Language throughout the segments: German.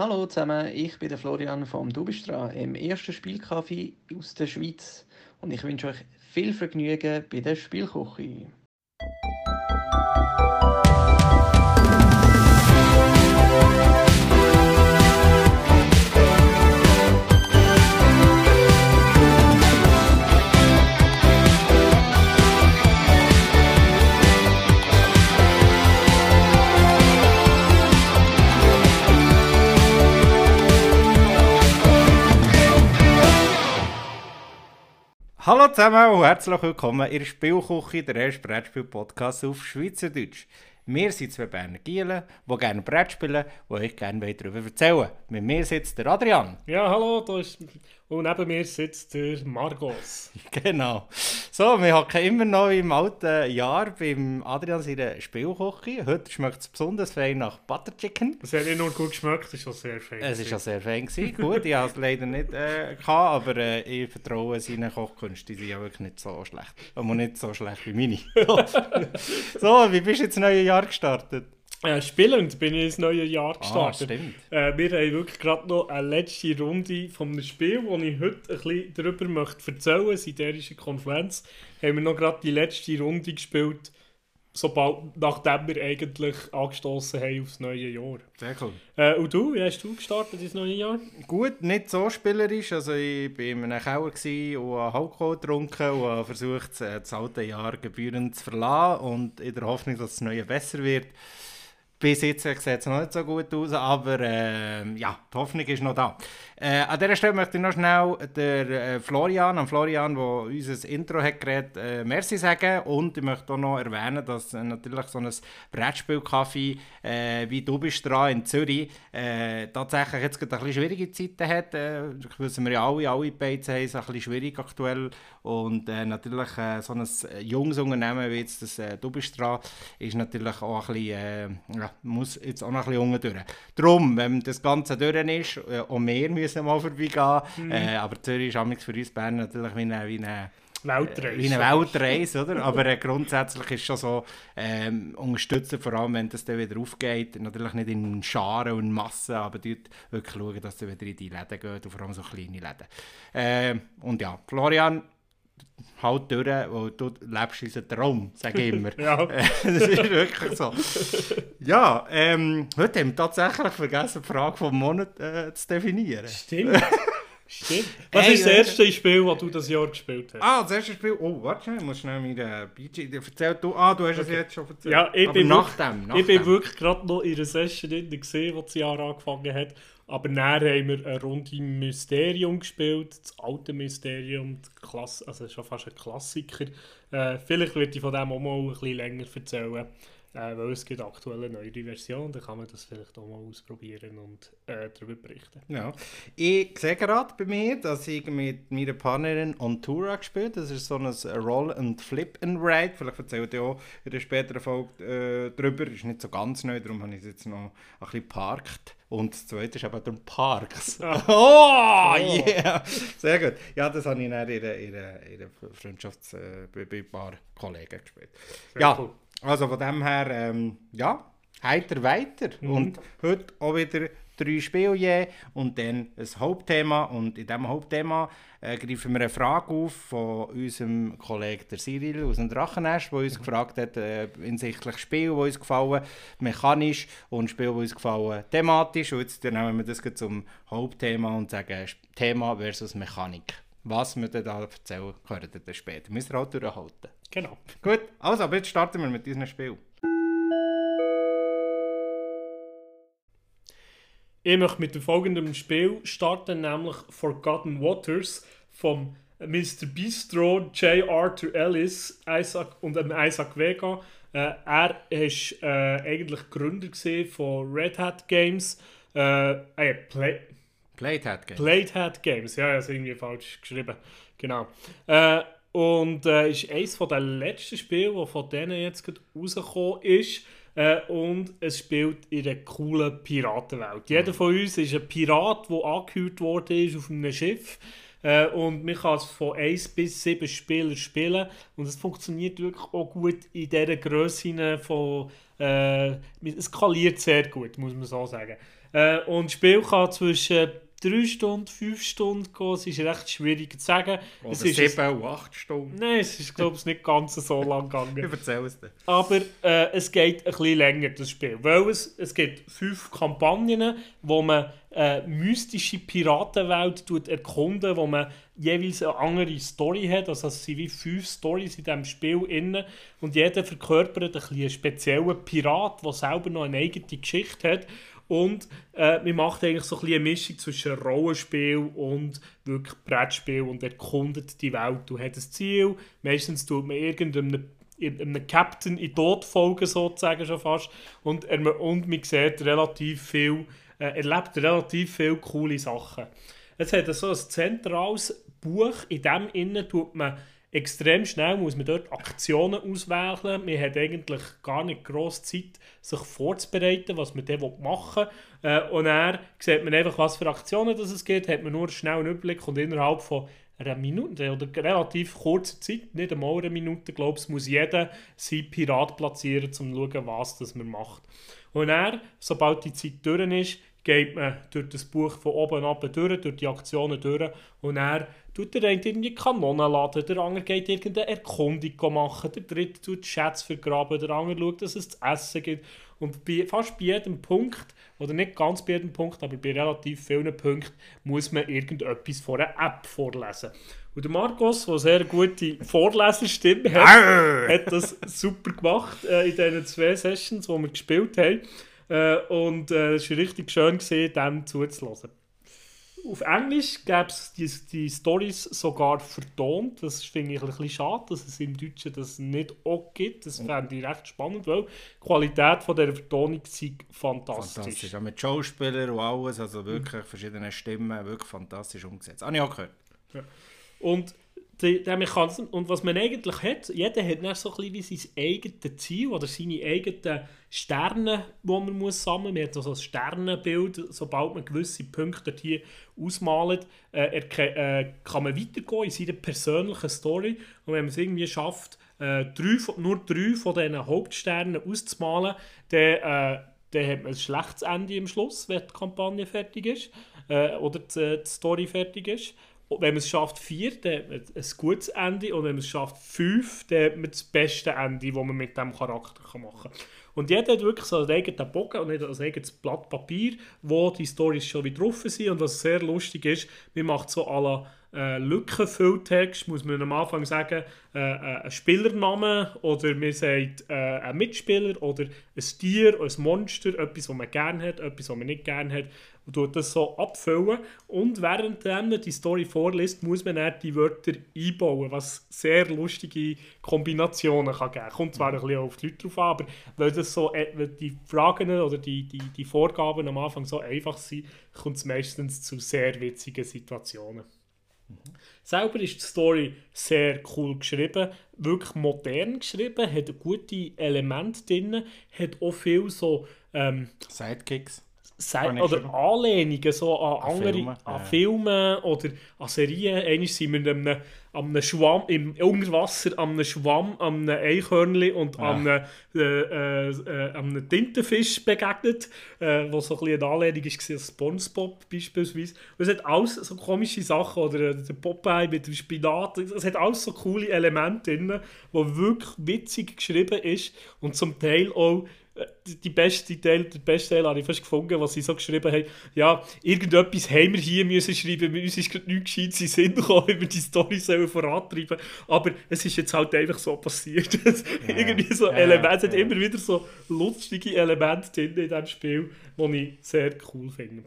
Hallo zusammen, ich bin der Florian vom Dubistra im ersten Spielkaffee aus der Schweiz und ich wünsche euch viel Vergnügen bei der Spielküche. Hallo zusammen und herzlich willkommen in der Spielküche, der erste Brettspiel-Podcast auf Schweizerdeutsch. Wir sind zwei Berner Gielen, die gerne Brett spielen und euch gerne darüber erzählen Mit mir sitzt der Adrian. Ja, hallo, da ist, und neben mir sitzt der Margos. genau. So, wir hocken immer noch im alten Jahr beim Adrian seiner Spielküche. Heute schmeckt es besonders fein nach Butter Chicken. Es hat nicht nur gut geschmeckt, es war sehr fein. Es war sehr fein. Gewesen. gut, ich habe es leider nicht äh, gehabt, aber äh, ich vertraue seinen Kochkünsten. Die sind ja wirklich nicht so schlecht. Aber nicht so schlecht wie meine. so, wie bist du jetzt ins neue Jahr gestartet? Äh, spielend bin ich ins neue Jahr Ah, gestartet. stimmt. äh, wir haben wirklich gerade noch eine letzte Runde einem Spiel, wo ich heute ein bisschen darüber möchte erzählen möchte. Siderische Konferenz. Haben wir noch gerade die letzte Runde gespielt, sobald, nachdem wir eigentlich angestoßen haben aufs neue Jahr. Sehr cool. Äh, und du, wie hast du gestartet ins neue Jahr? Gut, nicht so spielerisch. Also ich war in einem Keller und habe Alkohol getrunken und habe versucht, das alte Jahr gebührend zu verlassen und in der Hoffnung, dass das neue besser wird. Bis jetzt sieht es noch nicht so gut aus, aber äh, ja, die Hoffnung ist noch da. Äh, an dieser Stelle möchte ich noch schnell der äh, Florian, an Florian, der unser Intro hat geredet, äh, Merci sagen und ich möchte auch noch erwähnen, dass äh, natürlich so ein Brettspielkaffee äh, wie du bist dran in Zürich äh, tatsächlich jetzt gerade ein bisschen schwierige Zeiten hat. Das wissen wir ja alle, alle Beizen haben es ein bisschen schwierig aktuell und natürlich so ein junges Unternehmen wie jetzt das du bist dran ist natürlich auch ein bisschen, ja, muss jetzt auch noch ein bisschen unten durch. Darum, wenn das Ganze durch ist, äh, auch wir müssen mal vorbeigehen, Mhm. äh, aber Zürich ist für uns Bern natürlich wie eine, wie eine Weltreise. wie eine Weltreise, oder? Aber äh, grundsätzlich ist es schon so, ähm, unterstützen, vor allem wenn das dann wieder aufgeht, natürlich nicht in Scharen und Massen, aber dort wirklich schauen, dass es wieder in die Läden geht und vor allem so kleine Läden. Ähm, und ja, Florian, halt durch, weil du lebst unseren Traum, sage ich immer. Ja. Äh, das ist wirklich so. Ja, ähm, heute haben wir tatsächlich vergessen, die Frage vom Monat äh, zu definieren. Stimmt. Stimmt. Was Ey, ist das äh, erste Spiel, das du das Jahr gespielt hast? Ah, das erste Spiel. Oh, warte schnell, ich muss schnell meine BG. Erzähl du. Ah, du hast es jetzt schon erzählt. Ja, ich Aber bin nach wirklich- dem. Nach ich bin dem. wirklich gerade noch in einer Session drin gesehen, wo das Jahr angefangen hat. Aber dann haben wir eine Runde Mysterium gespielt, das alte Mysterium, das Klass also schon fast ein Klassiker. Äh, vielleicht werde ich von dem auch mal ein bisschen länger erzählen, äh, weil es gibt aktuell eine neue Version, dann kann man das vielleicht auch mal ausprobieren und äh, darüber berichten. Ja. Ich sehe gerade bei mir, dass ich mit meiner Partnerin On Tour habe gespielt Das ist so ein Roll and Flip and Ride. Vielleicht erzählt ihr auch in der späteren Folge äh, drüber. Ist nicht so ganz neu, darum habe ich es jetzt noch ein bisschen geparkt. Und das zweite ist eben der Parks. Oh, yeah! Sehr gut. Ja, das habe ich dann in der, in der, in der Freundschafts- äh, Kollegen gespielt. ja, cool. Also von dem her, ähm, ja, heiter weiter. Und heute auch wieder drei Spiele und dann ein Hauptthema. Und in diesem Hauptthema äh, greifen wir eine Frage auf von unserem Kollegen der Cyril aus dem Drachennest, der uns gefragt hat, äh, hinsichtlich Spiel, die uns gefallen, mechanisch und Spiel, die uns gefallen, thematisch. Und jetzt nehmen wir das zum Hauptthema und sagen Thema versus Mechanik. Was wir da erzählen, hören wir dann später. Müssen wir halt durchhalten. Genau. Gut, also aber jetzt starten wir mit diesem Spiel. Ich möchte mit dem folgenden Spiel starten, nämlich Forgotten Waters vom Mr. Bistro, J. Arthur Ellis Isaac und dem Isaac Vega. Äh, er ist äh, eigentlich Gründer von Red Hat Games. Äh, äh, Play Played hat Game. Played Hat Games, ja, das ist irgendwie falsch geschrieben. Genau. Äh, und äh, ist eines von der letzten Spiele, das von denen jetzt gerade rausgekommen ist. Äh, und es spielt in einer coolen Piratenwelt. Jeder von uns ist ein Pirat, der angehört worden ist auf einem Schiff. Äh, und man kann es von 1 bis 7 Spielern spielen. Und es funktioniert wirklich auch gut in dieser Grösse von. Äh, es skaliert sehr gut, muss man so sagen. Äh, und das Spiel kann zwischen 3 Stunden, 5 Stunden gehen. Es ist recht schwierig zu sagen. Oder es ist 7 und 8 Stunden. Nein, es ist, glaube ich, nicht ganz so lang gegangen. Ich erzähle es dir. Aber äh, es geht ein bisschen länger, das Spiel. Weil es, es gibt fünf Kampagnen, wo man äh, mystische Piratenwelt tut erkunden, wo man jeweils eine andere Story hat. Also es sind wie fünf Stories in diesem Spiel inne und jeder verkörpert ein einen speziellen Pirat, der selber noch eine eigene Geschichte hat. Und äh, man macht eigentlich so ein bisschen eine Mischung zwischen Rollenspiel und wirklich Brettspiel und erkundet die Welt. Du hast ein Ziel, meistens tut man irgendeinem einem Captain in Tod folgen, sozusagen schon fast. Und, er, und man sieht relativ viel, äh, erlebt relativ viele coole Sachen. Es hat so ein zentrales Buch, in dem innen tut man extrem schnell muss man dort Aktionen auswählen. Man hat eigentlich gar nicht groß Zeit, sich vorzubereiten, was man dann machen will. Äh, und dann sieht man einfach, was für Aktionen das es gibt, hat man nur schnell einen Überblick und innerhalb von einer Minute oder relativ kurzer Zeit, nicht einmal eine Minute, glaube ich, muss jeder seinen Pirat platzieren, um zu schauen, was das man macht. Und dann, sobald die Zeit durch ist, geht man durch das Buch von oben ab durch, durch die Aktionen durch und dann tut der eine irgendwie Kanonen laden, der andere geht irgendeine Erkundung machen, der dritte tut Schätze vergraben, der andere schaut, dass es zu essen gibt. Und bei, fast bei jedem Punkt, oder nicht ganz bei jedem Punkt, aber bei relativ vielen Punkten, muss man irgendetwas von einer App vorlesen. Und der Markus, der sehr gute Vorleserstimme hat, hat das super gemacht äh, in diesen zwei Sessions, die wir gespielt haben. Äh, und äh, es war richtig schön, gewesen, dem zuzulassen. Auf Englisch gäbe es die, die Stories sogar vertont. Das finde ich ein bisschen schade, dass es im Deutschen das nicht auch gibt. Das fände ich recht spannend, weil die Qualität von dieser Vertonung ist fantastisch. Fantastisch. Auch mit Schauspielern und alles, also wirklich verschiedene Stimmen, wirklich fantastisch umgesetzt. Habe ich auch gehört. Ja. Und der Mechanismus, und was man eigentlich hat, jeder hat dann so ein bisschen sein eigenes Ziel oder seine eigenen Sterne, die man muss sammeln muss. Man hat so ein Sternenbild, sobald man gewisse Punkte hier ausmalt, äh, äh, kann man weitergehen in seiner persönlichen Story. Und wenn man es irgendwie schafft, äh, drei, nur drei von diesen Hauptsternen auszumalen, dann, äh, dann hat man ein schlechtes Ende am Schluss, wenn die Kampagne fertig ist äh, oder die, die Story fertig ist wenn man es schafft, vier, dann hat ein gutes Ende. Und wenn man es schafft, fünf, dann hat man das beste Ende, das man mit diesem Charakter machen kann. Und jeder hat wirklich so einen eigenen Bogen und ein eigenes Blatt Papier, wo die Storys schon wieder drauf sind. Und was sehr lustig ist, man macht so alle äh, Lückenfülltext, muss man am Anfang sagen, äh, äh, ein Spielername oder man sagt äh, ein Mitspieler oder ein Tier, ein Monster, etwas, was man gerne hat, etwas, was man nicht gerne hat und tut das so abfüllen. Und während man die Story vorliest, muss man dann die Wörter einbauen, was sehr lustige Kombinationen kann geben kann. Kommt zwar ein bisschen auf die Leute drauf an, aber weil, das so, äh, weil die Fragen oder die, die, die Vorgaben am Anfang so einfach sind, kommt es meistens zu sehr witzigen Situationen. Selber ist die Story sehr cool geschrieben, wirklich modern geschrieben, hat gute Elemente drin, hat auch viel so ähm, Sidekicks. Sei, oder Anlehnungen so an, an andere Filme, an ja. Filme oder an Serien. Einmal sind wir einem, an einem Schwamm, im Unterwasser an einem Schwamm, an einem Eichhörnchen und ja. an, einem, äh, äh, äh, an einem Tintenfisch begegnet, äh, wo so ein bisschen eine Anlehnung war an Spongebob beispielsweise. Und es hat alles so komische Sachen, oder der Popeye mit dem Spinat, es hat alles so coole Elemente drin, wo wirklich witzig geschrieben ist und zum Teil auch die beste Teil, der beste Teil habe ich fast gefunden, was sie so geschrieben haben. Ja, irgendetwas haben wir hier müssen schreiben, uns ist gerade nichts gescheit in Sinn gekommen, wie wir die Story sollen vorantreiben aber es ist jetzt halt einfach so passiert. Ja, Irgendwie so ja, Elemente, es hat immer wieder so lustige Elemente drin in diesem Spiel, die ich sehr cool finde.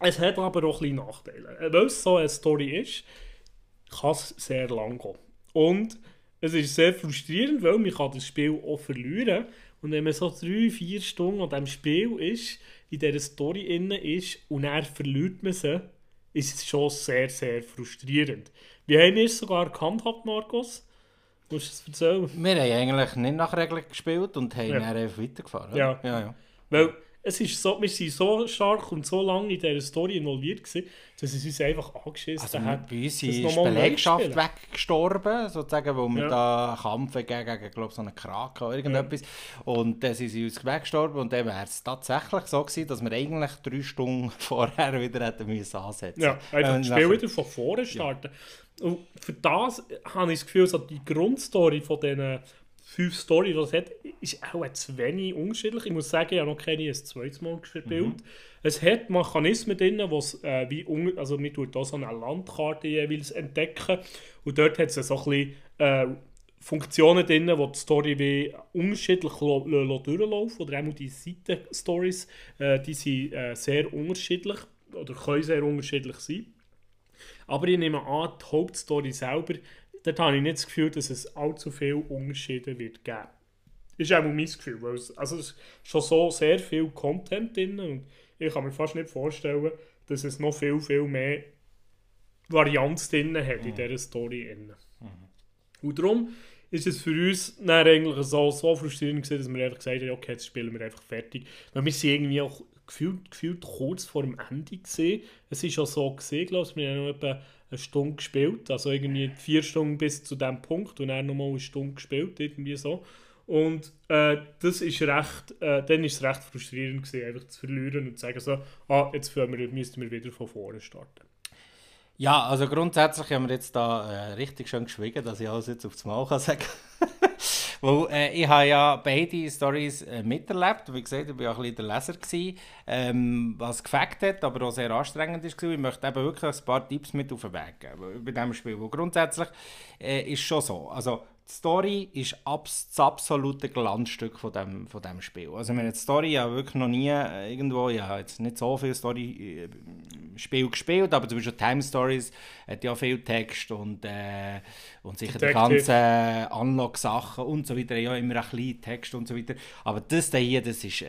Es hat aber auch ein Nachteile. Weil es so eine Story ist, kann es sehr lang gehen. Und es ist sehr frustrierend, weil man kann das Spiel auch verlieren kann und wenn man so drei, vier Stunden an diesem Spiel ist, in dieser Story inne ist und dann verliert man sie, ist es schon sehr, sehr frustrierend. Wie haben wir es sogar gehandhabt, Markus? Musst du es erzählen? Wir haben eigentlich nicht nach Regeln gespielt und haben Ja. dann einfach weitergefahren. Ja. ja, ja. Weil es ist so, wir sind so stark und so lange in dieser Story involviert gewesen, dass es uns einfach angeschissen Also hat. bei uns ist die Belegschaft weggestorben, sozusagen, wo wir Ja. da kämpfen gegen, gegen glaub, so einen Krake oder irgendetwas. Und dann sind sie uns weggestorben und dann wäre es tatsächlich so gewesen, dass wir eigentlich drei Stunden vorher wieder hätten müssen ansetzen Ja, einfach das Spiel nachher- wieder von vorne starten. Und für das habe ich das Gefühl, so die Grundstory von diesen fünf Storys, die es hat, ist auch zu wenig unterschiedlich. Ich muss sagen, ich habe noch keine ein zweites Mal gespielt. Mhm. Es hat Mechanismen drin, wo es äh, wie un also man tut da so eine Landkarte jeweils entdecken und dort hat es so ein bisschen äh, Funktionen drin, wo die Story wie unterschiedlich durchlaufen oder auch die Seitenstories, äh, die sind äh, sehr unterschiedlich oder können sehr unterschiedlich sein. Aber ich nehme an, die Hauptstory selber, dort habe ich nicht das Gefühl, dass es allzu viele Unterschiede wird geben. Ist auch mein Gefühl, weil es, also es ist schon so sehr viel Content drin und ich kann mir fast nicht vorstellen, dass es noch viel, viel mehr Varianz drin hat in dieser Story. Drin. Und darum ist es für uns dann eigentlich so, so frustrierend gewesen, dass wir einfach gesagt haben, okay, jetzt spielen wir einfach fertig. Weil wir sind irgendwie auch gefühlt, gefühlt kurz vor dem Ende gesehen. Es ist auch so gesehen, glaube ich, wir haben noch etwa eine Stunde gespielt, also irgendwie vier Stunden bis zu dem Punkt und dann nochmal eine Stunde gespielt, irgendwie so. Und äh, das ist recht, äh, dann ist es recht frustrierend gewesen, einfach zu verlieren und zu sagen so, ah, jetzt wir, müssten wir wieder von vorne starten. Ja, also grundsätzlich haben wir jetzt da äh, richtig schön geschwiegen, dass ich alles jetzt aufs Mal kann sagen Weil äh, ich habe ja beide Stories äh, miterlebt. Wie gesagt, ich war auch ein bisschen der Leser, gewesen, ähm, was gefällt hat, aber auch sehr anstrengend war. Ich möchte eben wirklich ein paar Tipps mit auf den Weg geben bei diesem Spiel. Weil grundsätzlich äh, ist schon so. Also, die Story ist abs das absolute Glanzstück von dem, von dem Spiel. Also, meine, die Story ja wirklich noch nie äh, irgendwo, habe jetzt nicht so viele Story-Spiele gespielt, aber zum Beispiel Time Stories hat ja viel Text und, äh, und sicher die Detective. ganzen Unlock-Sachen und so weiter, ja immer ein bisschen Text und so weiter. Aber das da hier, das ist, äh,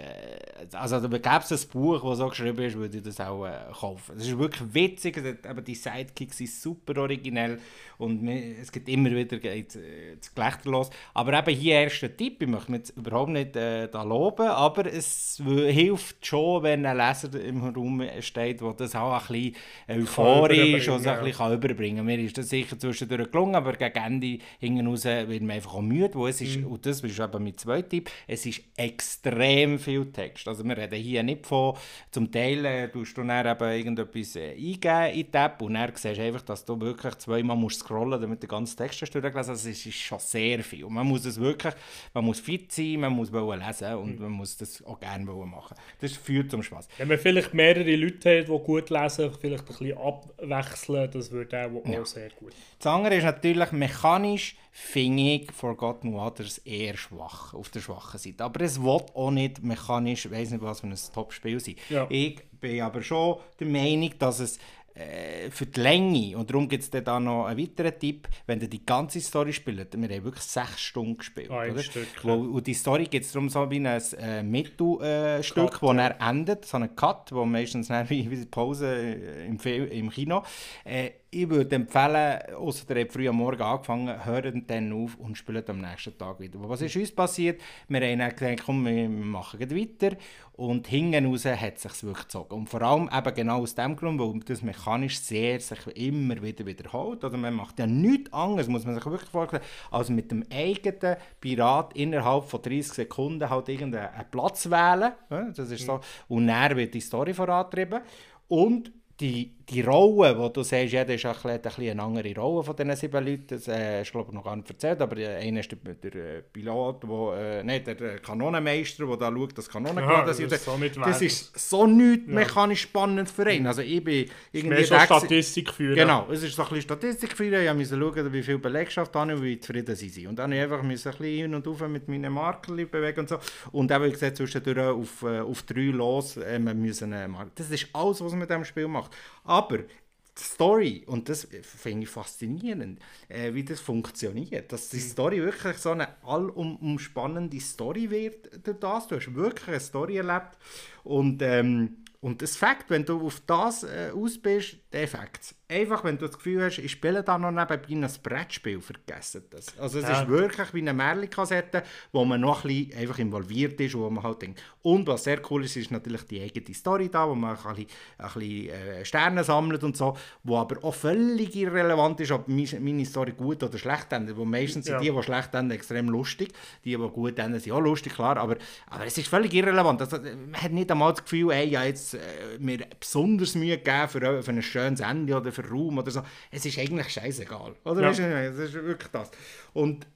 also da gäbe es ein Buch, das so geschrieben ist, würde ich das auch äh, kaufen. Das ist wirklich witzig, es aber die Sidekicks sind super originell und es gibt immer wieder geht, äh, das Gelächter los. Aber eben hier erster Tipp, ich möchte mich jetzt überhaupt nicht äh, da loben, aber es hilft schon, wenn ein Leser im Raum steht, der das auch ein bisschen euphorisch und so ein bisschen kann überbringen. Mir ist das sicher zwischendurch gelungen, aber gegen Ende hinten raus wird man einfach auch müde, wo es ist, Mhm. und das ist eben mein zweiter Tipp, es ist extrem viel Text. Also wir reden hier nicht von, zum Teil äh, tust du dann eben irgendetwas äh, eingeben in die App und dann siehst du einfach, dass du wirklich zweimal musst scrollen damit du den ganzen Text hast durchgelesen Also es ist schon sehr viel. Und man muss es wirklich, man muss fit sein, man muss wollen lesen und Mhm. man muss das auch gerne wollen machen. Das führt zum Spaß. Wenn man vielleicht mehrere Leute hat, die gut lesen, vielleicht ein bisschen abwechseln, das würde auch, auch sehr gut. Das andere ist natürlich mechanisch, finde ich Forgotten Waters eher schwach, auf der schwachen Seite. Aber es will auch nicht mechanisch, ich weiß nicht, was für ein Top-Spiel sein. Ja. Ich bin aber schon der Meinung, dass es äh, für die Länge, und darum gibt es dann da noch einen weiteren Tipp, wenn ihr die ganze Story spielt, wir haben wirklich sechs Stunden gespielt. Ah, ein oder? Stück, Wo, und die Story gibt es darum so wie ein äh, Mittelstück, äh, wo ja. er endet, so einen Cut, wo meistens wie, wie Pause äh, im, im Kino. Äh, ich würde empfehlen, außer ihr habt früh am Morgen angefangen, hört dann auf und spielt am nächsten Tag wieder. Was ist uns passiert? Wir haben dann gedacht, komm, wir machen weiter. Und hinten raus hat es sich wirklich gezogen. Und vor allem eben genau aus dem Grund, weil das mechanisch sehr sich immer wieder wiederholt. Also man macht ja nichts anderes, muss man sich wirklich vorstellen, als mit dem eigenen Pirat innerhalb von 30 Sekunden halt irgendeinen Platz wählen. Das ist so. Und dann wird die Story vorantrieben. Und die, die Rolle, die du siehst, jeder ist ein bisschen, ein bisschen eine andere Rolle von diesen sieben Leuten. Das äh, du glaube ich noch gar nicht erzählt, aber äh, einer ist der, der äh, Pilot, wo, äh, nein, der, Kanonenmeister, der da schaut, dass Kanonen geladen das ist so nicht das ist so nichts mechanisch spannend für ihn. Also ich bin irgendwie der gewesen- Statistik führen. Genau, es ist so ein bisschen Statistik für ihn. Ich musste schauen, wie viel Belegschaft habe und wie zufrieden sie sind. Und dann musste ich einfach ein bisschen hin und auf mit meinen Markerli bewegen und so. Und eben, wie gesagt, zwischendurch auf, äh, auf drei los, äh, wir müssen äh, Das ist alles, was man mit diesem Spiel macht. Aber die Story, und das finde ich faszinierend, äh, wie das funktioniert. Dass die Story wirklich so eine allumspannende Story wird durch das. Du hast wirklich eine Story erlebt. Und, ähm, und das Fakt, wenn du auf das äh, aus bist, der Fakt. einfach, wenn du das Gefühl hast, ich spiele da noch nebenbei ein Brettspiel, vergessen das. Also es Ja. ist wirklich wie eine Märchen-Kassette, wo man noch ein bisschen einfach involviert ist, wo man halt denkt. Und was sehr cool ist, ist natürlich die eigene Story da, wo man ein bisschen, ein bisschen äh, Sterne sammelt und so, wo aber auch völlig irrelevant ist, ob meine Story gut oder schlecht endet. Wo meistens Ja. sind die, die schlecht enden, extrem lustig. Die, die gut enden, sind auch lustig, klar. Aber, aber es ist völlig irrelevant. Also, man hat nicht einmal das Gefühl, ey, ja, jetzt äh, mir besonders Mühe gegeben für, für ein schönes Ende oder für Raum oder so. Es ist eigentlich scheißegal. Oder? Ja. Es ist wirklich das. Und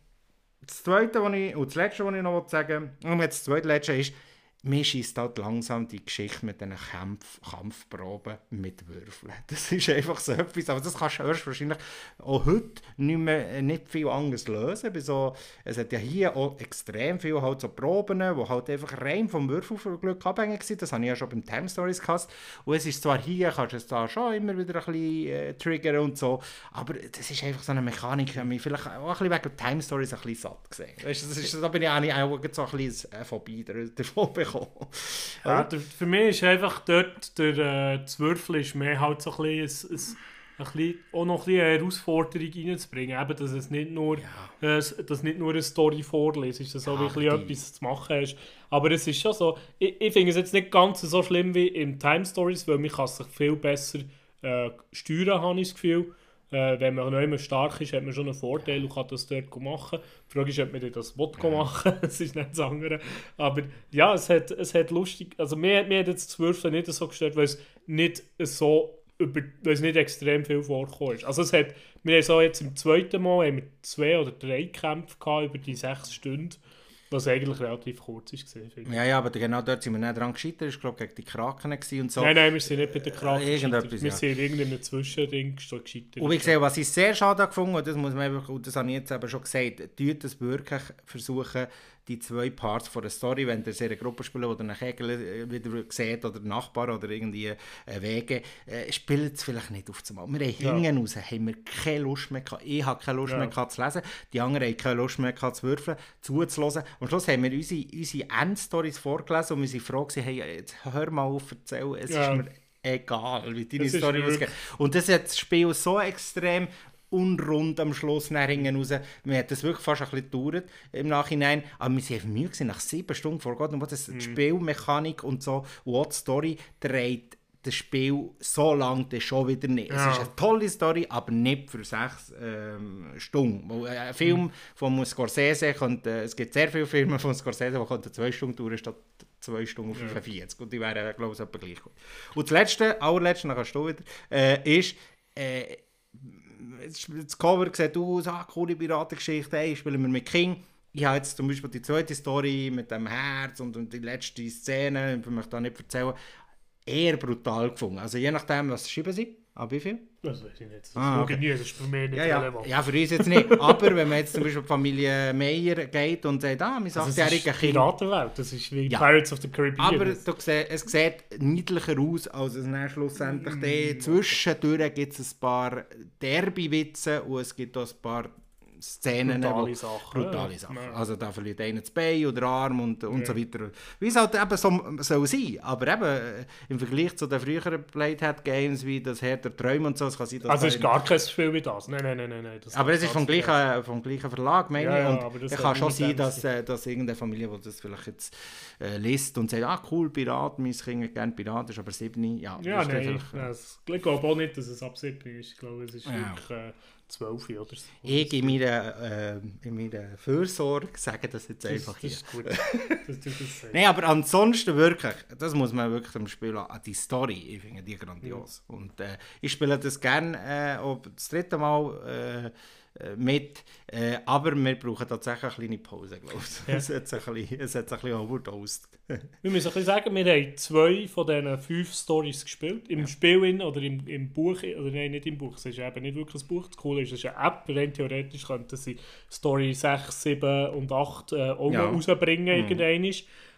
das Zweite, was ich, und das Letzte, was ich noch sagen will, und jetzt das Zweite Letzte ist, mir schießt halt langsam die Geschichte mit diesen Kampf, Kampfproben mit Würfeln. Das ist einfach so etwas, aber das kannst du erst wahrscheinlich auch heute nicht, mehr, nicht viel anders lösen. Bei so, es hat ja hier auch extrem viel halt so Proben, die halt einfach rein vom Würfelglück abhängig sind. Das habe ich ja schon beim Time Stories gehabt. Und es ist zwar hier, kannst du es da schon immer wieder ein bisschen äh, triggern und so, aber das ist einfach so eine Mechanik, die mich vielleicht auch ein bisschen wegen Time Stories ein bisschen satt gesehen. Weißt, das ist, da bin ich eigentlich auch so ein bisschen Phobie davon bekommen. Ja, der, für mich ist einfach dort, der, äh, das Würfeln ist mehr halt so ein bisschen, ein, ein, ein bisschen auch noch ein bisschen eine Herausforderung reinzubringen. Eben, dass es nicht nur, äh, dass nicht nur eine Story vorliest, ist, dass auch Ja, wirklich die- etwas zu machen hast. Aber es ist schon so, ich, ich finde es jetzt nicht ganz so schlimm wie im Time Stories, weil man kann sich viel besser äh, steuern, habe ich das Gefühl. Äh, wenn man noch immer stark ist, hat man schon einen Vorteil und kann das dort machen. Die Frage ist, ob man das will machen das ist nicht das andere. Aber ja, es hat, es hat lustig, also mir, mir hat jetzt das Würfeln nicht so gestört, weil es nicht so über, weil es nicht extrem viel vorgekommen ist. Also es hat, wir haben so jetzt im zweiten Mal haben wir zwei oder drei Kämpfe gehabt über die sechs Stunden, was eigentlich relativ kurz ist gesehen. ich. Ja, ja, aber genau dort sind wir nicht dran gescheitert. Das war, glaube ich, gegen die Kraken und so. Nein, nein, wir sind nicht bei der Kraft Äh, gescheitert. Wir ja. sind in irgendeinem Zwischending gescheitert. Und wie gesagt, was ich sehr schade gefunden und das muss man einfach, und das habe ich jetzt eben schon gesagt, tut es wirklich versuchen, die zwei Parts von der Story, wenn ihr eine Gruppe spielt, oder einen Kegel äh, wieder seht, oder Nachbar oder irgendwie äh, Wege, äh, spielt es vielleicht nicht auf einmal. Wir haben Ja. hinten raus, haben wir keine Lust mehr gehabt. Ich habe keine Lust Ja. mehr gehabt zu lesen, die anderen haben keine Lust mehr gehabt zu würfeln, zuzulassen. Am Schluss haben wir unsere, unsere Endstories vorgelesen und wir sind froh gewesen, hey, jetzt hör mal auf zu erzählen, es Ja. ist mir egal, wie deine ist Story ausgeht. Und das hat das Spiel so extrem unrund am Schluss nach hinten raus. Mir hat das wirklich fast ein bisschen gedauert im Nachhinein. Aber wir sind einfach müde gewesen, nach sieben Stunden vor Gott. Und was das die Spielmechanik und so, und die Story dreht das Spiel so lange dann schon wieder nicht. Ja. Es ist eine tolle Story, aber nicht für sechs ähm, Stunden. Äh, Ein Film von Scorsese, könnte, es gibt sehr viele Filme von Scorsese, die könnten zwei Stunden dauern statt zwei Stunden und 45. Und die wären, glaube ich, etwa gleich gut. Und das letzte, allerletzte, dann kannst du wieder, äh, ist, äh, das Cover sieht aus, ah, coole Piratengeschichte, hey, spielen wir mit King. Ich habe jetzt zum Beispiel die zweite Story mit dem Herz und, und die letzte Szene, ich möchte da nicht erzählen, eher brutal gefunden. Also je nachdem, was schreiben sie, ab wie viel? Das weiß ich nicht. Das Ah, okay. nie, das ist für mich nicht Ja, ja. relevant. ja, für uns jetzt nicht. Aber wenn man jetzt zum Beispiel Familie Meyer geht und sagt, ah, mein Also, das achtjähriger ist Kind. Piratenwelt, das ist wie Ja. Pirates of the Caribbean. Aber Das- du siehst, es sieht niedlicher aus, als es dann schlussendlich mm. Zwischendurch gibt es ein paar Derby-Witze und es gibt auch ein paar Szenen, Brutale Sachen, brutale. Sachen. Ja. Also da verliert einer das Bein oder Arm und, und Ja. so weiter. Wie es halt eben so soll sein. Aber eben äh, im Vergleich zu den früheren Playhead-Games wie das Herr der Träume und so, es kann sein, dass also es ist gar kein Spiel wie das. Nein, nein, nein, nein. Das aber es ist vom gleichen, vom gleichen Verlag, meine Ja, ich. ja, und es kann schon sein, dass, anderes. äh, dass irgendeine Familie, die das vielleicht jetzt äh, liest und sagt, ah cool, Pirat, mein Kind hat gerne Pirat, ist aber 7, ja. Ja, nein. nein, Ich glaube auch nicht, dass es ab 7 ist. Ich glaube, es ist Ja. wirklich äh, 12 oder so. Ich in meiner, äh, in meiner Fürsorge sage das jetzt das, einfach das hier. ist gut. das das. Nein, aber ansonsten wirklich, das muss man wirklich dem Spiel an, die Story, ich finde die grandios. Und äh, ich spiele das gerne äh, auch das dritte Mal äh, mit, äh, aber wir brauchen tatsächlich eine kleine Pause, glaube ich. Ja. Es hat sich ein bisschen, es hat sich ein bisschen overdosed. Wir müssen ein bisschen sagen, wir haben zwei von diesen fünf Stories gespielt. Im Spiel in, oder im, im Buch, oder nein, nicht im Buch, es ist eben nicht wirklich ein Buch. Das Coole ist, es ist eine App, rein theoretisch könnten sie Story 6, 7 und 8 äh, auch Ja. rausbringen, irgendwann.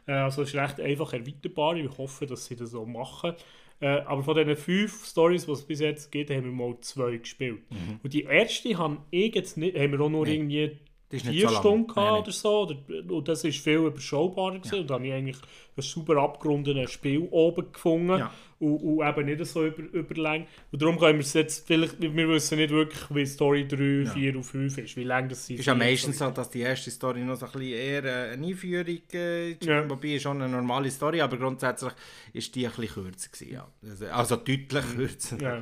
Äh, also es ist recht einfach erweiterbar. Ich hoffe, dass sie das so machen. Äh, aber von diesen fünf Stories, die es bis jetzt gibt, haben wir mal zwei gespielt. Und die erste haben ich jetzt nicht, haben wir auch nur Nee. irgendwie vier so lang. Stunden gehabt nein. oder so. Und das ist viel überschaubarer gewesen. Und da habe ich eigentlich ein super abgerundetes Spiel oben gefunden. Ja. Und, und eben nicht so über, überlang. Und darum können wir es jetzt vielleicht, wir wissen nicht wirklich, wie Story 3, 4 und 5 ist, wie lange das sind. ist ja meistens so, dass die erste Story noch so ein bisschen eher äh, eine Einführung äh, ist. Ja. Wobei ist schon eine normale Story, aber grundsätzlich ist die ein bisschen kürzer gewesen, ja. Also, also deutlich kürzer. Mhm. Ja.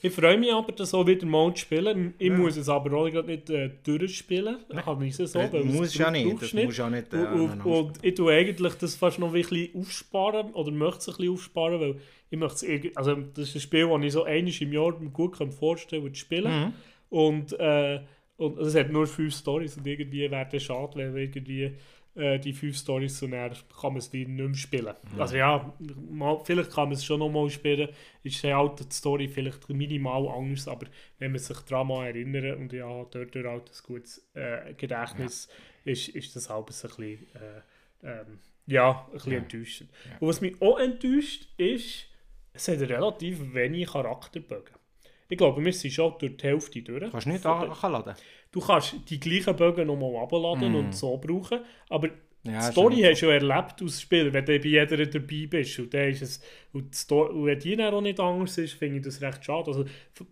Ich freue mich aber, das auch wieder mal zu spielen. Ich muss es aber auch gerade nicht äh, durchspielen. Ich habe es so, Äh, weil muss ja nicht, das nicht. muss ja nicht, äh, und, und, und ich tue eigentlich das fast noch ein bisschen aufsparen oder möchte es ein bisschen aufsparen, weil ich möchte es also das ist ein Spiel, das ich so einmal im Jahr mir gut kann vorstellen zu spielen. Mhm. Und, äh, und es hat nur fünf Stories und irgendwie wäre es schade, wenn wir irgendwie äh, die fünf Stories und dann kann man es wieder nicht mehr spielen. Mhm. Also ja, mal, vielleicht kann man es schon noch mal spielen, ist die alte Story vielleicht minimal anders, aber wenn man sich daran mal erinnert und ja, dort halt ein gutes äh, Gedächtnis, ist, ist das halt ein bisschen, äh, ähm, ja, ein bisschen enttäuschend. Und was mich auch enttäuscht, ist, es hat relativ wenig Charakterbögen. Ich glaube, wir sind schon durch die Hälfte durch. Kannst du nicht anladen? Du kannst die gleichen Bögen nochmal abladen und so brauchen, aber Mm. Ja, die Story hast du ja erlebt als Spieler, wenn du bei jeder dabei bist. Und, dann ist es, und, die Sto- und wenn die dann auch nicht anders ist, finde ich das recht schade. Also,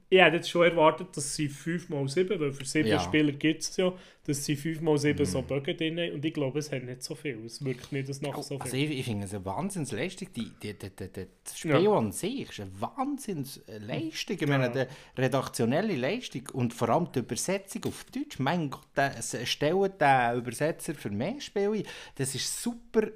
ich hätte jetzt schon erwartet, dass sie 5x7, weil für 7 Ja. Mhm. Spieler gibt es ja, dass sie 5x7 so Bögen drin haben. Und ich glaube, es hat nicht so viel. Es wirkt nicht dass nach so viel. Also ich, ich finde es eine Wahnsinnsleistung. Die, die, die, die, die, das Spiel Ja. an sich ist eine Wahnsinnsleistung. Ich meine, die redaktionelle Leistung und vor allem die Übersetzung auf Deutsch. Mein Gott, es stellt der Übersetzer für mehr Spiele ein. Das ist super.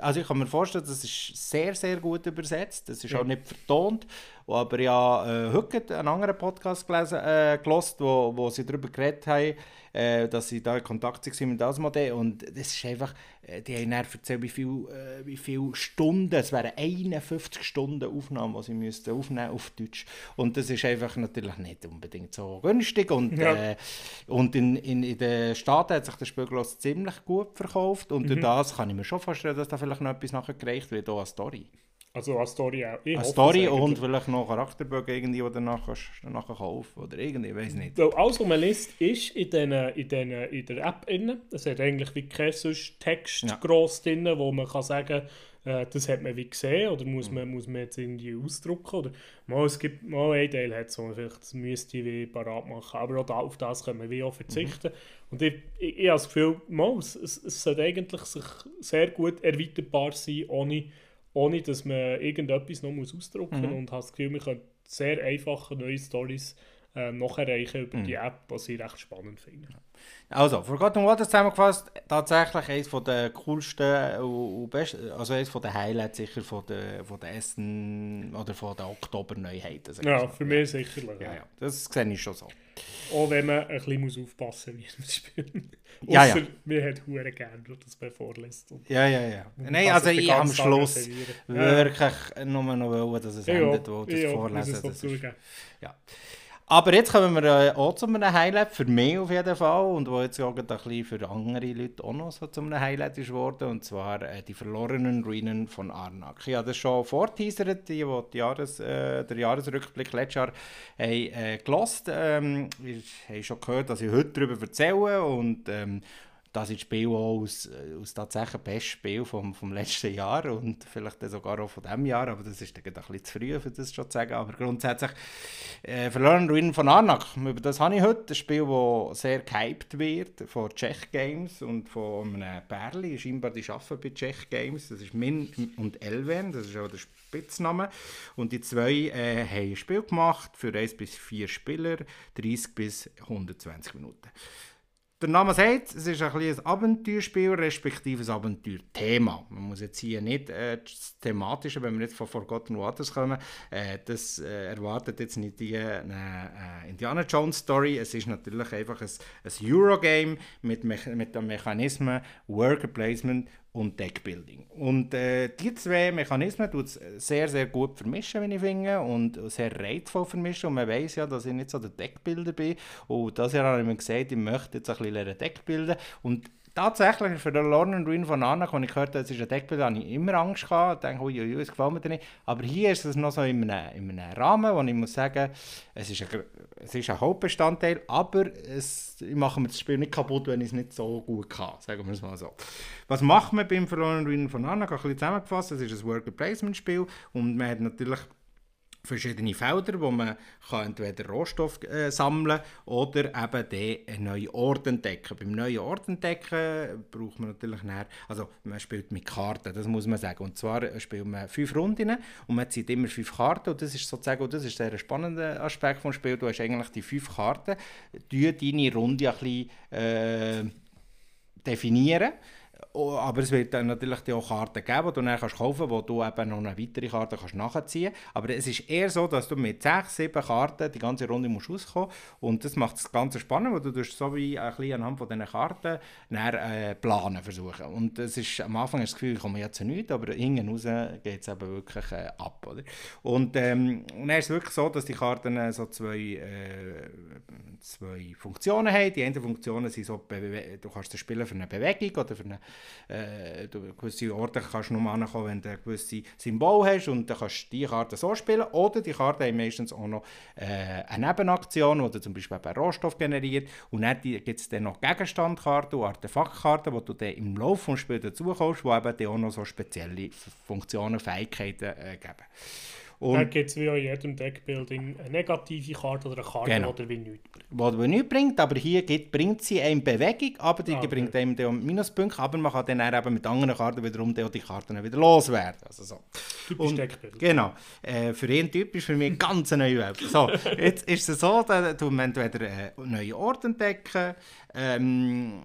Also ich kann mir vorstellen, das ist sehr, sehr gut übersetzt. Das ist auch nicht vertont. Aber ja, äh, heute einen anderen Podcast gelesen, äh, gelost, wo, wo sie darüber geredet haben, äh, dass sie da in Kontakt waren mit Asmodee und das ist einfach, äh, die haben dann erzählt, wie viele äh, wie viel Stunden, es wären 51 Stunden Aufnahmen, die sie müssten aufnehmen auf Deutsch. Und das ist einfach natürlich nicht unbedingt so günstig. Und, Ja. äh, und in, in, in den Staaten hat sich das Spiel glaub ich, ziemlich gut verkauft. Und durch das kann ich mir schon vorstellen, dass da vielleicht noch etwas nachher gereicht wird, auch eine Story. Also eine Story auch. Ich Eine Story und vielleicht noch Charakterbögen irgendwie, die du nachher, nachher kaufen oder irgendwie, ich weiß nicht. Weil alles, was man liest, ist in, den, in, den, in der App drin. Es hat eigentlich wie kein sonst Text Ja. gross drin, wo man kann sagen äh, das hat man wie gesehen oder Mhm. muss man, muss man jetzt irgendwie ausdrucken. Oder mal, es gibt mal ein Teil, hat so, vielleicht das müsste ich wie parat machen. Aber auch da, auf das können wir wie auch verzichten. Mhm. Und ich, ich, ich habe das Gefühl, mal, es, es, es sollte eigentlich sich sehr gut erweiterbar sein, ohne, ohne dass man irgendetwas noch muss ausdrucken muss. Mhm. Und habe das Gefühl, wir können sehr einfache neue Stories äh, noch erreichen über die App, was ich recht spannend finde. Also, Forgotten Waters zusammengefasst, tatsächlich eines der coolsten und besten, also eines den Highlights sicher von der, von der Essen oder von der Oktober-Neuheiten. Ja, für mich sicherlich. Ja, Ja, das sehe ich schon so. Auch wenn man ein bisschen muss aufpassen muss, wie man spielt. Ja, ja. Mir hat Huren gern, dass man vorlässt. Ja, ja, ja. Nein, also den ich am Schluss reservieren. Ja, wirklich nur noch wollen, dass es ja, endet, wo das ja, vorlesen. Das ist, ja. Aber jetzt kommen wir äh, auch zu einem Highlight, für mich auf jeden Fall, und wo jetzt auch ein bisschen für andere Leute auch noch so zu einem Highlight ist worden, und zwar äh, die verlorenen Ruinen von Arnak. Ich habe das schon vorteasert, die, die Jahres, äh, der Jahresrückblick letztes Jahr haben, äh, gelost. Ähm, ich habe schon gehört, dass ich heute darüber erzähle, und ähm, das ist das Spiel auch aus, äh, aus tatsächlich bestes Spiel vom, vom letzten Jahr und vielleicht sogar auch von diesem Jahr, aber das ist dann ein bisschen zu früh, für das schon zu sagen. Aber grundsätzlich äh, Verloren Ruinen von Arnak, über das habe ich heute. Ein Spiel, das sehr gehypt wird von Czech Games und von einem Perli, scheinbar die arbeiten bei Czech Games. Das ist Min und Elven, das ist auch der Spitzname. Und die zwei äh, haben ein Spiel gemacht für 1 bis 4 Spieler, 30 bis 120 Minuten. Der Name sagt, es ist ein, bisschen ein Abenteuerspiel, respektive ein Abenteuerthema. Man muss jetzt hier nicht äh, das Thematische, wenn wir jetzt von Forgotten Waters kommen, äh, das äh, erwartet jetzt nicht die äh, äh, Indiana Jones Story. Es ist natürlich einfach ein, ein Eurogame mit, mit den Mechanismen Worker Placement und Deckbuilding. Und äh, die zwei Mechanismen tut es sehr, sehr gut vermischen, wie ich und sehr reizvoll vermischen. Und man weiß ja, dass ich nicht so der Deckbilder bin. Und das Jahr habe ich mir gesagt, ich möchte jetzt ein bisschen Deck bilden. Und tatsächlich für den Lorne Ruin von Anna, als ich gehört habe, es ist ein Deckbild, habe ich immer Angst gehabt. Ich denke, ui, ui, es gefällt mir nicht. Aber hier ist es noch so in einem, in einem Rahmen, wo ich muss sagen, es ist ein, es ist ein Hauptbestandteil, aber es, ich mache mir das Spiel nicht kaputt, wenn ich es nicht so gut kann, sagen wir es mal so. Was macht man beim Verlorenen Ruin von Anna? Ich habe ein bisschen zusammengefasst, es ist ein Worker Placement Spiel und man hat natürlich verschiedene Felder, wo man kann entweder Rohstoff äh, sammeln oder eben den einen neuen Ort entdecken. Beim neuen Ort entdecken braucht man natürlich näher, also man spielt mit Karten, das muss man sagen. Und zwar spielt man fünf Runden und man zieht immer fünf Karten und das ist sozusagen, und das ist der spannende Aspekt des Spiels, du hast eigentlich die fünf Karten, die deine Runde ein bisschen äh, definieren aber es wird dann natürlich auch Karten geben, die du dann kannst kaufen kannst, wo du eben noch eine weitere Karte kannst nachziehen kannst. Aber es ist eher so, dass du mit 6, 7 Karten die ganze Runde musst rauskommen Und das macht das Ganze spannend, weil du so wie ein bisschen anhand von diesen Karten dann, äh, planen versuchen. Und das ist, am Anfang hast du das Gefühl, ich komme jetzt nicht, aber hinten raus geht es eben wirklich äh, ab. Oder? Und, ähm, dann ist es wirklich so, dass die Karten äh, so zwei, äh, zwei Funktionen haben. Die eine Funktionen sind so, du kannst das spielen für eine Bewegung oder für eine äh, du gewisse Orte kannst du nur ankommen, wenn du ein gewisses Symbol hast und dann kannst du die Karte so spielen oder die Karte haben meistens auch noch äh, eine Nebenaktion, die zum Beispiel einen Rohstoff generiert und dann gibt es dann noch Gegenstandkarten und Artefaktkarten, die du dann im Laufe des Spiels dazu kommst, die eben auch noch so spezielle Funktionen, Fähigkeiten äh, geben. Und da gibt es wie in jedem Deckbuilding eine negative Karte oder eine Karte, genau. die wie nichts bringt. Die nichts bringt, aber hier geht, bringt sie eine Bewegung, aber die ah, okay. bringt einem dann Minuspunkte, aber man kann dann eben mit anderen Karten wiederum die Karten wieder loswerden. Also so. Typisch Deckbuilding. Genau. Äh, für ihn typisch, für mich ganz eine neue Welt. So, jetzt ist es so, dass du entweder äh, neue Orte entdecken, ähm,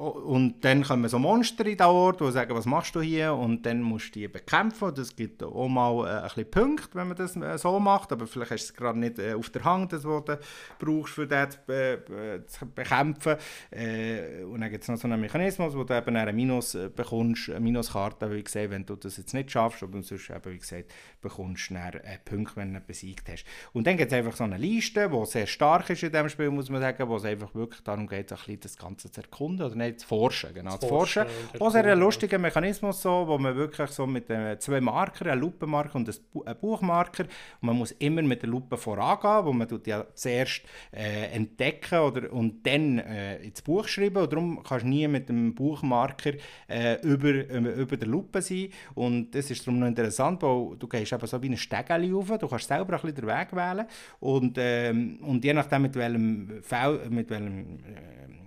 und dann kommen so Monster in den Ort, die sagen, was machst du hier? Und dann musst du die bekämpfen. Das gibt auch mal äh, ein bisschen Punkte, wenn man das äh, so macht. Aber vielleicht hast du es gerade nicht äh, auf der Hand, das, was du brauchst, für das be zu bekämpfen. Äh, und dann gibt es noch so einen Mechanismus, wo du eben eine Minus äh, bekommst, eine Minuskarte, wie gesagt, wenn du das jetzt nicht schaffst. Aber sonst eben, wie gesagt, bekommst du dann äh, Punkte, wenn du besiegt hast. Und dann gibt es einfach so eine Liste, die sehr stark ist in diesem Spiel, muss man sagen, wo es einfach wirklich darum geht, ein bisschen das Ganze zu erkunden, oder nicht, zu forschen, genau, zu forschen. forschen. Auch sehr ein lustiger Mechanismus, so, wo man wirklich so mit äh, zwei Markern, einem Lupenmarker und einem Buchmarker, und man muss immer mit der Lupe vorangehen, wo man tut ja zuerst äh, entdecken oder, und dann äh, ins Buch schreiben, und darum kannst du nie mit dem Buchmarker äh, über, äh, über der Lupe sein, und das ist darum noch interessant, weil du gehst eben so wie ein Stegeli rauf, du kannst selber ein bisschen den Weg wählen, und, ähm, und je nachdem mit welchem, Fall, mit welchem äh,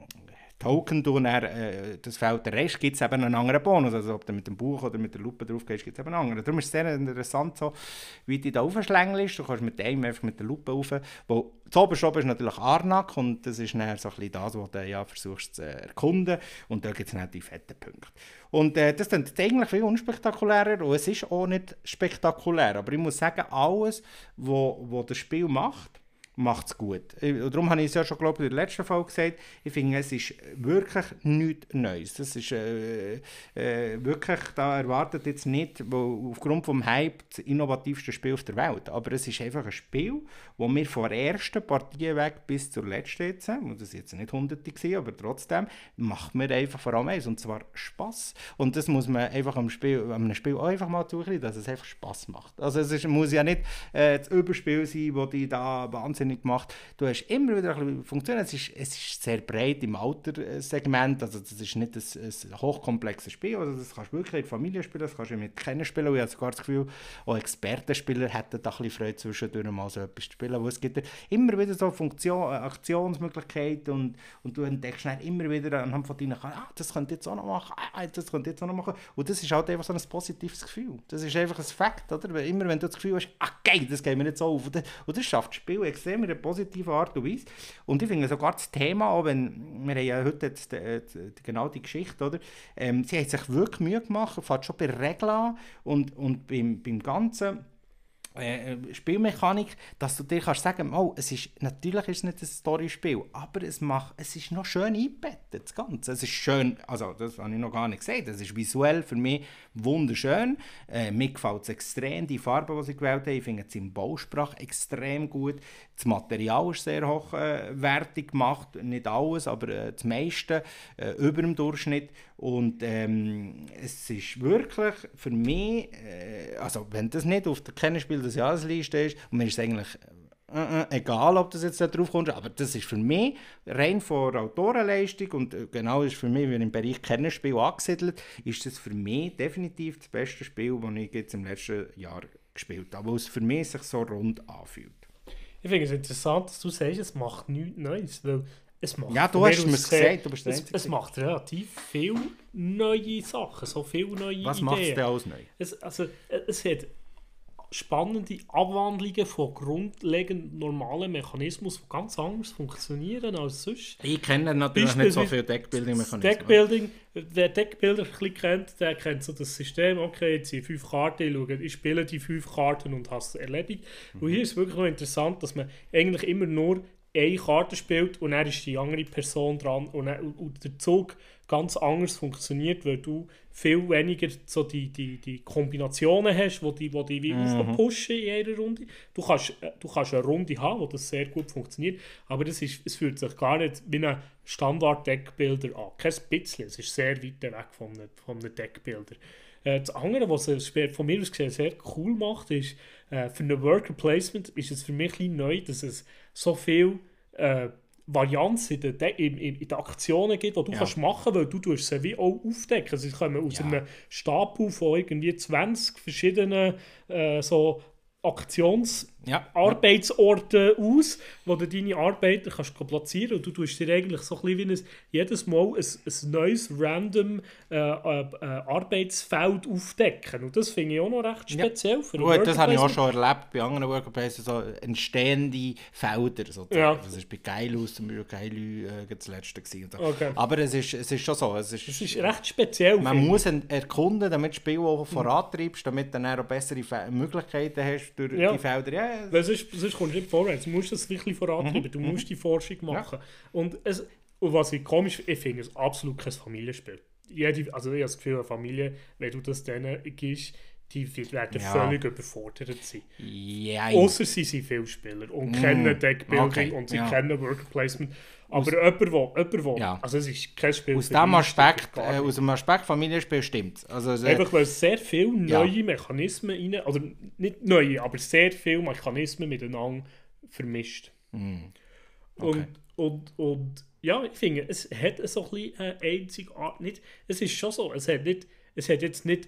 Token du dann, äh, das Feld der Rest, gibt es eben einen anderen Bonus. Also ob du mit dem Buch oder mit der Lupe drauf gehst, gibt es eben einen anderen. Darum ist es sehr interessant, so, wie die da aufschlängelst. Du kannst mit dem einfach mit der Lupe rauf. Wo, das oberste ist natürlich Arnak und das ist dann so ein das, was du ja versuchst zu erkunden. Und da gibt es dann die fetten Punkte. Und äh, das ist eigentlich viel unspektakulärer und es ist auch nicht spektakulär. Aber ich muss sagen, alles, was das Spiel macht, macht es gut. Darum habe ich es ja schon glaube ich, in der letzten Folge gesagt, ich finde, es ist wirklich nichts Neues. Das ist äh, äh, wirklich, da erwartet jetzt nicht, wo aufgrund des Hype das innovativste Spiel auf der Welt, aber es ist einfach ein Spiel, wo wir von der ersten Partie weg bis zur letzten jetzt, und das jetzt nicht hunderte gewesen, aber trotzdem, macht mir einfach vor allem eins, und zwar Spass. Und das muss man einfach am Spiel, am Spiel auch einfach mal zukriegen, dass es einfach Spass macht. Also es ist, muss ja nicht äh, das Überspiel sein, wo die da wahnsinnig wahnsinnig gemacht. Du hast immer wieder ein bisschen Funktionen. Es ist, es ist sehr breit im Alterssegment. Also das ist nicht ein, ein hochkomplexes Spiel. Also das kannst du wirklich in Familie spielen, das kannst du mit Kennen spielen. Ich habe sogar das Gefühl, auch Expertenspieler hätten da ein bisschen Freude zwischendurch mal so etwas zu spielen. Wo es gibt immer wieder so Funktion, Aktionsmöglichkeiten und, und du entdeckst dann immer wieder anhand von deinen ah, das könnte jetzt auch noch machen, ah, das könnte jetzt auch noch machen. Und das ist halt einfach so ein positives Gefühl. Das ist einfach ein Fakt, oder? Immer wenn du das Gefühl hast, ah geil, das geht mir nicht so auf. Und das, und das schafft das Spiel extrem in einer positiven Art und Weise. Und ich finde sogar das Thema, auch wenn, wir haben ja heute jetzt äh, genau die Geschichte, oder? Ähm, sie hat sich wirklich Mühe gemacht, fängt schon bei Regeln und, und beim, beim ganzen äh, Spielmechanik, dass du dir kannst sagen, oh, es ist, natürlich ist es nicht ein Storyspiel, aber es, macht, es ist noch schön eingebettet, das Ganze. Es ist schön, also das habe ich noch gar nicht gesagt, es ist visuell für mich wunderschön. Äh, mir gefällt es extrem, die Farbe, die sie gewählt haben, ich finde es im Bausprach extrem gut. Das Material ist sehr hochwertig gemacht, nicht alles, aber äh, das meiste äh, über dem Durchschnitt. Und ähm, es ist wirklich für mich, äh, also wenn das nicht auf der Kennenspiel des Jahresliste ist, und mir ist es eigentlich äh, äh, egal, ob das jetzt da drauf kommt, aber das ist für mich rein von Autorenleistung und äh, genau ist für mich, wenn im Bereich Kennenspiel angesiedelt, ist das für mich definitiv das beste Spiel, das ich jetzt im letzten Jahr gespielt habe, weil es für mich sich so rund anfühlt. Ich finde es interessant, dass du sagst, es macht nichts Neues, weil es macht... Ja, du hast mir mir gesagt, du bist es, es macht relativ viele neue Sachen, so viele neue Was Ideen. macht es denn alles neu? Es, also, äh, es hat spannende Abwandlungen von grundlegend normalen Mechanismen, die ganz anders funktionieren als sonst. Ich kenne natürlich nicht so viel Deckbuilding-Mechanismen. Deckbuilding, wer Deckbuilder ein kennt, der kennt so das System, okay, jetzt sind fünf Karten, ich, schaue, ich spiele die fünf Karten und habe es erledigt. Und hier ist es wirklich noch interessant, dass man eigentlich immer nur eine Karte spielt und dann ist die andere Person dran und, dann, und der Zug ganz anders funktioniert, weil du viel weniger so die, die, die Kombinationen hast, wo die, wo die wie Mhm. pushen in jeder Runde. Du kannst, äh, du kannst eine Runde haben, wo das sehr gut funktioniert, aber das ist, es fühlt sich gar nicht wie ein Standard-Deckbilder an. Kein bisschen, es ist sehr weit weg von einem, von einem Deckbilder. Äh, das andere, was es von mir aus gesehen sehr cool macht, ist, äh, für ein Worker Placement ist es für mich ein neu, dass es so viel äh, Varianz in den, De in, in, in den Aktionen gibt, die du Ja. kannst machen weil du tust sie wie auch aufdecken. Sie kommen aus Ja. einem Stapel von irgendwie 20 verschiedenen äh, so Aktions- Ja. Arbeitsorte aus, wo du deine Arbeiter kannst platzieren und du tust dir eigentlich so ein bisschen wie ein, jedes Mal ein, ein neues random äh, äh, äh, Arbeitsfeld aufdecken. Und das finde ich auch noch recht Ja. speziell für ein Gut, das habe ich auch schon erlebt bei anderen Workerplaces, so entstehende Felder. Sozusagen. Ja. Das war bei Geilus zum Beispiel Geilü äh, das letzte. Gewesen. so. Okay. Aber es ist, es ist schon so. Es ist, Das ist recht speziell. man muss erkunden, damit du das Spiel auch vorantreibst, damit du dann auch bessere Fe Möglichkeiten hast durch Ja. die Felder. Ja, Weil sonst, sonst kommst du nicht vorwärts. Du musst das wirklich vorantreiben. Du musst die Forschung machen. Und, es, und was ich komisch ich finde, es absolut kein Familienspiel. Jede, also ich habe das Gefühl, eine Familie, wenn du das denen gibst, die werden Ja. völlig überfordert sein. ja, Außer sie sind Vielspieler und kennen Deckbuilding okay, und sie ja. kennen Worker Placement. Aber jemand, wo, Ja. also es ist kein Spiel aus dem Aspekt, äh, aus dem Aspekt Familienspiel stimmt Also, es, äh, Einfach weil sehr viele Ja. neue Mechanismen rein, oder nicht neue, aber sehr viele Mechanismen miteinander vermischt. Hm. Und, und, und ja, ich finde, es hat so ein bisschen eine Einzigart, nicht, es ist schon so, es hat, nicht, es hat jetzt nicht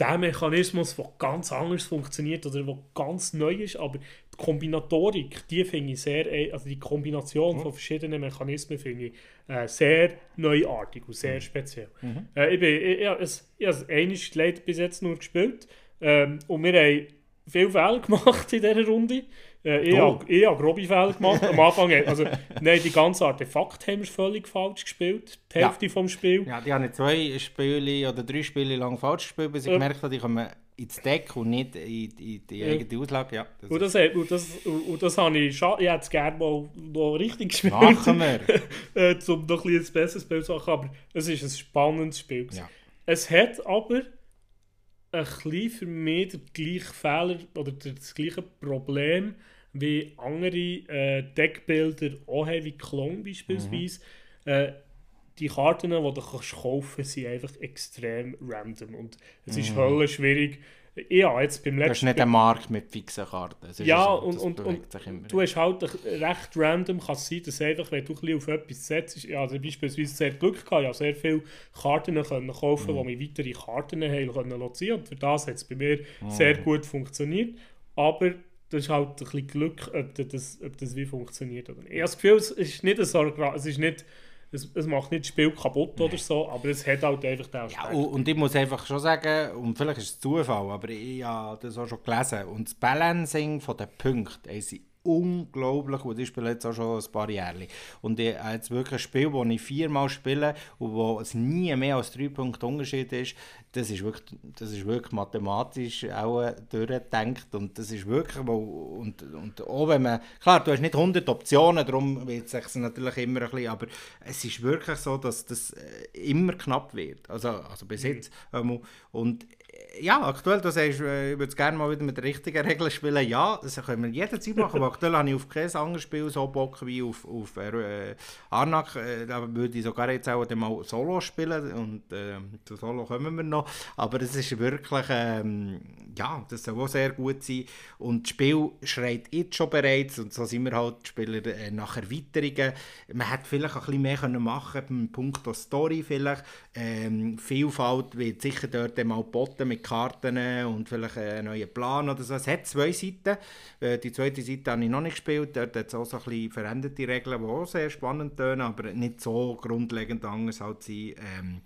den Mechanismus, der ganz anders funktioniert oder der ganz neu ist, aber die Kombinatorik, die finde ich sehr, äh, also die Kombination von verschiedenen Mechanismen finde ich äh, sehr neuartig und sehr speziell. Äh, ich, bin, ich, ich, habe es- ich habe es einmal leider bis jetzt nur gespielt ähm, und wir haben viele Fehler gemacht in dieser Runde. Äh, ich Oh. habe grobe Fehler gemacht. Am Anfang, also, nein, die ganze Artefakt haben wir völlig falsch gespielt. Die Ja. Hälfte vom Spiel. ja, die habe ich zwei Spiele oder drei Spiele lang falsch gespielt, bis ich Ja. gemerkt habe, die kommen ins Deck und nicht in, in die eigene Auslage. Ja, das Und das, und das, und das habe ich schon, ich hätte es gerne mal noch richtig gespielt. machen wir. äh, um noch ein, bisschen ein besseres Spiel zu machen. Aber es ist ein spannendes Spiel. Ja. Es hat aber ein bisschen für mich den gleichen Fehler oder das gleiche Problem wie andere äh, Deckbilder auch haben, wie Klon beispielsweise. Äh, die Karten, die du kaufen kannst, sind einfach extrem random. Und es ist höllisch schwierig. Ja, jetzt beim Das ist letzten nicht ein Markt mit fixen Karten. Ja, so, und, und, und du hast halt recht random, kann es sein, dass einfach, wenn du ein bisschen auf etwas setzt, ja, also beispielsweise sehr Glück gehabt, ja, sehr viele Karten können kaufen, Mhm. wo wir weitere Karten haben können lancieren und für das hat es bei mir Mhm. sehr gut funktioniert, aber das ist halt ein bisschen Glück, ob das, ob das wie funktioniert oder nicht. Ich habe das Gefühl, es ist nicht so, es ist nicht, es, es macht nicht das Spiel kaputt oder so, aber es hat halt einfach den Ja, Aspekt. und, und ich muss einfach schon sagen, und vielleicht ist es Zufall, aber ich habe das auch schon gelesen, und das Balancing von den Punkten haben sie unglaublich gut. Ich spiele jetzt auch schon ein paar Jahre. Und ich habe jetzt wirklich ein Spiel, das ich viermal spiele und wo es nie mehr als drei Punkte Unterschied ist, das ist wirklich, das ist wirklich mathematisch auch durchgedacht und das ist wirklich, und, und auch wenn man, klar, du hast nicht 100 Optionen, darum wird es sich natürlich immer ein bisschen, aber es ist wirklich so, dass das äh, immer knapp wird, also, also bis mhm. jetzt. Mhm. Und ja, aktuell, du sagst, äh, ich würde gerne mal wieder mit den richtigen Regeln spielen. Ja, das können wir jederzeit machen, aber aktuell habe ich auf kein anderes Spiel so Bock wie auf, auf äh, Arnak. Äh, da würde ich sogar jetzt auch mal Solo spielen und äh, zu Solo kommen wir noch. Aber es ist wirklich, ähm, ja, das soll auch sehr gut sein. Und das Spiel schreit jetzt schon bereits und so sind wir halt Spieler äh, nach Erweiterungen. Man hätte vielleicht ein bisschen mehr können machen beim Punkt der Story vielleicht. Ähm, Vielfalt wird sicher dort mal geboten mit Karten und vielleicht einen neuen Plan oder so. Es hat zwei Seiten. Äh, die zweite Seite habe ich noch nicht gespielt. Dort hat es auch so ein bisschen veränderte Regeln, die auch sehr spannend tönen, aber nicht so grundlegend anders halt sein. Ähm,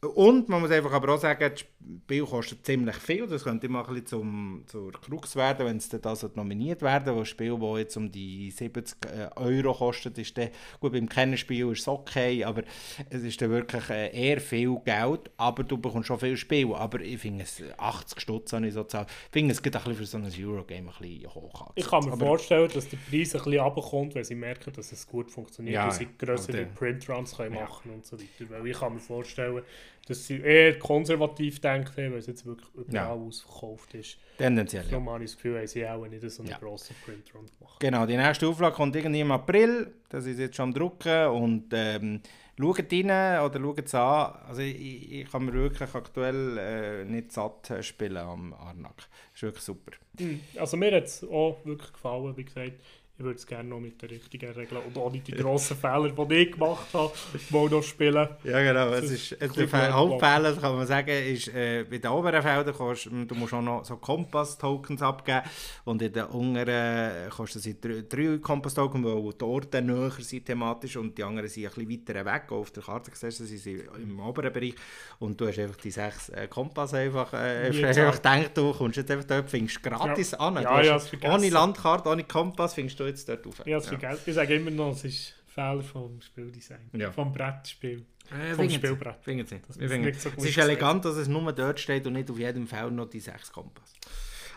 und man muss einfach aber auch sagen, das Spiel kostet ziemlich viel. Das könnte immer ein bisschen zum, zur Krux werden, wenn es dann also nominiert werden. Ein Spiel, das jetzt um die 70 äh, Euro kostet, ist dann, gut, beim Kennenspiel ist es okay, aber es ist dann wirklich äh, eher viel Geld. Aber du bekommst schon viel Spiel. Aber ich finde es 80 Stutz habe ich so Ich finde es geht ein bisschen für so ein Eurogame ein bisschen hoch. Ich kann mir aber, vorstellen, dass der Preis ein bisschen runterkommt, wenn sie merken, dass es gut funktioniert ja, und sie größere Printruns können ja. machen und so weiter. Weil ich kann mir vorstellen, dass sie eher konservativ denken, weil es jetzt wirklich überall ja. ausverkauft ist. Tendenziell. Ja. habe ich das Gefühl, haben sie auch nicht so einen ja. grossen Printrun gemacht. Genau, die nächste Auflage kommt irgendwie im April. Das ist jetzt schon am Drucken. Und ähm, schaut rein oder schaut es an. Also ich, ich kann mir wirklich aktuell äh, nicht satt spielen am Arnak. Das ist wirklich super. Hm, also mir hat es auch wirklich gefallen, wie gesagt ich würde es gerne noch mit den richtigen Regeln und nicht die grossen Fehler, die ich gemacht habe, mal noch spielen. Ja genau, es ist, es der Hauptfehler, kann man sagen, ist, äh, bei den oberen Feldern kannst du musst auch noch so Kompass-Tokens abgeben und in den unteren kostet es drei, drei Kompass-Tokens, weil die Orte näher sind thematisch und die anderen sind ein bisschen weiter weg. Auf der Karte siehst du, sie sind im oberen Bereich und du hast einfach die sechs äh, Kompass einfach, äh, einfach gedacht, du kommst jetzt einfach dort, findest gratis ja. an. Ja, ja, ohne Landkarte, ohne Kompass findest du jetzt dort auf. Ja, ja. Ich sage immer noch, es ist Fehler vom Spieldesign. Ja. Vom Brettspiel. Äh, vom Spielbrett. Finden Sie. Nicht so es ist elegant, dass es nur dort steht und nicht auf jedem Feld noch die sechs Kompass.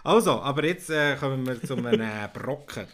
Also, aber jetzt äh, kommen wir zu einem äh, Brocken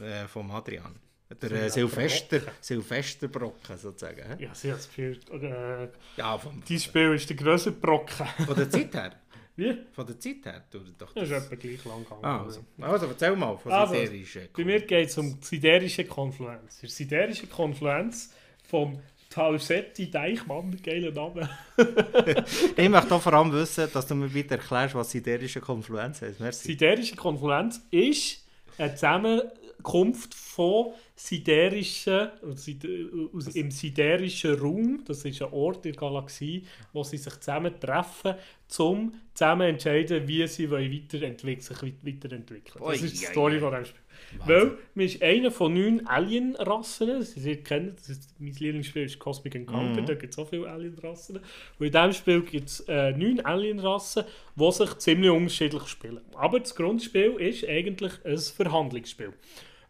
äh, vom Adrian. Der äh, Silvester, Silvester Brocken sozusagen. Ja, sie hat das Gefühl, äh, ja, vom, dieses Spiel ist der grösste Brocken. Von der Zeit her? Wie? Von der Zeit her? Du, doch das, das ist etwa gleich lang gegangen. Ah, also. also erzähl mal von also, siderischen Bei mir geht es um die siderische Konfluenz. Die siderische Konfluenz vom Talsetti Deichmann, geiler Name. ich möchte vor allem wissen, dass du mir bitte erklärst, was siderische Konfluenz ist. Merci. Siderische Konfluenz ist eine Zusammenkunft von siderischen, aus, im siderischen Raum, das ist ein Ort in der Galaxie, wo sie sich zusammen treffen, um zusammen entscheiden, wie sie weiterentwickeln, sich weiterentwickeln. Das ist die Story von dem Spiel. Weil man ist einer von neun Alien-Rassen, Sie kennen, das ist, mein Lieblingsspiel ist Cosmic Encounter, mhm. da gibt es so viele Alien-Rassen. Und in diesem Spiel gibt es äh, neun Alien-Rassen, die sich ziemlich unterschiedlich spielen. Aber das Grundspiel ist eigentlich ein Verhandlungsspiel.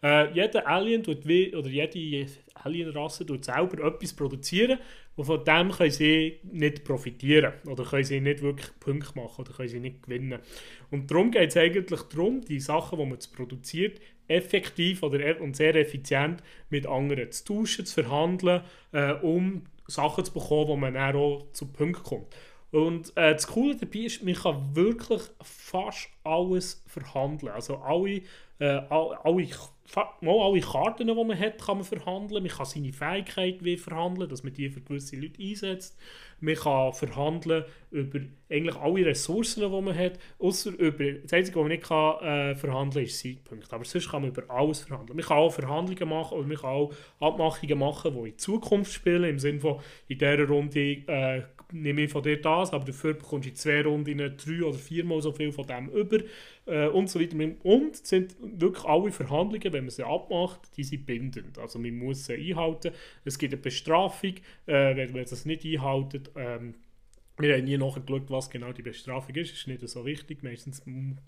Äh, jeder Alien tut wie, oder jede Alienrasse tut selber etwas produzieren und von dem können sie nicht profitieren oder können sie nicht wirklich Punkte machen oder können sie nicht gewinnen. Und darum geht es eigentlich darum, die Sachen, die man produziert, effektiv oder e- und sehr effizient mit anderen zu tauschen, zu verhandeln, äh, um Sachen zu bekommen, wo man dann auch zu Punkten kommt. Und äh, das Coole dabei ist, man kann wirklich fast alles verhandeln. Also alle, äh, alle, mal alle Karten, die man hat, kann man verhandeln. Man kann seine Fähigkeit verhandeln, dass man die für gewisse Leute einsetzt. Man kann verhandeln über eigentlich alle Ressourcen, die man hat. Außer über, das Einzige, was man nicht kann, äh, verhandeln kann, ist Zeitpunkt. Aber sonst kann man über alles verhandeln. Man kann auch Verhandlungen machen oder man kann auch Abmachungen machen, die in Zukunft spielen. Im Sinne von, in dieser Runde äh, nehme ich von dir das, aber dafür bekommst du in zwei Runden drei oder viermal so viel von dem über äh, und so weiter. Und sind wirklich alle Verhandlungen, wenn man sie abmacht, die sind bindend. Also man muss sie einhalten. Es gibt eine Bestrafung, äh, wenn man das nicht einhaltet. Ähm, wir haben nie nachgeschaut, was genau die Bestrafung ist. Das ist nicht so wichtig. Meistens, hm,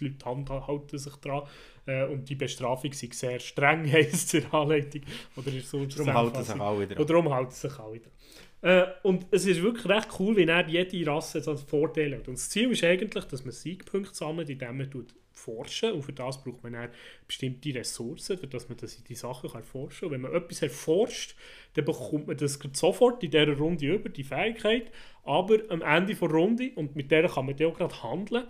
die Leute halten sich dran. Äh, und die Bestrafung ist sehr streng, heisst es in der Anleitung. Oder ist so darum halten sich alle dran. Und darum halten sich alle dran. Äh, und es ist wirklich recht cool, wie er jede Rasse so Vorteile hat. Und das Ziel ist eigentlich, dass man Siegpunkte sammelt, indem man forschen und für das braucht man bestimmte Ressourcen, für dass man das, die Sachen kann erforschen kann. Wenn man etwas erforscht, dann bekommt man das sofort in dieser Runde über, die Fähigkeit, aber am Ende der Runde, und mit der kann man dann auch gerade handeln,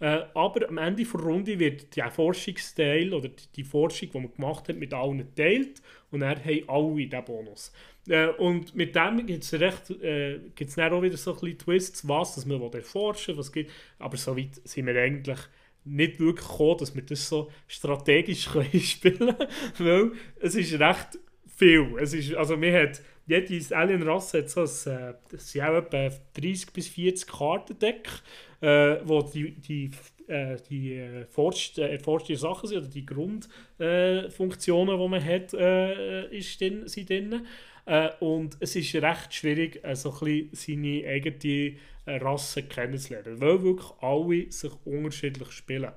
äh, aber am Ende der Runde wird der Forschungsteil oder die, die, Forschung, die man gemacht hat, mit allen geteilt und dann haben alle diesen Bonus. Äh, und mit dem gibt es äh, dann auch wieder so ein bisschen Twists, was dass man erforschen was gibt. Aber so weit sind wir eigentlich nicht wirklich gekommen, dass wir das so strategisch spielen können, weil es ist recht viel. Es ist, also wir hat, jede Alien-Rasse hat so ein, äh, das etwa 30 bis 40 Kartendeck, äh, wo die, die, äh, die äh, erforschten Sachen sind, oder die Grundfunktionen, äh, die man hat, äh, ist drin, sind drin. Äh, und es ist recht schwierig, äh, so ein seine eigene äh, Rasse kennenzulernen, weil wirklich alle sich unterschiedlich spielen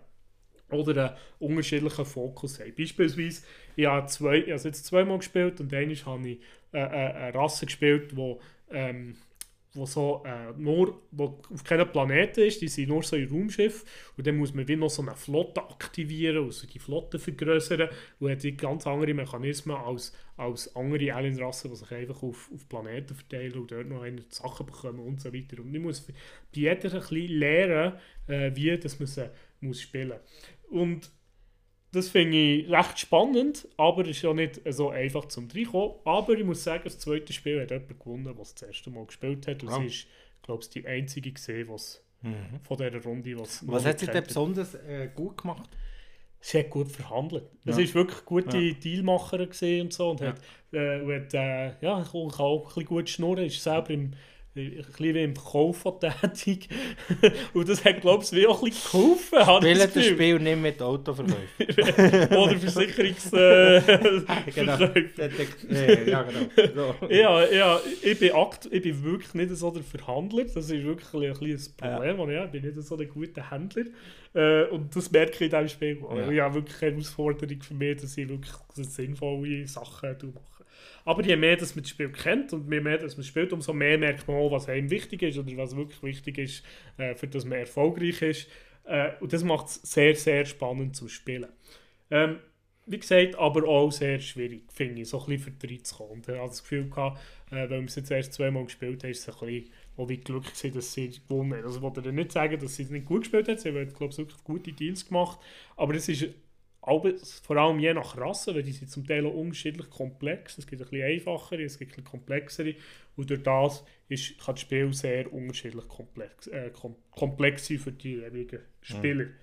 oder einen unterschiedlichen Fokus haben. Beispielsweise, ich habe, zwei, ich habe jetzt zweimal gespielt und einmal habe ich äh, äh, eine Rasse gespielt, die ähm, wo so äh, nur wo auf keinem Planeten ist, die sind nur so ein Raumschiff. Und dann muss man wie noch so eine Flotte aktivieren, also die Flotte vergrößern. Und hat ganz andere Mechanismen als, als andere Alienrassen, die sich einfach auf, auf Planeten verteilen und dort noch Sachen bekommen und so weiter. Und ich muss bei jeder ein bisschen lernen, äh, wie dass man sie muss spielen. Und das finde ich recht spannend, aber es ist ja nicht so einfach zum Reinkommen. Aber ich muss sagen, das zweite Spiel hat jemand gewonnen, der das erste Mal gespielt hat. Und ja. sie ist, glaube ich, die einzige gesehen, was mhm. von dieser Runde was Was hat sie denn besonders äh, gut gemacht? Sie hat gut verhandelt. Ja. Es war wirklich gute ja. Dealmacherin und so und ja. hat, äh, und hat äh, ja, kann auch ein bisschen gut schnurren, ist selber im ein bisschen wie im Verkauf tätig. Und das hat, glaube ich, auch ein bisschen geholfen. Spielen das Spiel nicht mit Autoverkäufen. Oder Versicherungs... Äh, genau. ja, genau. So. Ja, ja, ich, bin akt ich bin wirklich nicht so der Verhandler. Das ist wirklich ein, ein, ein Problem. Ja. Ich bin nicht so ein guter Händler. Äh, und das merke ich in diesem Spiel. Ja. Ich habe wirklich eine Herausforderung für mich, dass ich wirklich sinnvolle Sachen mache. Aber je mehr dass man das Spiel kennt und je mehr dass man spielt, umso mehr merkt man auch, was einem wichtig ist oder was wirklich wichtig ist, äh, für das man erfolgreich ist. Äh, und das macht es sehr, sehr spannend zu spielen. Ähm, wie gesagt, aber auch sehr schwierig, finde ich, so ein bisschen für reinzukommen. Und ich hatte das Gefühl, gehabt, äh, weil wir es jetzt erst zweimal gespielt haben, ist es ein bisschen auch wie Glück gewesen, dass sie gewonnen haben. Also ich wollte nicht sagen, dass sie es nicht gut gespielt haben, sie haben, glaube ich, wirklich gute Deals gemacht, aber es ist aber vor allem je nach Rasse, weil die sind zum Teil auch unterschiedlich komplex. Es gibt ein bisschen einfachere, es gibt ein bisschen komplexere. Und durch das ist, kann das Spiel sehr unterschiedlich komplex, äh, kom komplex sein für die jeweiligen Spieler. Mhm.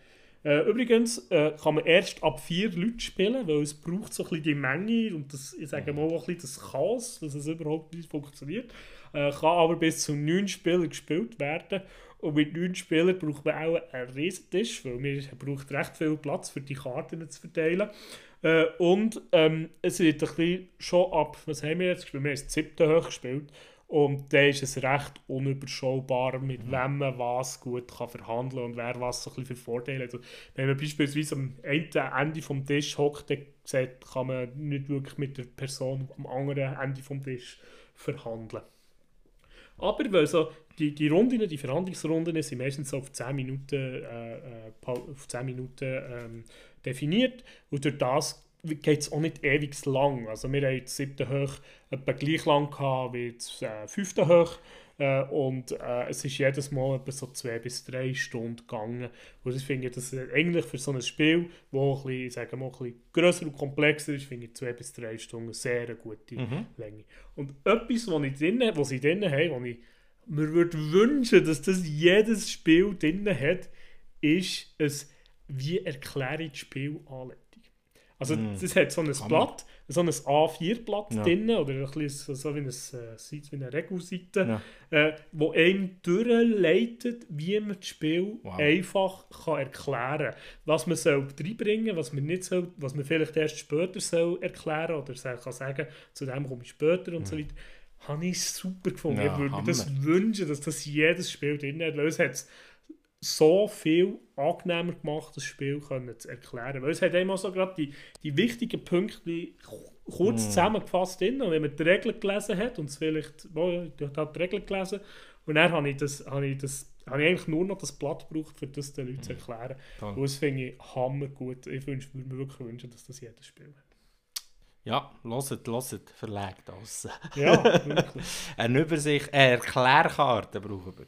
Äh, übrigens äh, kann man erst ab vier Leuten spielen, weil es braucht so ein bisschen die Menge und das, ich sage mal auch ein bisschen das Chaos, dass es überhaupt nicht funktioniert. Äh, kann aber bis zu neun Spielern gespielt werden. Und mit neun Spielern braucht man auch einen riesen Tisch, weil man braucht recht viel Platz für die Karten zu verteilen. Äh, und ähm, es wird ein bisschen schon ab, was haben wir jetzt gespielt? Wir haben das siebte hoch gespielt. Und da ist es recht unüberschaubar, mit mhm. wem man was gut kann verhandeln kann und wer was so ein bisschen für Vorteile hat. Also, wenn man beispielsweise am Ende vom Tisch hockt, dann kann man nicht wirklich mit der Person am anderen Ende vom Tisch verhandeln. Aber weil so die, die Runden, die Verhandlungsrunden sind meistens so auf 10 Minuten, äh, äh auf 10 Minuten ähm, definiert und durch das geht es auch nicht ewig lang. Also wir haben das siebte Hoch etwa gleich lang gehabt wie das äh, fünfte Hoch. Äh, und äh, es ist jedes Mal etwa so zwei bis drei Stunden gegangen. Und ich finde das eigentlich für so ein Spiel, das ein bisschen, sagen wir, ein bisschen grösser und komplexer ist, finde ich zwei bis drei Stunden eine sehr gute mhm. Länge. Und etwas, was, ich drin, was sie drin haben, was ich mir würde wünschen, dass das jedes Spiel drin hat, ist ein wie erkläre ich das Spiel Anleitung. Also mm. das hat so ein Blatt, so ein A4-Blatt ja. drin, oder ein bisschen so wie, ein, äh, wie eine Regelseite, ja. äh, wo einem durchleitet, wie man das Spiel wow. einfach kann erklären kann. Was man soll reinbringen was man nicht soll, was man vielleicht erst später soll erklären oder kann sagen, zu dem komme ich später und mm. so weiter habe ich super gefunden. Ja, ich würde mir das wünschen, dass das jedes Spiel drin hat. Es hat so viel angenehmer gemacht, das Spiel können zu erklären. Weil es hat einmal so gerade die, die wichtigen Punkte kurz mm. zusammengefasst drin. Und wenn man die Regeln gelesen hat, und es vielleicht, oh, ich habe die Regeln gelesen, und dann habe ich, das, habe ich, das, habe ich eigentlich nur noch das Blatt gebraucht, um das den Leuten zu erklären. Toll. Und das finde ich hammergut. Ich wünsch, würde mir wirklich wünschen, dass das jedes Spiel hat. Ja, loset, loset, verlegt aus. Ja, wirklich. Eine Übersicht, eine Erklärkarte brauchen wir.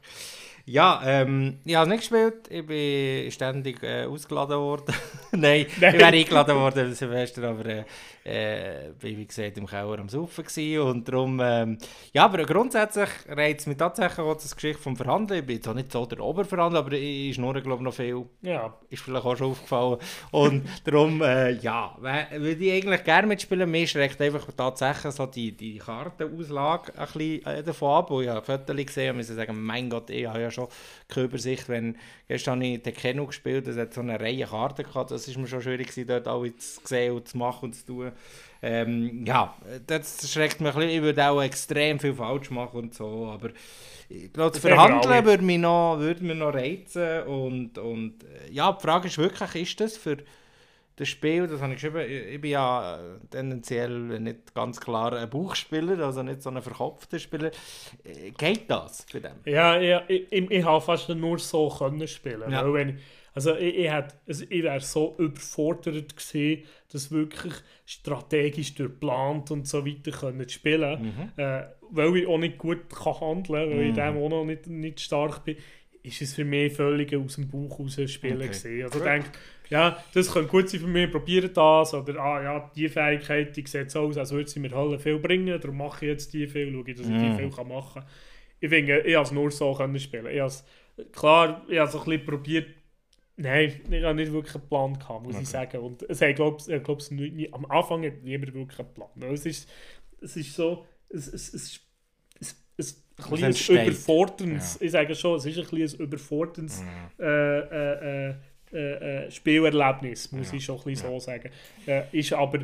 Ja, ähm, ich habe nicht gespielt. Ich bin ständig äh, ausgeladen worden. Nein, Nein, ich wäre eingeladen worden Silvester, aber äh, äh, bin wie gesagt im Keller am Saufen gewesen und darum, ähm, ja, aber grundsätzlich reizt mich tatsächlich auch das Geschichte vom Verhandeln. Ich bin zwar nicht so der Oberverhandler, aber ich schnurre glaube ich noch viel. Ja. Ist vielleicht auch schon aufgefallen. Und darum, äh, ja, würde ich eigentlich gerne mitspielen. Mir schreckt einfach tatsächlich so die, die Kartenauslage ein bisschen äh, davon ab, wo ich habe Fotos gesehen muss ich sagen, mein Gott, ich habe ja schon keine Übersicht, wenn, gestern habe ich Tekkeno gespielt, das hat so eine Reihe Karten gehabt, das ist mir schon schwierig gewesen, dort alle zu sehen und zu machen und zu tun. Ähm, ja, das schreckt mich ein bisschen. Ich würde auch extrem viel falsch machen und so, aber ich glaube, das Verhandeln würde mich, noch, würde mich noch reizen und, und äh, ja, die Frage ist wirklich, ist das für das Spiel, das habe ich geschrieben, ich bin ja tendenziell nicht ganz klar ein Buchspieler, also nicht so ein verkopfter Spieler. Äh, geht das für dem? Ja, ja ich, ich, ich habe fast nur so können spielen. Ja. Wenn, also ich, ich, hätte, also ich wäre so überfordert gewesen, das wirklich strategisch durchplant und so weiter können spielen, mhm. äh, weil ich auch nicht gut kann handeln, weil mhm. ich dem auch noch nicht, nicht stark bin, ist es für mich völlig aus dem Bauch raus spielen okay. gewesen. Also ich denke, ja, das könnte gut sein für mich, probiere das, oder ah ja, die Fähigkeit, die sieht so aus, als würde sie mir Halle viel bringen, darum mache ich jetzt die viel, schaue ich, dass ich mm. die viel kann machen kann. Ich finde, ich habe es nur so können spielen. Ich has, klar, ich habe es ein bisschen probiert, Nein, ich habe nicht wirklich einen Plan gehabt, muss okay. ich sagen. Und es hat, glaub, ich am Anfang hat niemand wirklich einen Plan. Es ist, es ist so, es, es, es, es, es ein bisschen überforderndes, ja. ich sage schon, es ist ein bisschen ein überforderndes ja. äh, äh, äh äh, äh, Spielerlebnis, muss ja. ich schon ein bisschen so sagen. Äh, ist aber,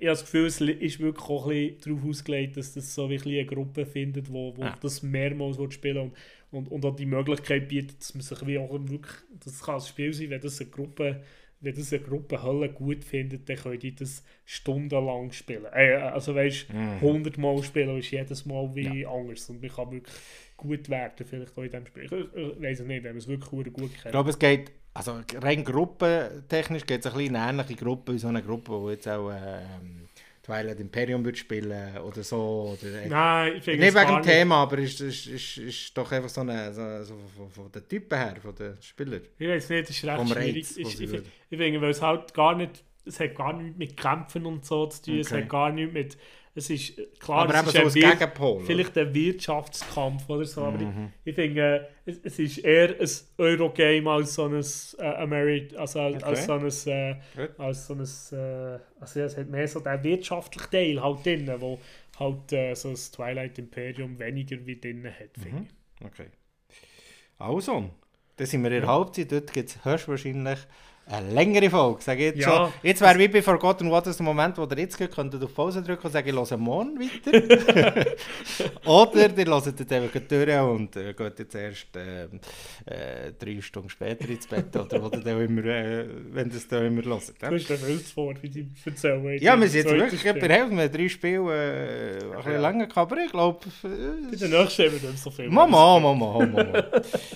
ich habe das Gefühl, es ist wirklich auch ein bisschen darauf ausgelegt, dass das so wie eine Gruppe findet, wo, wo das mehrmals spielen und, und, und auch die Möglichkeit bietet, dass man sich wie auch wirklich, das kann ein Spiel sein, wenn das eine Gruppe wenn das eine Gruppe Hölle gut findet, dann können die das stundenlang spielen. Äh, also weißt, mhm. 100 Mal spielen ist jedes Mal wie ja. anders und man kann wirklich gut werden vielleicht auch in diesem Spiel. Ich, ich weiß es nicht, wenn man es wirklich gut kennt. Ich glaube, es geht also rein gruppentechnisch geht es ein bisschen eine ähnliche Gruppe wie so eine Gruppe, die jetzt auch ähm, Twilight Imperium wird spielen oder so. Oder, Nein, ich finde Nicht wegen dem Thema, aber ist, ist, ist, ist doch einfach so, eine, so, so von, von den Typen her, von den Spielern. Ich weiß nicht, das ist recht schwierig. Reiz, ich, ich, ich finde, weil es halt gar nicht, es hat gar nichts mit Kämpfen und so zu tun, okay. es hat gar nichts mit es ist äh, klar, aber es ist so ein Gegenpol. Vielleicht ein Wirtschaftskampf oder so, aber mhm. ich, ich finde, es, es, ist eher ein Eurogame als so ein äh, Ameri also als, okay. als so ein, äh, als so ein äh, also es hat mehr so den wirtschaftlichen Teil halt drin, wo halt äh, so das Twilight Imperium weniger wie drin hat, finde mhm. Okay. Also, da sind wir in der Halbzeit, dort gibt es höchstwahrscheinlich eine längere Folge, sage ich jetzt ja. schon. Jetzt wäre wie bei Forgotten Waters der Moment, wo ihr jetzt könnt ihr auf Pause drücken und sagen, ich höre morgen weiter. Oder ihr hört jetzt einfach durch und äh, geht jetzt erst äh, äh, drei Stunden später ins Bett oder wo ihr immer, äh, wenn dann immer hört. Ja? Du hast ja wild vor, wie die erzählen. Ja, wir sind jetzt wirklich bei der Hälfte, wir haben drei Spiele äh, ein bisschen ja. länger gehabt, aber ich glaube... Äh, bei den nächsten haben wir so viel. Mama, Mama, Mama.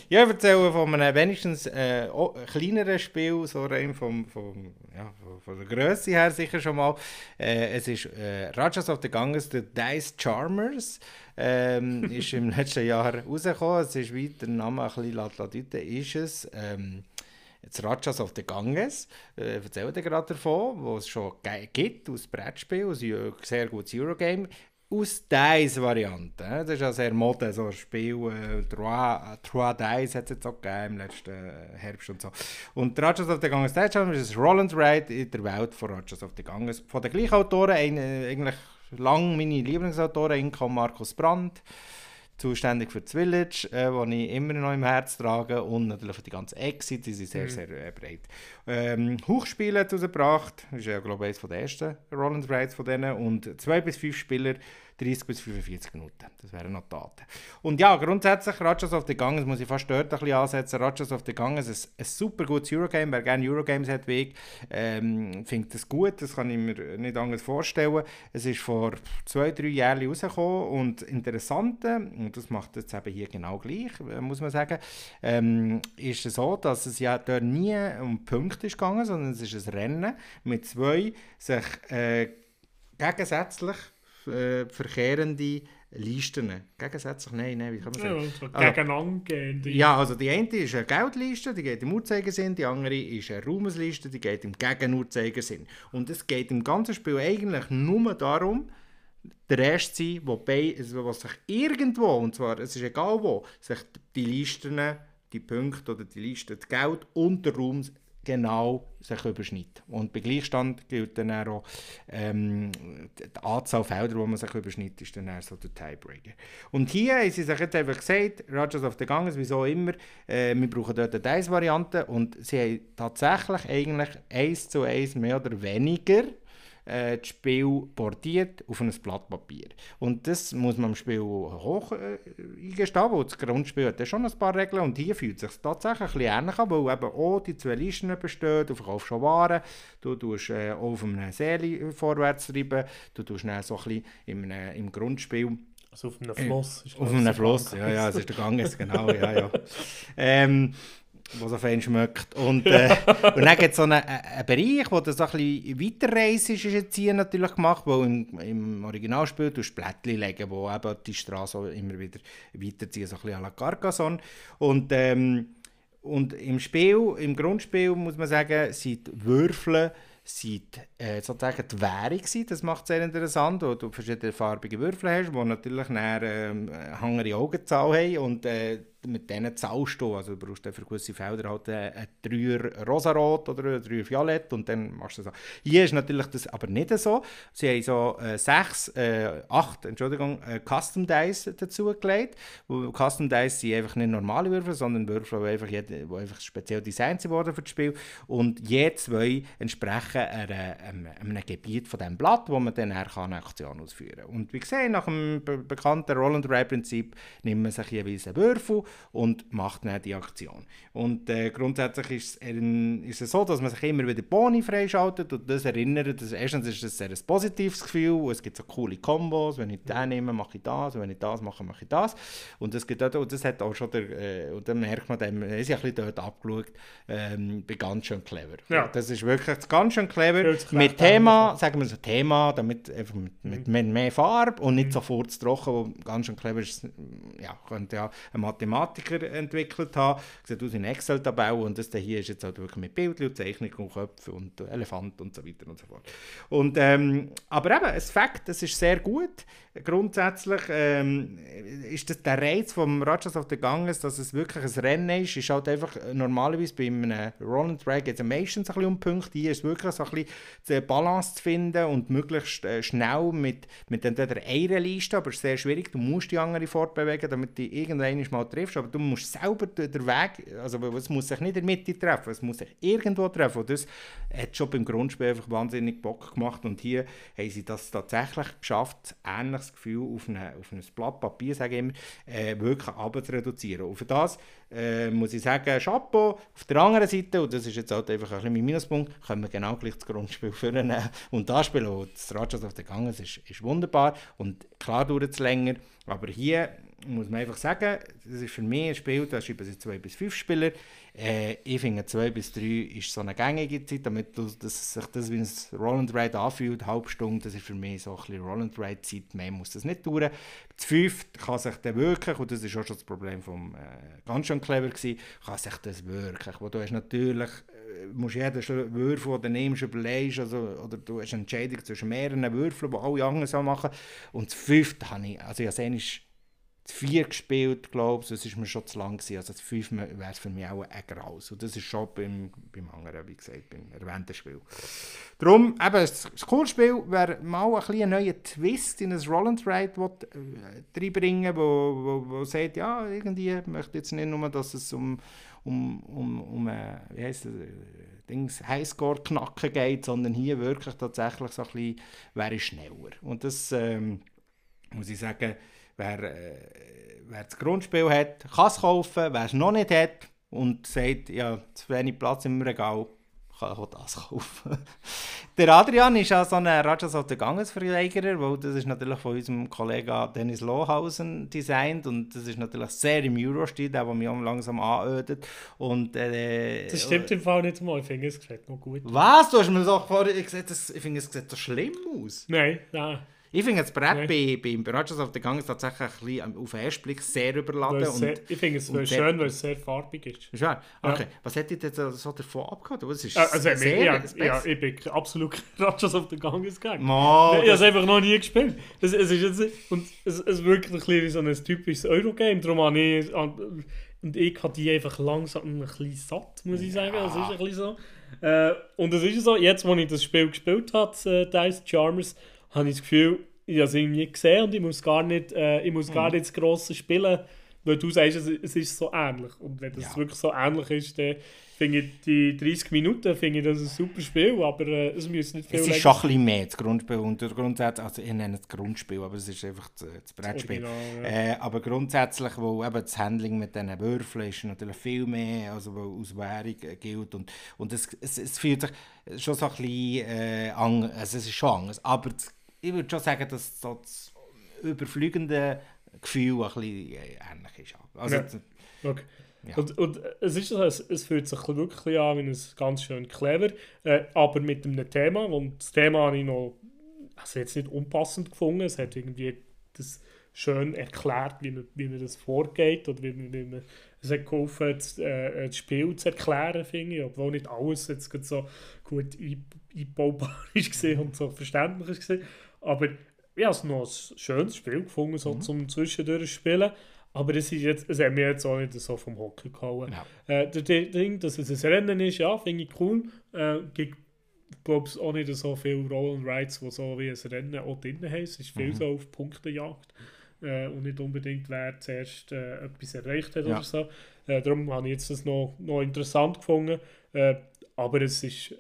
ja, ich erzähle von einem wenigstens äh, kleineren Spiel, so rein vom, vom, ja, von der Größe her sicher schon mal. Äh, es ist äh, Rajas of the Ganges, The Dice Charmers. Ähm, ist im letzten Jahr rausgekommen. Es ist weiter, der Name ein bisschen Latladite ist es. Ähm, Jetzt Rajas of the Ganges, äh, erzählt gerade davon, wo es schon gibt, aus Brettspiel, aus einem sehr gutes Eurogame aus Dice-Variante. Das ist ja sehr Mode, so ein Spiel. Äh, Trois, Trois Dice hat es jetzt auch gegeben im letzten Herbst und so. Und Rogers of the Ganges Dice ist ein Roland Ride in der Welt von Rogers of the Ganges. Von den gleichen Autoren, ein, eigentlich lang meine Lieblingsautoren, Inka Markus Brandt zuständig für das Village, äh, wo ich immer noch im Herz trage und natürlich für die ganze Exit, die sind sehr, mhm. sehr äh, breit. Ähm, Hochspiele hat rausgebracht, das ist ja glaube ich eines der ersten Roland Rides von denen und zwei bis fünf Spieler 30 bis 45 Minuten. Das wären noch Daten. Und ja, grundsätzlich Rajas of the Ganges muss ich fast dort ein bisschen ansetzen. Rajas of the Ganges ist ein, super gutes Eurogame. Wer gerne Eurogames hat ich, ähm, findet das gut. Das kann ich mir nicht anders vorstellen. Es ist vor zwei, drei Jahren rausgekommen und interessant, und das macht es eben hier genau gleich, äh, muss man sagen, ähm, ist es so, dass es ja dort nie um Punkte ist gegangen, sondern es ist ein Rennen mit zwei sich äh, gegensätzlich äh, verkehrende Listen. Gegensätzlich, nein, nein, wie kann man sagen? Ja, so Also- gegenangehende. Ja, also die eine ist eine Geldliste, die geht im Uhrzeigersinn, die andere ist eine Raumesliste, die geht im Gegenuhrzeigersinn. Und es geht im ganzen Spiel eigentlich nur darum, der Erste zu sein, wobei, also was sich irgendwo, und zwar, es ist egal wo, sich die Listen, die Punkte oder die Liste, das Geld und der Raum genau sich überschneiden. Und bei Gleichstand gilt dann auch ähm, die Anzahl Felder, wo man sich überschneidet, ist dann eher so der Tiebreaker. Und hier haben sie sich jetzt einfach gesagt, Rajas of the Ganges, wieso immer, äh, wir brauchen dort eine Dice-Variante und sie haben tatsächlich eigentlich eins zu eins mehr oder weniger äh, das Spiel portiert auf ein Blatt Papier. Und das muss man im Spiel hoch äh, eingestehen, weil das Grundspiel hat schon ein paar Regeln und hier fühlt es sich tatsächlich ein bisschen ähnlich an, weil eben auch die zwei Listen bestehen, du verkaufst schon Waren, du tust äh, auf einem Seele vorwärts treiben, du tust dann so ein bisschen im, äh, im Grundspiel Also auf einem Fluss. ist auf einem Bank. ja, ja, es ist der Ganges, genau, ja, ja. Ähm, was so fein schmeckt. Und, äh, und dann gibt es so einen, einen Bereich, wo das so ein bisschen weiterreise ist, ist jetzt hier natürlich gemacht, weil im, im Originalspiel du Blättchen legen, wo eben die Straße immer wieder weiterziehen, so ein bisschen à la Carcassonne. Und, ähm, und im Spiel, im Grundspiel muss man sagen, sind Würfel sind äh, sozusagen die Währung gewesen. Das macht es sehr interessant, wo du verschiedene farbige Würfel hast, die natürlich dann, ähm, eine hangere Augenzahl haben und äh, mit denen du, also du brauchst für gewisse Felder halt äh, ein Dreier rosarot oder ein Dreier violett und dann machst du das. Hier ist natürlich das aber nicht so. Sie haben so äh, sechs, äh, acht, Entschuldigung, äh, Custom Dice dazugelegt. Custom Dice sind einfach nicht normale Würfel, sondern Würfel, die einfach, die einfach speziell designt wurden für das Spiel. Und je zwei entsprechen einer, einem, einem Gebiet von diesem Blatt, wo man dann eine Aktion ausführen kann. Und wie gesagt, nach dem be bekannten Roll-and-Ride-Prinzip nimmt man sich jeweils einen Würfel und macht dann die Aktion. Und äh, grundsätzlich ist es, ist es so, dass man sich immer wieder Boni freischaltet und das erinnert, dass erstens ist es ein sehr positives Gefühl, es gibt so coole Kombos, wenn ich den nehme, mache ich das, und wenn ich das mache, mache ich das. Und das, gibt auch, und das hat auch schon der, äh, und dann merkt man, dann ist ja ein bisschen dort abgeschaut, ähm, bei ganz schön clever. Ja. Das ist wirklich ganz schön clever, mit Thema, sagen wir so Thema, damit einfach mit, mit mehr, mehr Farbe und nicht sofort zu trocken, wo ganz schön clever ist, ja, könnte ja ein Mathematiker entwickelt haben, sieht aus eine Excel-Tabelle und das hier ist jetzt halt wirklich mit Bildchen und Zeichnung und Köpfen und äh, Elefant und so weiter und so fort. Und, ähm, aber eben, das Fakt, das ist sehr gut. Grundsätzlich ähm, ist das der Reiz vom Rajas of the Ganges, dass es wirklich ein Rennen ist, ist halt einfach äh, normalerweise bei einem Roland Drag es meistens ein bisschen um Punkte. Hier ist es wirklich so ein bisschen die Balance zu finden und möglichst äh, schnell mit, mit entweder einer Liste, aber es ist sehr schwierig, du musst die andere fortbewegen, damit du irgendwann mal triffst, aber du musst selber den Weg, also es muss sich nicht in der Mitte treffen, es muss sich irgendwo treffen und das hat schon beim Grundspiel einfach wahnsinnig Bock gemacht und hier haben sie das tatsächlich geschafft, ähnliches Gefühl auf, eine, auf ein Blatt Papier, sage ich immer, äh, wirklich reduzieren. Und für das äh, muss ich sagen, Chapeau. Auf der anderen Seite, und das ist jetzt halt einfach ein bisschen mein Minuspunkt, können wir genau gleich das Grundspiel führen und das Spiel, und das Rajas auf der Ganges ist, ist wunderbar und klar dauert es länger, aber hier muss man einfach sagen, das ist für mich ein Spiel, da schreiben sie 2 bis 5 Spieler. Äh, ich finde 2 bis 3 ist so eine gängige Zeit, damit du, dass sich das wie ein Roll and Ride anfühlt, eine halbe Stunde, das ist für mich so ein bisschen Roll and Ride Zeit, mehr muss das nicht dauern. Das 5 kann sich dann wirklich, und das ist auch schon das Problem vom äh, ganz schön clever gewesen, kann sich das wirklich, wo du hast natürlich äh, musst jeden Würfel, den du nimmst, überlegst, also, oder du hast eine Entscheidung zwischen mehreren Würfeln, die alle anderen so machen. Und das fünfte habe ich, also ich habe vier gespielt, glaube ich, das ist mir schon zu lang gewesen. Also das fünf wäre für mich auch ein Graus. Und das ist schon beim, beim anderen, wie gesagt, beim erwähnten Spiel. Darum, eben, das, Kurzspiel wäre mal ein bisschen einen neuen Twist in ein Roll and Ride äh, reinbringen, wo, wo, wo sagt, ja, irgendwie möchte jetzt nicht nur, dass es um, um, um, um äh, wie heisst das, äh, Dings, Highscore-Knacken geht, sondern hier wirklich tatsächlich so ein bisschen, wäre schneller. Und das... Ähm, muss ich sagen, wer, äh, wer das Grundspiel hat, kann es kaufen. Wer es noch nicht hat und sagt, ja, zu wenig Platz im Regal, kann auch das kaufen. der Adrian ist ja so ein Rajas of the Ganges-Verlegerer, weil das ist natürlich von unserem Kollegen Dennis Lohausen designt und das ist natürlich sehr im Euro-Stil, der, der mich auch langsam anödet. Und, äh, Das stimmt im Fall nicht mal, ich finde es gefällt noch gut. Was? Du hast mir doch vorhin gesagt, das- ich finde, es sieht so schlimm aus. Nein, nein. Ich finde das Brett Nein. bei, beim Rajas of the Ganges tatsächlich ein bisschen auf den ersten Blick sehr überladen. Und, sehr, ich finde es schön, sehr- weil es sehr farbig ist. ist wahr? Okay, was hat dich denn so davon ist Äh, Also, sehr, sehr, ja, ja, ich bin absolut Ratchas auf den Ganges gegangen. Ich habe es einfach noch nie gespielt. Es, es, ist jetzt, und es, es wirkt ein bisschen wie so ein typisches Eurogame. Darum habe ich, an- und ich habe die einfach langsam ein bisschen satt, muss ich sagen. Das ist ein bisschen so. Äh, und es ist so, jetzt, wo ich das Spiel gespielt habe, äh, Dice Charmers, habe ich das Gefühl, ich habe es irgendwie gesehen und ich muss gar nicht, äh, ich muss gar Mhm. nicht das grosse spielen, weil du sagst, es, es ist so ähnlich. Und wenn das Ja. wirklich so ähnlich ist, dann finde ich die 30 Minuten finde ich das ein super Spiel, aber äh, es muss nicht viel Es ist schon ein bisschen mehr, das Grundspiel. Und der Grundsatz, also ich nenne es Grundspiel, aber es ist einfach das, das Brettspiel. Original, ja. Äh, aber grundsätzlich, wo eben das Handling mit diesen Würfeln ist natürlich viel mehr, also wo aus Währung äh, gilt. Und, und es, es, es fühlt sich schon so ein bisschen äh, an, also es ist schon anders. Aber das, ich würde schon sagen, dass so das überfliegende Gefühl ein bisschen äh, ähnlich ist. Also, Ja. Okay. Ja. Und, und es, ist es, es fühlt sich wirklich an wie ein ganz schön clever, äh, aber mit einem Thema. Und das Thema habe ich noch also jetzt nicht unpassend gefunden. Es hat irgendwie das schön erklärt, wie man, wie man das vorgeht oder wie man, wie man es hat geholfen, das, äh, das Spiel zu erklären, finde ich. Obwohl nicht alles jetzt so gut ein- einbaubar ist und so verständlich ist. Aber ich habe es noch ein schönes Spiel gefunden, so zum Zwischendurch spielen. Aber es, ist jetzt, es hat mir jetzt auch nicht so vom Hocker gehauen. Ja. Äh, der Ding, dass es ein Rennen ist, ja, finde ich cool. Äh, gibt, glaube ich, auch nicht so viele Roll and Rides, die so wie ein Rennen auch drin haben. Es ist viel so auf Punktejagd. Äh, und nicht unbedingt, wer zuerst äh, etwas erreicht hat Ja. oder so. Äh, darum habe ich jetzt das noch, noch interessant gefunden. Äh, aber es ist,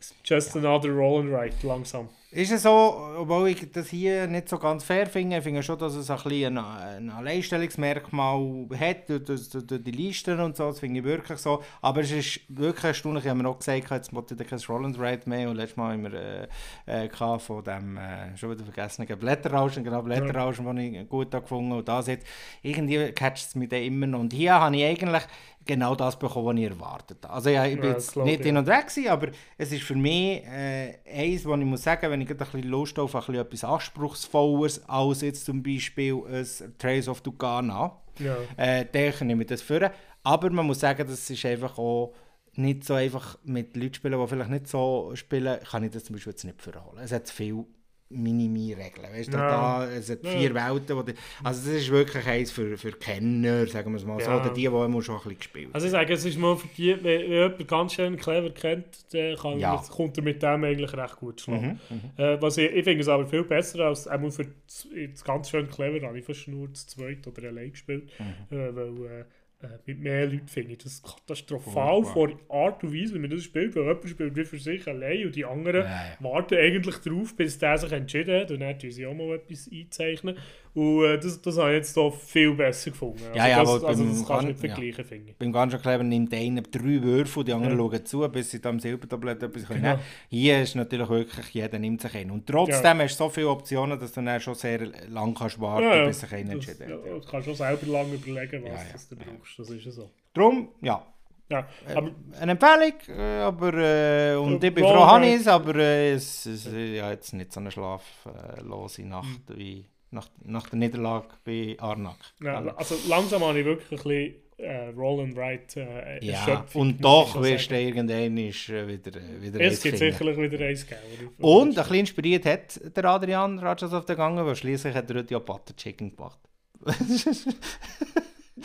es ist just another Roll and Ride, langsam. Ist es so, obwohl ich das hier nicht so ganz fair finde, ich finde schon, dass es ein, bisschen ein, ein Alleinstellungsmerkmal hat, durch, durch, durch die Listen und so, das finde ich wirklich so. Aber es ist wirklich erstaunlich, ich habe mir auch gesagt, jetzt wollte ich kein Roland Ride mehr und letztes Mal haben wir äh, äh, von dem, äh, schon wieder vergessen, Blätterrauschen, genau, Blätterrauschen, ja. ich gut gefunden und das jetzt, irgendwie catcht es mich dann immer noch. Und hier habe ich eigentlich genau das bekommen, was ich erwartet habe. Also ja, ich bin Ja, jetzt nicht ich, hin und weg gewesen, aber es ist für mich äh, eins, was ich muss sagen, wenn ich gerade ein bisschen Lust auf ein bisschen etwas Anspruchsvolleres als jetzt zum Beispiel ein Trails of Tucana, Ja. äh, dann nehme ich das für. Aber man muss sagen, das ist einfach auch nicht so einfach mit Leuten spielen, die vielleicht nicht so spielen, kann ich das zum Beispiel jetzt nicht vorholen. Es hat viel Minimi-Regeln. Weißt du, Ja. da, es hat vier Welten. Wo die, also das ist wirklich eins für, für Kenner, sagen wir es mal so, Ja. oder die, die immer schon ein bisschen gespielt Also ich sage, es ist mal für die, wenn, wenn jemand ganz schön clever kennt, dann kann Ja. kommt er mit dem eigentlich recht gut schlagen. Mhm, Äh, was ich, ich finde es aber viel besser als einmal für das, das ganz schön clever habe ich fast nur zu zweit oder allein gespielt, Mhm. äh, weil äh, äh, mit mehr Leuten finde ich das katastrophal Furchtbar. von Art und Weise, wie man das spielt, weil jemand spielt wie für sich allein und die anderen Ja, ja. warten eigentlich darauf, bis der sich entschieden hat und dann tun sie auch mal etwas einzeichnen und äh, das, das habe ich jetzt da viel besser gefunden. Also Ja, ja, das, aber also beim das kannst du nicht Gan- ja. vergleichen, finde ich. Beim clever nimmt einer drei Würfel, die anderen Ja. schauen zu, bis sie da am Silbertablett etwas können. Genau. Hier ist natürlich wirklich, jeder nimmt sich einen. Und trotzdem hast du so viele Optionen, dass du dann schon sehr lang kannst warten Ja, ja. bis sich einer Das, entschieden ja, hat. Ja. du kannst schon selber lange überlegen, was Ja, ja, du brauchst. Das ist ja so. Darum, ja, Ja, Äh, aber eine Empfehlung, äh, aber, äh, und Ja, ich bin ja, froh, ja. Hannes, aber äh, es ist ja, jetzt nicht so eine schlaflose Nacht Hm. wie nach, nach der Niederlage bei Arnak. ja, also langsam habe ich wirklich ein bisschen äh, Roll and Ride äh, Ja, und doch wirst du irgendwann ist, äh, wieder, äh, wieder Es gibt sicherlich wieder eins geben. Und ein bisschen inspiriert hat der Adrian Rajas auf der Gange, weil schließlich hat er heute ja Butter Chicken gemacht.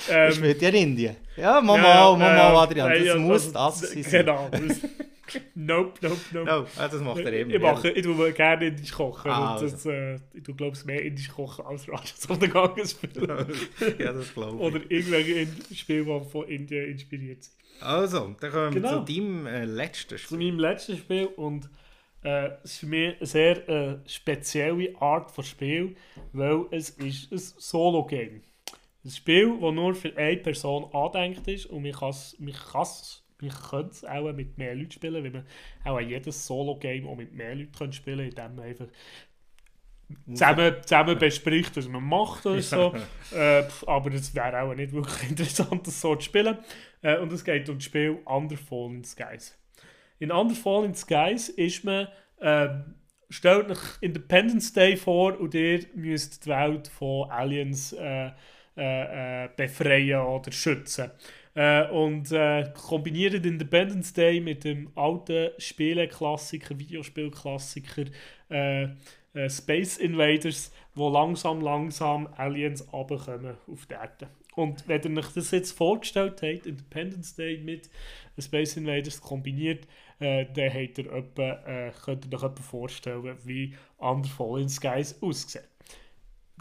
Ähm, spielt ja in Indien. Ja, Mama, ja, Mama, ja, Adrian, das ja, muss also, das sein. Genau. nope, nope, nope. No, das macht er immer. Ich, mache, ich tue gerne Indisch kochen. Ah, und das, äh, ich tue, glaube ich, mehr Indisch kochen als Rajas auf der Gange spielen. ja, das glaube ich. Oder irgendwelche Spiele, die von Indien inspiriert sind. Also, dann kommen wir Genau. zu deinem äh, letzten Zu Spiel. meinem letzten Spiel und Äh, es ist für mich eine sehr äh, spezielle Art von Spiel, weil es ist ein Solo-Game. Ein Spiel, das nur für eine Person andenkt ist und man, kann's, man, kann's, man könnte es auch mit mehr Leuten spielen, weil man auch jedes Solo-Game auch mit mehr Leuten spielen kann, indem man einfach zusammen, zusammen bespricht, was man macht oder so. äh, aber es wäre auch nicht wirklich interessant, das so zu spielen. Äh, und es geht um das Spiel Under Fallen Skies. In Under Fallen Skies ist man, äh, stellt euch Independence Day vor und ihr müsst die Welt von Aliens äh, äh, äh, befreien oder schützen. Äh, und äh, kombiniert Independence Day mit dem alten Spieleklassiker, Videospielklassiker äh, äh, Space Invaders, wo langsam, langsam Aliens runterkommen auf die Erde. Und wenn ihr euch das jetzt vorgestellt habt, Independence Day mit Space Invaders kombiniert, äh, dann habt ihr etwa, äh, könnt ihr euch etwa vorstellen, wie Under Fallen Skies aussieht.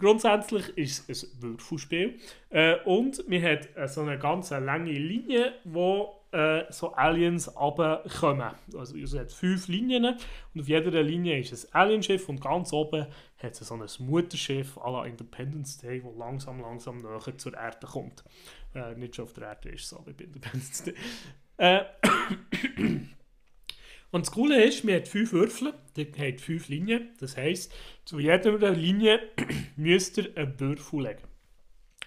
Grundsätzlich ist es ein Würfelspiel äh, und man hat äh, so eine ganz lange Linie, wo äh, so Aliens runterkommen. Also es hat fünf Linien und auf jeder Linie ist ein Alienschiff und ganz oben hat es so ein Mutterschiff à la Independence Day, das langsam, langsam näher zur Erde kommt. Äh, nicht schon auf der Erde ist, so wie bei Independence Day. Und das Coole ist, man hat fünf Würfel, der hat fünf Linien. Das heisst, zu jeder Linie müsst ihr einen Würfel legen.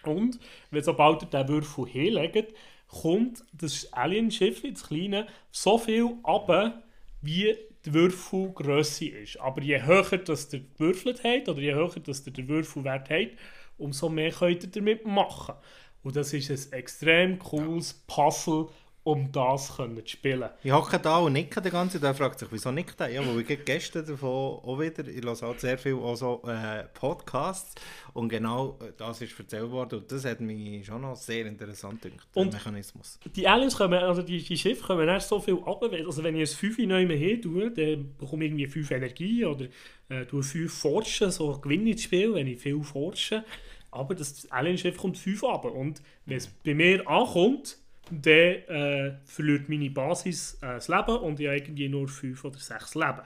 Und wenn sobald ihr diesen Würfel hinlegt, kommt das Alienschiff, das kleine, so viel runter, wie die Würfelgröße ist. Aber je höher das ihr gewürfelt habt, oder je höher das ihr den Würfelwert habt, umso mehr könnt ihr damit machen. Und das ist ein extrem cooles Puzzle, um das können zu spielen. Ich hocke da und nicke die ganze Zeit. fragt sich, wieso nickt er? Ja, weil ich gestern davon auch wieder, ich höre auch sehr viel auch so, äh, Podcasts und genau äh, das ist erzählt worden und das hat mich schon noch sehr interessant gedacht, und der Mechanismus. Die Aliens kommen, also die, die Schiffe kommen erst so viel ab, also wenn ich ein 5 neu mehr hin tue, dann bekomme ich irgendwie 5 Energie oder äh, tue 5 forschen, so gewinne ich das Spiel, wenn ich viel forsche. Aber das Alien-Schiff kommt 5 ab und wenn es bei mir ankommt, dann äh, verliert meine Basis äh, das Leben und ich habe irgendwie nur 5 oder 6 Leben.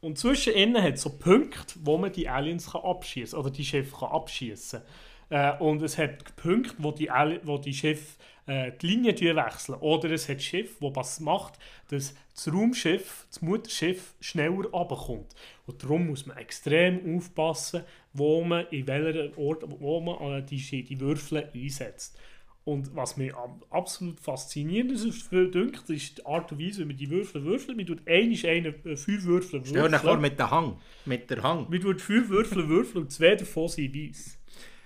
Und zwischen ihnen hat es so Punkte, wo man die Aliens abschießen oder die Schiffe abschießen äh, Und es hat Punkte, wo die, wo die Schiffe äh, die Linie wechseln. Oder es hat Schiff, wo was macht, dass das Raumschiff, das Mutterschiff, schneller runterkommt. Und darum muss man extrem aufpassen, wo man in welcher Ort, wo man äh, die, die Würfel einsetzt. Und was mir absolut faszinierend ist, dünkt, ist die Art und Weise, wie man die Würfel würfelt. Man tut einmal eine, äh, fünf Würfel würfeln. Stell dir vor, mit der Hang. Mit der Hang. Man tut fünf Würfel würfeln und zwei davon sind weiß.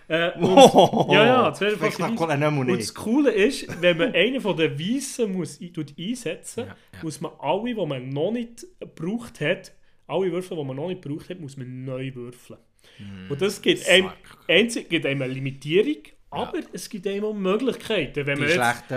Äh, und, ja, ja, zwei davon sind weiß. Und das Coole ist, wenn man einen von den Weißen muss, einsetzen ja, ja. muss man alle, die man noch nicht gebraucht hat, alle Würfel, die man noch nicht gebraucht hat, muss man neu würfeln. Mm, und das gibt einem, einzig, gibt einem eine Limitierung aber ja. es gibt immer Möglichkeiten, wenn man jetzt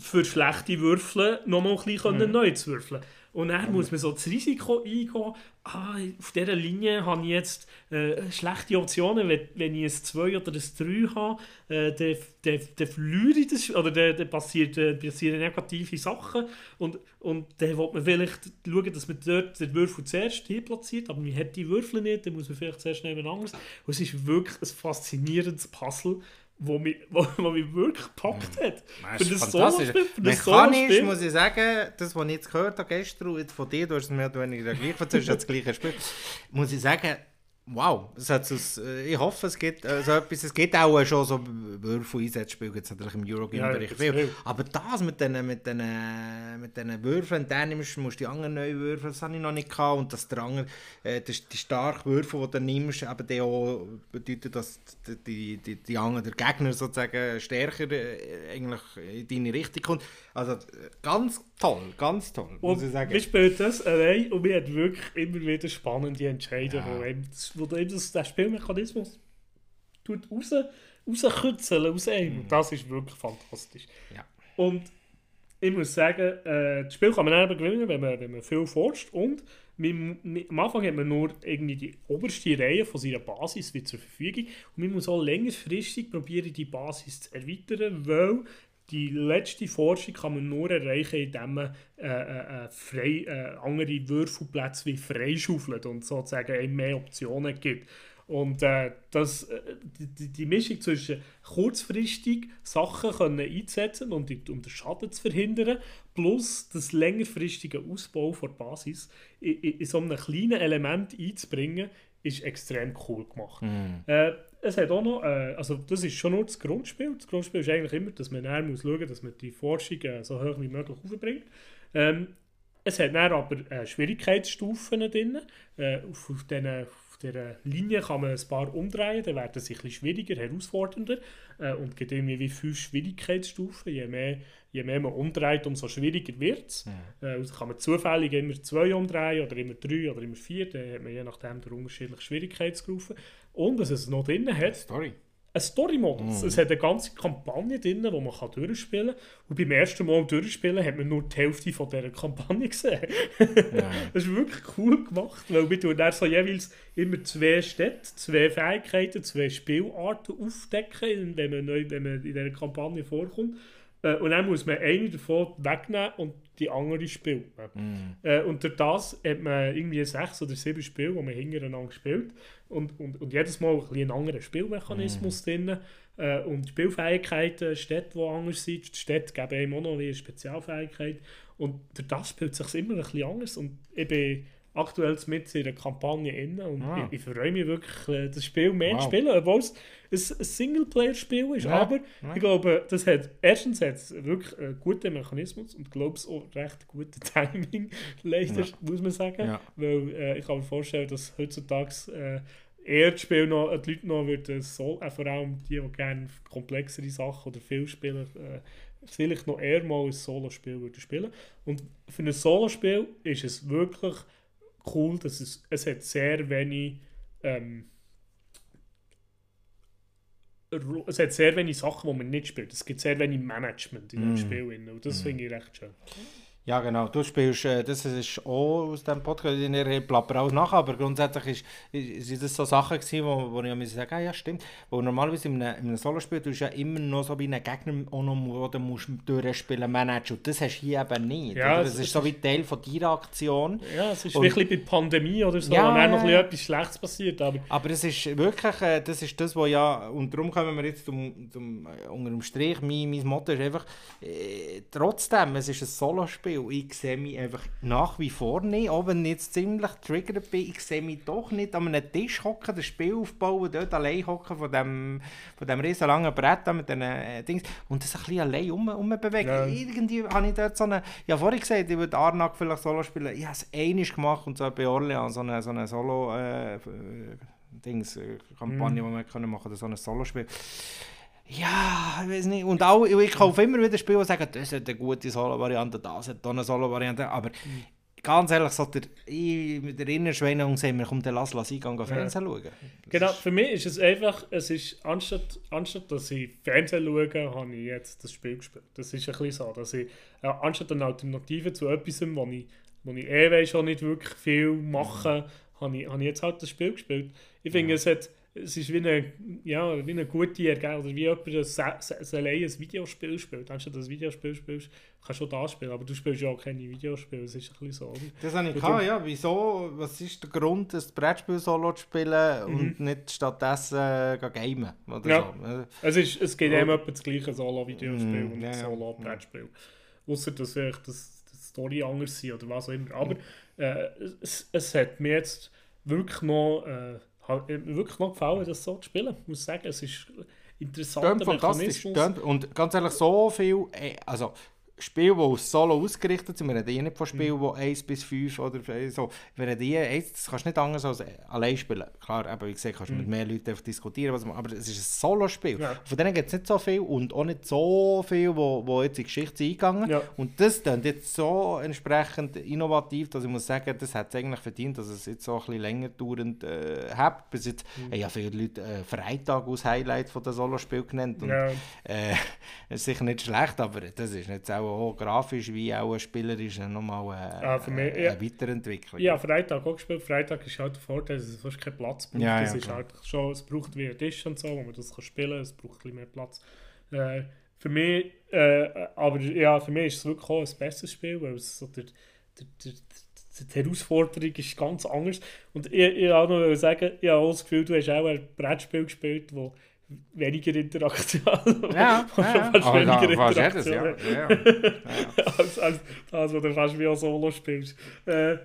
für schlechte Würfel noch mal ein bisschen mhm. neu zu würfeln. Und dann muss man so das Risiko eingehen, ah, auf dieser Linie habe ich jetzt äh, schlechte Optionen, wenn, wenn ich ein 2 oder ein 3 habe, äh, dann, dann, dann verliere ich das, oder dann, dann passiert, äh, passieren negative Sachen und, und dann will man vielleicht schauen, dass man dort den Würfel zuerst hier platziert, aber man hat die Würfel nicht, dann muss man vielleicht zuerst jemand anderes. Und es ist wirklich ein faszinierendes Puzzle, wo mich, wo, wo mich wirklich gepackt hat. Ja, für das Solo-Spiel. Mechanisch muss ich sagen, das, was ich jetzt gehört habe gestern und von dir, du hast es oder weniger gleich erzählt, das gleiche Spiel, muss ich sagen, Wow, es hat so, äh, ich hoffe, es äh, so etwas, es gibt auch schon so Würfel-Einsatzspiele, es natürlich im Eurogame-Bereich ja, viel. Aber das mit diesen mit den, mit den Würfeln, dann nimmst, musst du die anderen neu würfeln, das habe ich noch nicht gehabt. Und dass der andere, äh, die, die starken Würfel, die du nimmst, eben die auch bedeutet, dass die, die, die anderen, der Gegner sozusagen stärker äh, eigentlich in deine Richtung kommt. Also äh, ganz toll, ganz toll, muss und ich sagen. Wir spielen das allein und wir haben wirklich immer wieder spannende Entscheidungen, ja. wo, wo eben das, der Spielmechanismus tut raus, rauskützeln aus einem. Mhm. Das ist wirklich fantastisch. Ja. Und ich muss sagen, äh, das Spiel kann man eben gewinnen, wenn man, wenn man viel forscht und man, man, am Anfang hat man nur irgendwie die oberste Reihe von seiner Basis zur Verfügung und man muss auch längerfristig probieren, die Basis zu erweitern, weil die letzte Forschung kann man nur erreichen, indem man äh, äh, äh frei, äh, andere Würfelplätze wie freischaufelt und sozusagen mehr Optionen gibt. Und äh, das, äh, die, die, Mischung zwischen kurzfristig Sachen können einzusetzen und die, um den Schaden zu verhindern, plus das längerfristige Ausbau der Basis in, in, in so einem kleinen Element einzubringen, ist extrem cool gemacht. Mm. Äh, es hat auch noch, äh, also das ist schon nur das Grundspiel. Das Grundspiel ist eigentlich immer, dass man dann muss schauen muss, dass man die Forschung äh, so hoch wie möglich aufbringt. Ähm, es hat dann aber äh, Schwierigkeitsstufen drin. Äh, auf, auf diesen der Linie kann man ein paar umdrehen, dann werden sie ein bisschen schwieriger, herausfordernder äh, und gibt irgendwie wie fünf Schwierigkeitsstufen. Je mehr, je mehr man umdreht, umso schwieriger wird es. Ja. Also kann man zufällig immer zwei umdrehen oder immer drei oder immer vier, dann hat man je nachdem unterschiedliche Schwierigkeitsstufen. Und was es noch drin hat, Story ein Story-Modus. Mm. Es hat eine ganze Kampagne drin, die man kann durchspielen kann. Und beim ersten Mal durchspielen hat man nur die Hälfte von dieser Kampagne gesehen. Ja. das ist wirklich cool gemacht, weil wir tun so jeweils immer zwei Städte, zwei Fähigkeiten, zwei Spielarten aufdecken, wenn man, neu, wenn man in dieser Kampagne vorkommt. Äh, und dann muss man eine davon wegnehmen und die andere spielt man. Mm. und durch das hat man irgendwie sechs oder sieben Spiele, die man hintereinander spielt. Und, und, und jedes Mal ein einen anderen Spielmechanismus mm. drin. Äh, und Spielfähigkeiten, Städte, die anders sind. Die Städte geben eben auch noch eine Spezialfähigkeit. Und durch das spielt es sich immer ein bisschen anders. Und ich bin aktuell mit in der Kampagne inne und ah. ich, ich, freue mich wirklich, äh, das Spiel mehr wow. zu spielen, obwohl es ein, Singleplayer-Spiel ist. Ja. Aber ja. ich glaube, das hat erstens hat wirklich einen guten Mechanismus und glaube es auch recht gutes Timing, leider, ja. muss man sagen. Weil äh, ich kann mir vorstellen, dass heutzutage äh, eher das Spiel noch, die Leute noch würden, so, äh, vor allem die, die gerne komplexere Sachen oder viel spielen, äh, vielleicht noch eher mal ein Solo-Spiel würden spielen. Und für ein Solo-Spiel ist es wirklich cool, dass es, es hat sehr wenig ähm, es hat sehr wenig Sachen, die man nicht spielt. Es gibt sehr wenig Management in dem mm. Spiel. Und das mm. finde ich recht schön. Ja, genau. Du spielst, äh, das ist auch aus dem Podcast, in der plapper alles nach, aber grundsätzlich ist, ist das so Sachen gewesen, wo, wo ich mir sagen, ah, ja stimmt, wo normalerweise in einem, in einem Solo-Spiel du ja immer noch so wie einen Gegner auch noch oder musst durchspielen, managen und das hast du hier eben nicht. Ja, das, ist so wie Teil von deiner Aktion. Ja, es ist und, wirklich bei Pandemie oder so, ja, wenn noch etwas Schlechtes passiert. Aber, aber es ist wirklich, äh, das ist das, was ja, und darum kommen wir jetzt zum, zum, äh, unter dem Strich, mein, mein Motto ist einfach, äh, trotzdem, es ist ein Solo-Spiel Spiel. Ich sehe mich einfach nach wie vor nicht, auch wenn ich jetzt ziemlich triggert bin, ich sehe mich doch nicht an einem Tisch hocken, das Spiel aufbauen, dort allein hocken von dem, von dem riesen langen Brett mit den äh, Dings und das ein bisschen allein um, umbewegen. Ja. Irgendwie habe ich dort so eine, ja vorhin gesagt, ich würde Arnak vielleicht Solo spielen, ich habe es einmal gemacht und so bei Orleans, so eine, so eine Solo äh, Dings, äh, Kampagne, mm. die wir können machen, so ein Solo-Spiel ja, ich weiß nicht. Und auch, ich kaufe immer wieder Spiele, die sagen, das hat eine gute Solo-Variante, das hat eine Solo-Variante. Aber mhm. ganz ehrlich, so der, ich mit der Innerschweinung sehen, wir kommt der lass, lass ich gehen Fernsehen schauen. genau, für mich ist es einfach, es ist, anstatt, anstatt dass ich Fernsehen schaue, habe ich jetzt das Spiel gespielt. Das ist ein bisschen so, dass ich, äh, anstatt eine Alternative zu etwas, wo ich, wo ich eh weiss, schon nicht wirklich viel mache, mhm. habe ich, habe ich jetzt halt das Spiel gespielt. Ich finde, ja. es hat es ist wie eine, ja, wie eine gute Ergänzung, oder wie jemand ein, allein ein Videospiel spielt. Wenn du das Videospiel spielst, kannst du das spielen, aber du spielst ja auch keine Videospiele, das ist ein bisschen so. Das habe ich gehabt, ja. Wieso, was ist der Grund, das Brettspiel solo zu spielen mhm. und nicht stattdessen äh, gamen? Oder ja. so. es, ist, es gibt immer das gleiche Solo-Videospiel mhm. und ja, Solo-Brettspiel. Außer dass vielleicht das, das Story anders ist oder was auch immer. Aber äh, es, es hat mir jetzt wirklich noch... Äh, hat mir wirklich noch gefallen, das so zu spielen. Ich muss sagen, es ist interessant. Mechanismus. Und ganz ehrlich, so viel, äh, also Spiele, die aus Solo ausgerichtet sind, wir reden hier nicht von Spielen, mhm. die 1 bis 5 oder so, wir reden hier, das kannst du nicht anders als allein spielen. Klar, eben, wie gesagt, kannst du mhm. mit mehr Leuten diskutieren, was man, aber es ist ein Solo-Spiel. Ja. Von denen gibt es nicht so viel und auch nicht so viel, wo, wo jetzt in die Geschichte eingegangen ja. Und das dann jetzt so entsprechend innovativ, dass ich muss sagen, das hat es eigentlich verdient, dass es jetzt so ein bisschen länger dauernd äh, hat. Bis jetzt mhm. haben ja viele Leute äh, Freitag als Highlight von der Solo-Spiel genannt und ja. äh, ist sicher nicht schlecht, aber das ist nicht so auch grafisch wie auch spielerisch nochmal eine, ah, mich, eine, ja. Weiterentwicklung. Ja, Freitag auch gespielt. Freitag ist halt der Vorteil, dass es fast keinen Platz braucht. Ja, ja, ist halt schon, es braucht wie ein Tisch und so, wo man das kann spielen kann. Es braucht ein bisschen mehr Platz. Äh, für mich, äh, aber ja, für mich ist es wirklich auch ein besseres Spiel, weil es so der, der, der, die Herausforderung ist ganz anders. Und ich, ich auch noch sagen, ich habe das Gefühl, du hast auch ein Brettspiel gespielt, wo weniger Interaktion. Ja, ja, ja. fast Aber weniger da- Interaktion. ja. ja, ja. als, als das, was du fast wie auch Solo spielst. Äh,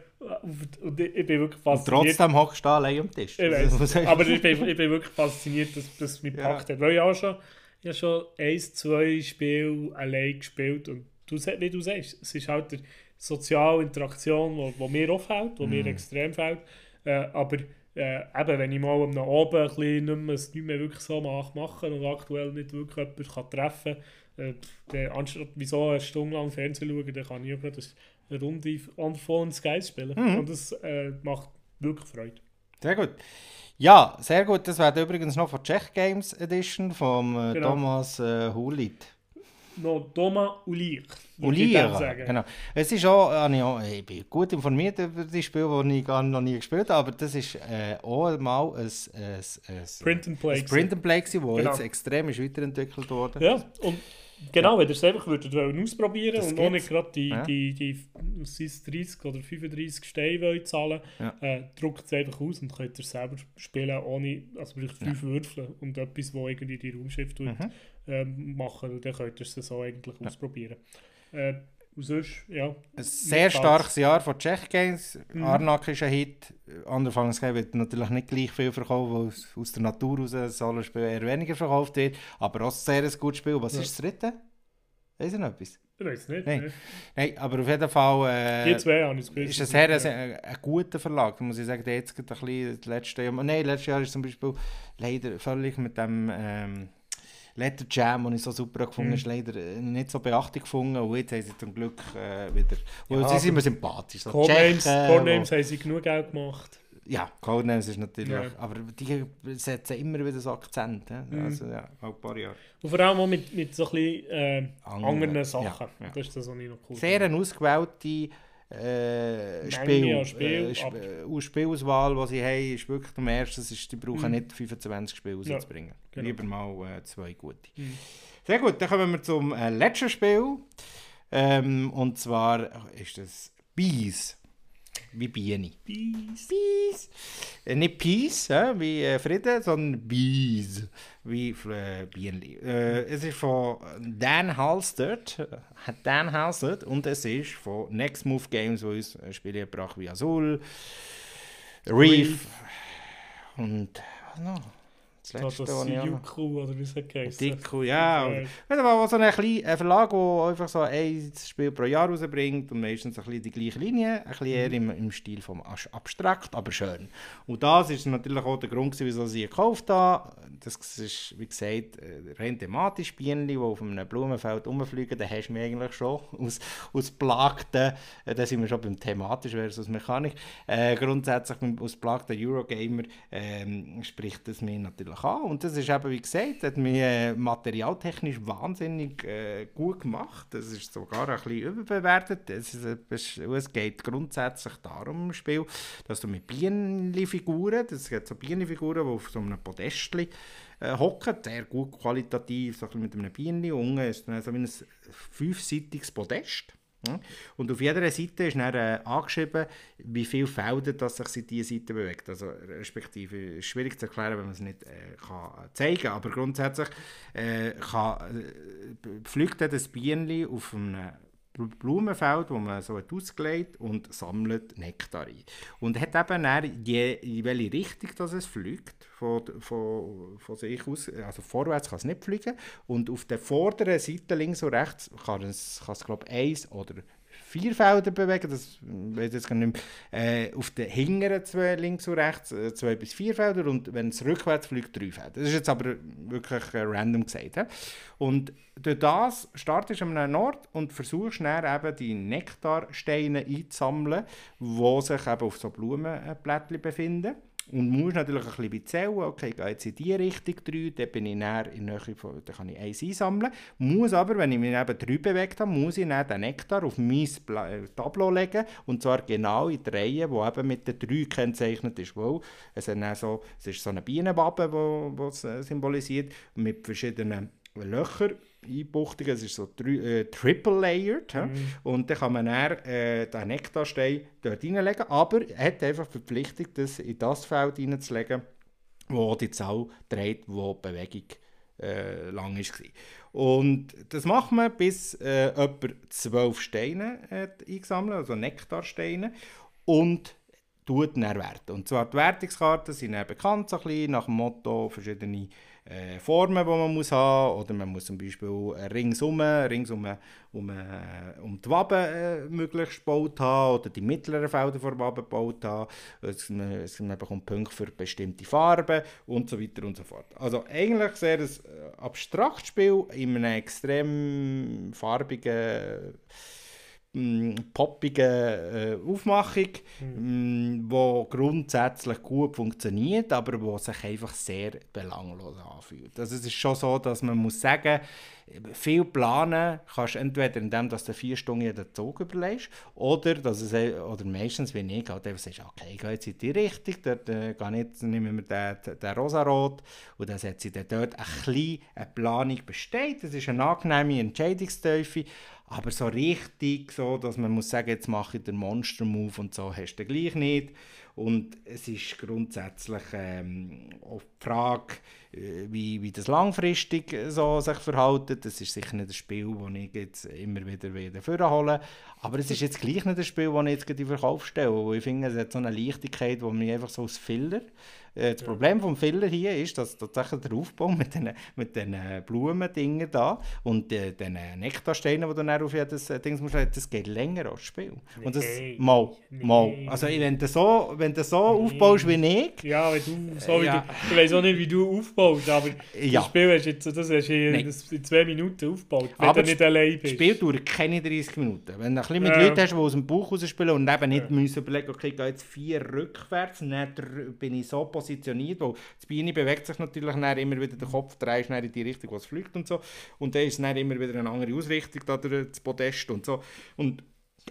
und und ich, bin wirklich Und fasziniert. trotzdem hockst du allein am Tisch. Ich Das ich- aber ich bin, ich bin wirklich fasziniert, dass es mich Ja. gepackt hat. Weil ich auch schon, ich habe schon ein, zwei Spiele allein gespielt und du, wie du sagst, es ist halt die soziale Interaktion, wo mir auffällt, wo Mhm. mir extrem fällt. Äh, aber äh, eben, wenn ich mal am Abend ein bisschen nicht mehr, es nicht mehr wirklich so mache, machen und aktuell nicht wirklich jemanden kann treffen kann, äh, dann anstatt wieso eine Stunde lang Fernsehen schauen, dann kann ich auch gerade eine Runde on Fallen Skies spielen. Mhm. Und das äh, macht wirklich Freude. Sehr gut. Ja, sehr gut. Das wäre übrigens noch von Czech Games Edition vom äh, Genau. Thomas äh, Hulit. Noch dem Uliera, sagen. genau. Es ist auch, ich, auch, ich bin gut informiert über die Spiele, die ich gar noch nie gespielt habe, aber das ist äh, auch mal ein, ein, ein, Print and Play. ein Print and Play, gewesen, das Genau. jetzt extrem ist weiterentwickelt wurde. Ja, und genau, wenn ihr es einfach würdet ausprobieren Das und gibt's. nicht gerade die, Ja. die, die, es, 30 oder 35 Steine wollt zahlen Ja. äh, druckt es einfach aus und könnt ihr selber spielen, ohne, also vielleicht fünf Würfel und etwas, wo irgendwie die Raumschiff tut, Mhm. ähm, machen und dann könnt ihr es so eigentlich ausprobieren. Äh, und sonst, ja, Ein sehr starkes Jahr von Czech Games. Mhm. Arnak ist ein Hit. Anfangs wird natürlich nicht gleich viel verkauft, weil es aus der Natur heraus ein Solo-Spiel eher weniger verkauft wird. Aber auch ein sehr ein gutes Spiel. Was Ja. ist das dritte? Weiss ich noch etwas? ich weiß nicht. Nein. ne? Nein, aber auf jeden Fall Die äh, zwei es gewusst. ist es sehr ein, ein, ein guter Verlag. Da muss ich sagen, der jetzt ein bisschen das letzte Jahr... Nein, letztes Jahr ist zum Beispiel leider völlig mit dem... Ähm, Letter Jam, den ich so super gefunden Mhm. habe, ist leider äh, nicht so Beachtung gefunden. Und jetzt haben sie zum Glück äh, wieder... Und Ja, sie sind mir sympathisch. So Codenames, Codenames haben sie genug Geld gemacht. Ja, Codenames ist natürlich... Ja. Aber die setzen immer wieder so Akzent. Ja? Mhm. Also ja, auch ein paar Jahre. Und vor allem auch mit, mit so ein bisschen äh, Andere, anderen Sachen. ja, ja. Das ist das, was ich noch cool Sehr finde. eine ausgewählte äh, Spiel, äh, Sp aber- äh, Spielauswahl, die sie haben, ist wirklich am ersten, ist, die brauchen Mhm. nicht 25 Spiele Ja, rauszubringen. genau. Lieber mal äh, zwei gute. Mhm. Sehr gut, dann kommen wir zum äh, letzten Spiel. Ähm, und zwar ist das Bees. Wie Biene. Peace. Bees. Äh, nicht Peace, ja, wie äh, Frieden, sondern Bees. Wie äh. Äh, es ist von Dan Halstert. Dan Halstert. Und es ist von Next Move Games, wo uns Spiele gebracht wie Azul, Reef und was noch? Das Das letzte, noch... Yuku oder wie es heisst. Diku, ja. Äh, ja, aber so ein, klein, ein Verlag, der einfach so ein Spiel pro Jahr rausbringt und meistens ein bisschen die gleiche Linie, ein bisschen eher im, im Stil vom Abstrakt, aber schön. Und das ist natürlich auch der Grund, wieso ich sie gekauft habe. Das ist, wie gesagt, äh, rein thematisch Bienen, die auf einem Blumenfeld rumfliegen, da hast du mich eigentlich schon aus, aus Plagten, äh, da sind wir schon beim thematisch versus Mechanik, äh, grundsätzlich aus Plagten Eurogamer ähm, spricht das mir natürlich an. Und das ist eben, wie gesagt, hat mich äh, materialtechnisch wahnsinnig äh, gut gemacht. Das ist sogar ein bisschen überbewertet. Es, ist, es, es geht grundsätzlich darum Spiel, dass du mit Bienenfiguren, das gibt so Bienenfiguren, die auf so einem Podestli äh, hocken, sehr gut qualitativ, so ein mit einem Bienen. Unten ist dann so ein fünfseitiges Podest. Ja. Und auf jeder Seite ist dann äh, angeschrieben, wie viele Felder dass sich seit dieser Seite bewegt. Also respektive, ist schwierig zu erklären, wenn man es nicht äh, kann zeigen kann. Aber grundsätzlich äh, kann, äh, pflückt das Bienenli auf einem Blumenfeld, wo man so hat ausgelegt und sammelt Nektar ein. Und hat eben dann, je, in welche Richtung das es fliegt, von, von, von sich aus, also vorwärts kann es nicht fliegen, und auf der vorderen Seite links und rechts kann es, kann es glaube ich, eins oder vier Felder bewegen, das weiß jetzt gar nicht mehr. Äh, auf den hinteren zwei, links und rechts, äh, zwei bis vier Felder und wenn es rückwärts fliegt, drei Felder. Das ist jetzt aber wirklich äh, random gesagt. He? Und durch das startest du an einem Ort und versuchst dann eben die Nektarsteine einzusammeln, die sich eben auf so Blumenblättchen befinden. Und musst natürlich ein bisschen zählen, okay, ich gehe jetzt in die Richtung drei, dann bin ich näher in Nähe von, dann kann ich eins einsammeln. Muss aber, wenn ich mich eben drei bewegt habe, muss ich dann den Nektar auf mein äh, Tableau legen, und zwar genau in die Reihe, die eben mit den drei gekennzeichnet ist. Weil es, so, es ist so eine Bienenwabe, die äh, symbolisiert, mit verschiedenen Löchern Einbuchtungen. Es ist so äh, triple layered. Mhm. Und dann kann man dann, äh, den Nektarstein dort reinlegen. Aber er hat einfach die Verpflichtung, das in das Feld reinzulegen, wo die Zahl dreht, wo die Bewegung äh, lang war. Und das macht man, bis äh, etwa zwölf Steine hat eingesammelt, also Nektarsteine. Und tut dann werten. Und zwar die Wertungskarten sind dann bekannt, so ein bisschen nach dem Motto verschiedene äh, Formen, die man muss haben oder man muss zum Beispiel ringsum, ringsum um, äh, um die Waben äh, möglichst gebaut haben oder die mittleren Felder vor Waben gebaut haben. Es, es, man bekommt Punkte für bestimmte Farben und so weiter und so fort. Also eigentlich sehr ein äh, abstraktes Spiel in einem extrem farbigen poppige äh, Aufmachung, mhm. mh, grundsätzlich gut funktioniert, aber wo sich einfach sehr belanglos anfühlt. Also es ist schon so, dass man muss sagen, viel planen kannst du entweder indem dass du vier Stunden jeden Zug überlegst oder dass es, oder meistens wenn ich halt einfach sagst, okay, ich gehe jetzt in die Richtung, dort äh, gehe jetzt, nehmen wir den, den Rosarot und dann setze ich dann dort ein bisschen eine Planung besteht. Das ist eine angenehme Entscheidungstiefe, aber so richtig, so, dass man muss sagen, jetzt mache ich den Monster-Move und so, hast du gleich nicht. Und es ist grundsätzlich ähm, auch die Frage, äh, wie, wie das langfristig so sich verhält. Das ist sicher nicht ein Spiel, das ich jetzt immer wieder wieder vorhole. Aber es ist jetzt gleich nicht ein Spiel, das ich jetzt in den Verkauf stelle. ich finde, es hat so eine Leichtigkeit, die mich einfach so als Filler äh, das Problem vom Filler hier ist, dass tatsächlich der Aufbau mit den, mit den Blumendingen da und äh, den Nektarsteinen, die du dann auf jedes äh, Ding musst, das geht länger als das Spiel. Und das, nee, mal, nee. mal. Also wenn du so, wenn du so nee. aufbaust wie ich... Ja, wenn du so wie ja. du... Ich weiß auch nicht, wie du aufbaust, aber ja. das Spiel hast jetzt, das hast du in zwei Minuten aufgebaut, wenn aber du nicht allein bist. Das Spiel dauert keine 30 Minuten. Wenn du ein bisschen mit ja. Leuten hast, die aus dem Bauch raus spielen und eben nicht ja. müssen überlegen, okay, ich gehe jetzt vier rückwärts, dann bin ich so positiv positioniert, weil das Bein bewegt sich natürlich immer wieder, der Kopf dreht in die Richtung, wo es fliegt und so. Und dann ist es immer wieder eine andere Ausrichtung, da das Podest und so. Und,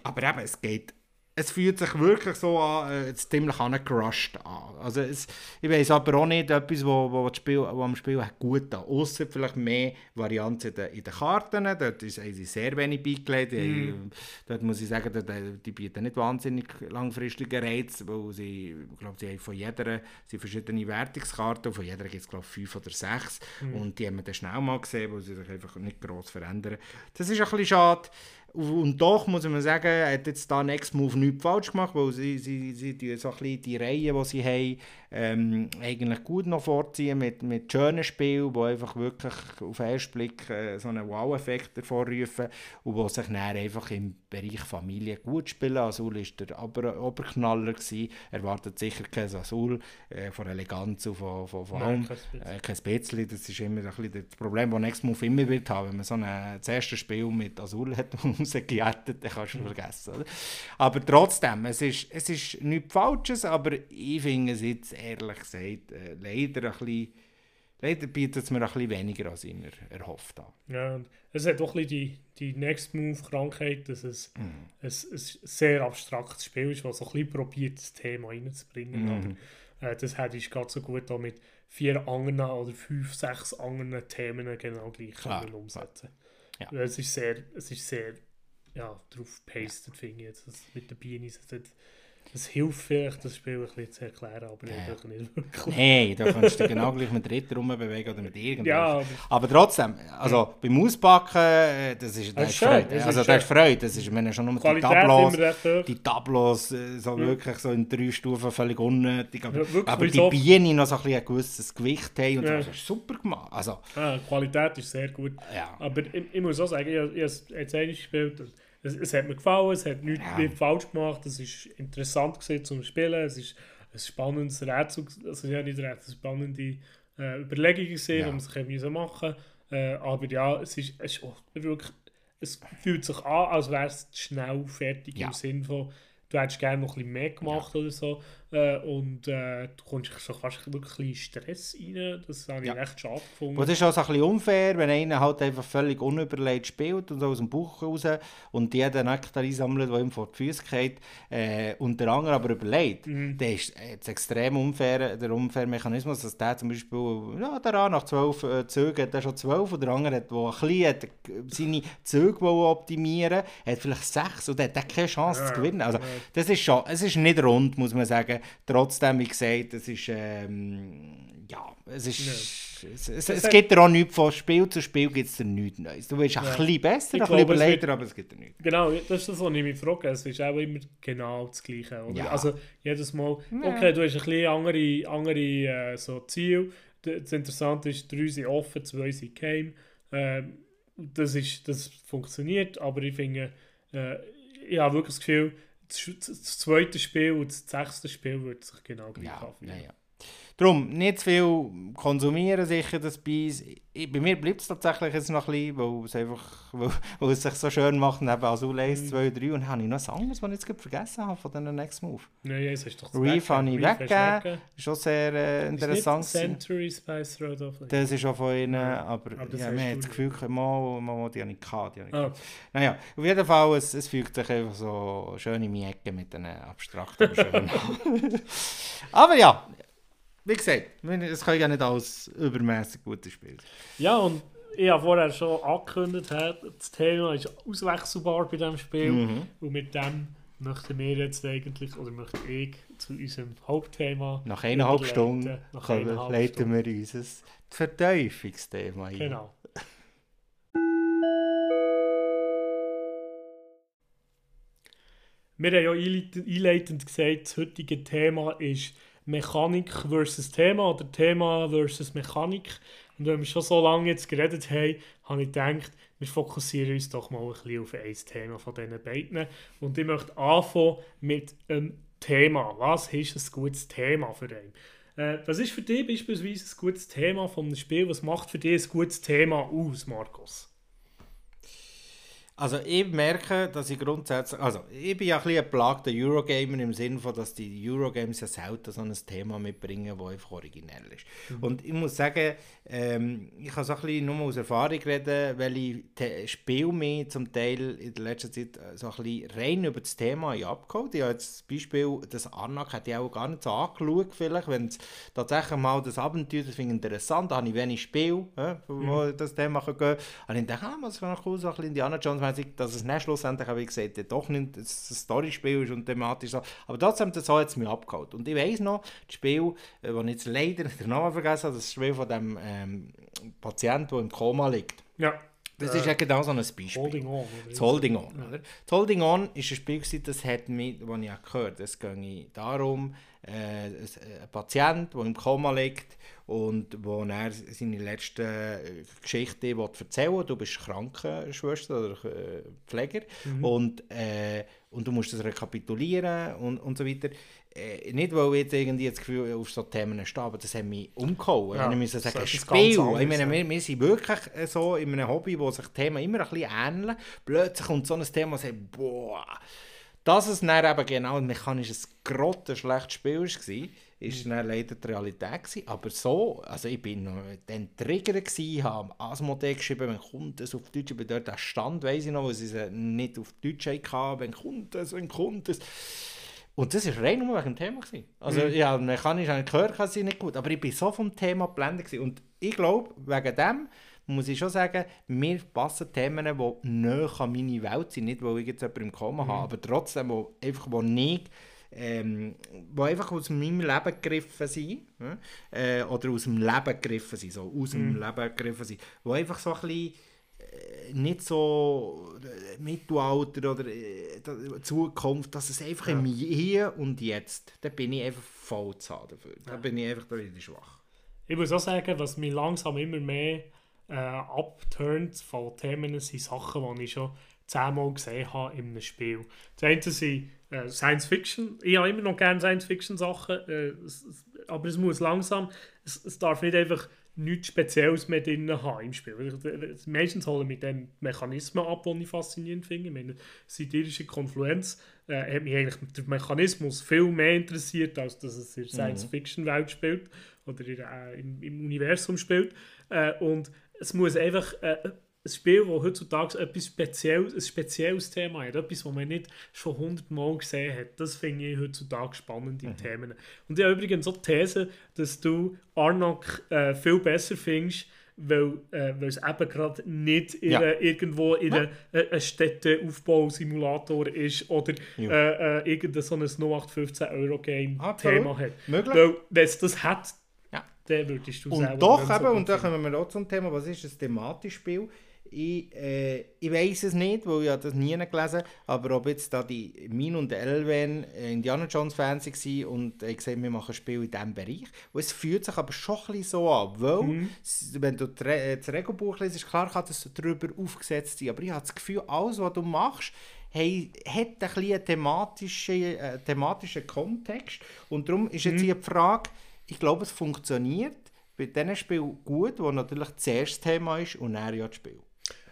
aber eben, es geht es fühlt sich wirklich so an, äh, ziemlich angecrushed an. Also es, ich weiß aber auch nicht etwas, wo, wo, das Spiel, wo am Spiel gut an. Außer vielleicht mehr Varianz in den, in den Karten. Dort ist, haben sie sehr wenig beigelegt. Mm. Dort muss ich sagen, dort, die bieten nicht wahnsinnig langfristige Reiz, weil sie, ich glaube, sie haben von jeder sie verschiedene Wertungskarten. Von jeder gibt es, glaube ich, fünf oder sechs. Mm. Und die haben wir dann schnell mal gesehen, weil sie sich einfach nicht gross verändern. Das ist ein bisschen schade. Und doch muss man sagen, hat jetzt da Next Move nichts falsch gemacht, weil sie, sie, sie die, so ein bisschen die Reihe, die sie haben, ähm, eigentlich gut noch vorziehen mit, mit schönen Spielen, die einfach wirklich auf den ersten Blick äh, so einen Wow-Effekt hervorrufen und die sich dann einfach im Bereich Familie gut spielen. Azul war der Ober Oberknaller, gewesen. erwartet sicher kein Azul äh, von Eleganz und von, von, von Nein, kein Spätzli. Äh, das ist immer ein bisschen das Problem, das Next Move immer wird haben. Wenn man so ein, das erste Spiel mit Azul hat rausgejettet, dann kannst du vergessen. Oder? Aber trotzdem, es ist, es ist nichts Falsches, aber ich finde es jetzt ehrlich gesagt äh, leider ein bisschen Leider bietet es mir ein bisschen weniger, als ich mir erhofft habe. Ja, es hat auch ein die, die Next Move-Krankheit, dass es mm. ein, ein sehr abstraktes Spiel ist, das so ein bisschen probiert, das Thema reinzubringen. Mm. Aber äh, das hätte ich gerade so gut auch mit vier anderen oder fünf, sechs anderen Themen genau gleich Klar. können umsetzen ja. Es ist sehr, es ist sehr ja, drauf pasted, finde ich jetzt. Das mit den Bienen, es hilft vielleicht, das Spiel ein bisschen zu erklären, aber ja. nicht, nicht wirklich. Nein, da kannst du dich genau gleich mit Ritter rumbewegen oder mit irgendwas. Ja, aber, aber, trotzdem, also beim Auspacken, äh, das ist, das, das ist Freude. Das also das ist Freude, das ist, wenn schon nur die Tablos, die Tablos äh, so ja. wirklich so in drei Stufen völlig unnötig, aber, ja, aber die so Bienen noch so ein, ein gewisses Gewicht haben und das ist super gemacht. Also, ah, die Qualität ist sehr gut, ja. aber ich, ich muss auch sagen, ich, ich habe es gespielt es, es, hat mir gefallen, es hat nichts ja. falsch gemacht, es war interessant gewesen zum Spielen, es ist ein spannendes Rätsel, also ja nicht Rätsel, spannende äh, Überlegungen gesehen, ja. die man sich müssen machen äh, aber ja, es ist, es ist wirklich, es fühlt sich an, als wäre es schnell fertig ja. im Sinne von, du hättest gerne noch ein bisschen mehr gemacht ja. oder so. Äh, und äh, du kommst so fast wirklich Stress rein. Das habe ich Ja. recht schade gefunden. Und das ist auch so ein bisschen unfair, wenn einer halt einfach völlig unüberlegt spielt und so aus dem Bauch raus und jeder Nektar einsammelt, der ihm vor die Füße geht äh, und der andere aber überlegt. Mhm. Das ist jetzt extrem unfair, der unfaire Mechanismus, dass der zum Beispiel, ja, der A nach zwölf äh, Zügen hat er schon zwölf und der andere, hat, der ein bisschen hat, äh, seine Züge optimieren hat vielleicht sechs und der hat keine Chance Ja, zu gewinnen. Also, das ist schon, es ist nicht rund, muss man sagen. Trotzdem, wie gesagt, es ist, ähm, ja, es ist, es, es, es hat- gibt dir auch nichts von Spiel zu Spiel gibt es dir nichts Neues. Du willst ein Ja. bisschen besser, Ich ein bisschen glaube, es überlegter, aber es gibt dir nichts. Genau, das ist das, was ich mich frage. Es ist auch immer genau das Gleiche. Oder? Ja. Also jedes Mal, Ja. okay, du hast ein bisschen andere, andere äh, so Ziele. Das Interessante ist, drei sind offen, zwei sind geheim. Ähm, das, ist, das funktioniert, aber ich finde, äh, ich habe wirklich das Gefühl, das, zweite Spiel und das sechste Spiel wird sich genau gleich Ja, anfühlen. ja, ja. Darum, nicht zu viel konsumieren sicher das Bies. Bei mir bleibt es tatsächlich jetzt noch ein bisschen, weil es einfach, weil, weil es sich so schön macht, neben Azul 1, Mhm. 2, 3 und dann habe ich noch ein anderes, was ich jetzt gerade vergessen habe von diesen Next Move. Nein, jetzt hast du doch das Reef habe ich weggegeben. Ist schon sehr äh, Ist interessant. gewesen. Century Spice Road of Das ist auch von ihnen, aber, aber ja, du hat das. Gefühl, mal, mal, die habe ich gehabt, die habe ich Ah, gehabt. Naja, auf jeden Fall, es, es fügt sich einfach so schön in meine Ecke mit den abstrakten. Aber ja, wie gesagt, es kann ja nicht alles übermäßig gutes Spiel. Ja, und ich habe vorher schon angekündigt, das Thema ist auswechselbar bei diesem Spiel. Mhm. Und mit dem möchten wir jetzt eigentlich, oder möchte ich zu unserem Hauptthema. Nach eineinhalb. Stunden Nach eineinhalb leiten wir unser Verteufungsthema ein. Genau. Wir haben ja einleit- einleitend gesagt, das heutige Thema ist Mechanik versus Thema oder Thema versus Mechanik. Und wenn wir schon so lange jetzt geredet haben, habe ich gedacht, wir fokussieren uns doch mal ein bisschen auf ein Thema von diesen beiden. Und ich möchte anfangen mit einem Thema. Was ist ein gutes Thema für einen? Äh, was ist für dich beispielsweise ein gutes Thema von einem Spiel? Was macht für dich ein gutes Thema aus, Markus? Also ich merke, dass ich grundsätzlich, also ich bin ja ein bisschen ein plagter Eurogamer im Sinne von, dass die Eurogames ja selten so ein Thema mitbringen, das einfach originell ist. Und ich muss sagen, ähm, ich kann so ein bisschen nur aus Erfahrung reden, weil ich Spiele mir zum Teil in der letzten Zeit äh, so ein bisschen rein über das Thema habe abgeholt. Ich habe jetzt das Beispiel, das Anak hätte ich auch gar nicht so angeschaut, vielleicht, wenn es tatsächlich mal das Abenteuer, das finde ich interessant, da habe ich wenig Spiel, äh, wo das Thema gehen kann. Und ich dachte, ah, was wäre noch cool, so ein bisschen Indiana Jones mäßig, dass es nicht schlussendlich, wie gesagt, doch nicht ein Storyspiel ist und thematisch so. Aber trotzdem, das hat es mich abgeholt. Und ich weiss noch, das Spiel, äh, das ich jetzt leider den Namen vergessen habe, das Spiel von dem ähm, Patienten, der im Koma liegt. Ja. Das Äh, ist ja genau so ein Beispiel. Holding on. Das Holding On. Oder? Das Holding On ist ein Spiel, das hat mich, das ich auch gehört habe. Es ging darum, äh, äh, ein Patient, der im Koma liegt und wo er seine letzte äh, Geschichte erzählen will. Du bist Krankenschwester oder äh, Pfleger und, äh, und du musst das rekapitulieren und, und so weiter. Äh, nicht, weil ich jetzt irgendwie das Gefühl auf so Themen stehe, aber das hat mich umgehauen. Ja, ich muss das sagen, ganz Spiel. Ich meine, wir, wir sind wirklich äh, so in einem Hobby, wo sich Themen immer ein bisschen ähneln. Plötzlich kommt so ein Thema und sagt, boah, dass es dann eben genau ein mechanisches, grottenschlechtes Spiel war, ist Mhm. dann leider die Realität gewesen. Aber so, also ich bin dann Trigger gewesen, habe Asmodee geschrieben, wenn kommt es auf Deutsch, bin dort der Stand, weiss ich noch, wo sie es nicht auf Deutsch hatten, wenn kommt es, wenn kommt es. Und das war rein nur wegen dem Thema. Gewesen. Also Mhm. ja, mechanisch habe ich gehört, dass sie nicht gut, aber ich bin so vom Thema geblendet gewesen. Und ich glaube, wegen dem muss ich schon sagen, mir passen Themen, die näher an meine Welt sind, nicht weil ich jetzt jemanden im Koma habe, aber trotzdem, wo einfach, wo nicht ähm, wo einfach aus meinem Leben gegriffen sind, ja, äh, oder aus dem Leben gegriffen sind, so aus dem Leben gegriffen sind, wo einfach so ein bisschen nicht so äh, Mittelalter oder äh, Zukunft, dass es einfach im Hier und Jetzt, da bin ich einfach voll zu haben dafür. Da bin ich einfach da wieder schwach. Ich muss auch sagen, was mich langsam immer mehr äh, abturnt von Themen sind Sachen, die ich schon zehnmal gesehen habe in einem Spiel. Das eine sind äh, Science Fiction. Ich habe immer noch gerne Science Fiction Sachen, äh, es, aber es muss langsam, es, es darf nicht einfach nichts Spezielles mehr drin haben im Spiel. Ich- Meistens holen mit den Mechanismen ab, die ich faszinierend finde. Meine, siderische Konfluenz äh, hat mich eigentlich der Mechanismus viel mehr interessiert, als dass es in der Science-Fiction-Welt spielt oder in, äh, im, im Universum spielt. Äh, und es muss einfach äh, ein Spiel, das heutzutage etwas Spezielles, ein spezielles Thema hat, etwas, das man nicht schon hundertmal gesehen hat. Das finde ich heutzutage spannende mhm. Themen. Und ich habe übrigens so die These, dass du Arnak äh, viel besser findest, weil, äh, weil es eben gerade nicht in ja. irgendwo in ja. Äh, ein Städteaufbausimulator ist oder ja. äh, äh, irgendein so ein 0815 Euro Game Thema hat. Möglich. Weil wenn es das hat, ja. dann würdest du Und doch eben, so und da kommen wir auch zum Thema, was ist ein thematisches Spiel? Ich, äh, ich weiß es nicht, weil ich das nie gelesen aber ob jetzt da die Min und Elven Indiana Jones Fans waren und ich gesagt, wir machen ein Spiel in diesem Bereich. Und es fühlt sich aber schon ein bisschen so an, weil, mhm. wenn du das Regelbuch liest, klar kann das darüber aufgesetzt sein, aber ich habe das Gefühl, alles, was du machst, hey, hat ein einen thematischen, äh, thematischen Kontext und darum ist jetzt mhm. hier die Frage, ich glaube, es funktioniert bei diesen Spielen gut, wo natürlich das erste Thema ist und dann ja das Spiel.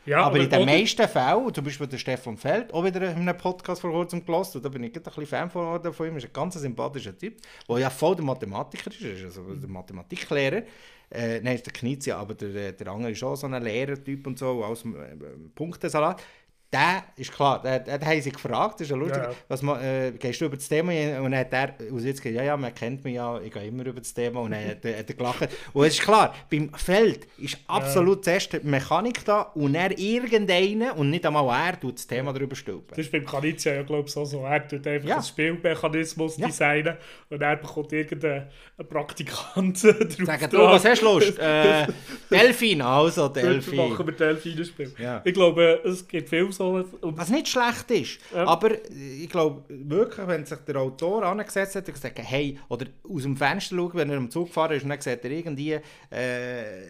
Ja, aber, in den meisten Fällen, zum Beispiel der Stefan Feld, auch wieder in einem Podcast vor kurzem gelassen, und da bin ich ein bisschen Fan von, von ihm, ist ein ganz sympathischer Typ, der ja voll der Mathematiker ist, also der Mathematiklehrer. Äh, nein, ist der Knizia, aber der, der andere ist auch so ein Lehrertyp und so, aus dem äh, Punktesalat der ist klar, der, der, der haben sie gefragt, das ist ja lustig, ja. Was man, äh, gehst du über das Thema und dann hat er aus jetzt gesagt, ja, ja, man kennt mich ja, ich gehe immer über das Thema und dann hat, hat er gelacht. Und es ist klar, beim Feld ist absolut ja. zuerst die Mechanik da und er irgendeiner und nicht einmal er tut das Thema darüber stülpen. Das ist beim Kanizia ja glaube ich auch so, er tut einfach ja. einen Spielmechanismus designen und er bekommt irgendeinen Praktikant drauf. Sagen, du, was hast du Lust? äh, Delfin, also Delfin. Machen wir Delfin-Spiel. Ich glaube, es gibt viel so. Was nicht schlecht ist. Ja. Aber ich glaube wirklich, wenn sich der Autor angesetzt hat und gesagt hey, oder aus dem Fenster schaut, wenn er am Zug gefahren ist, und dann sieht er irgendwie äh,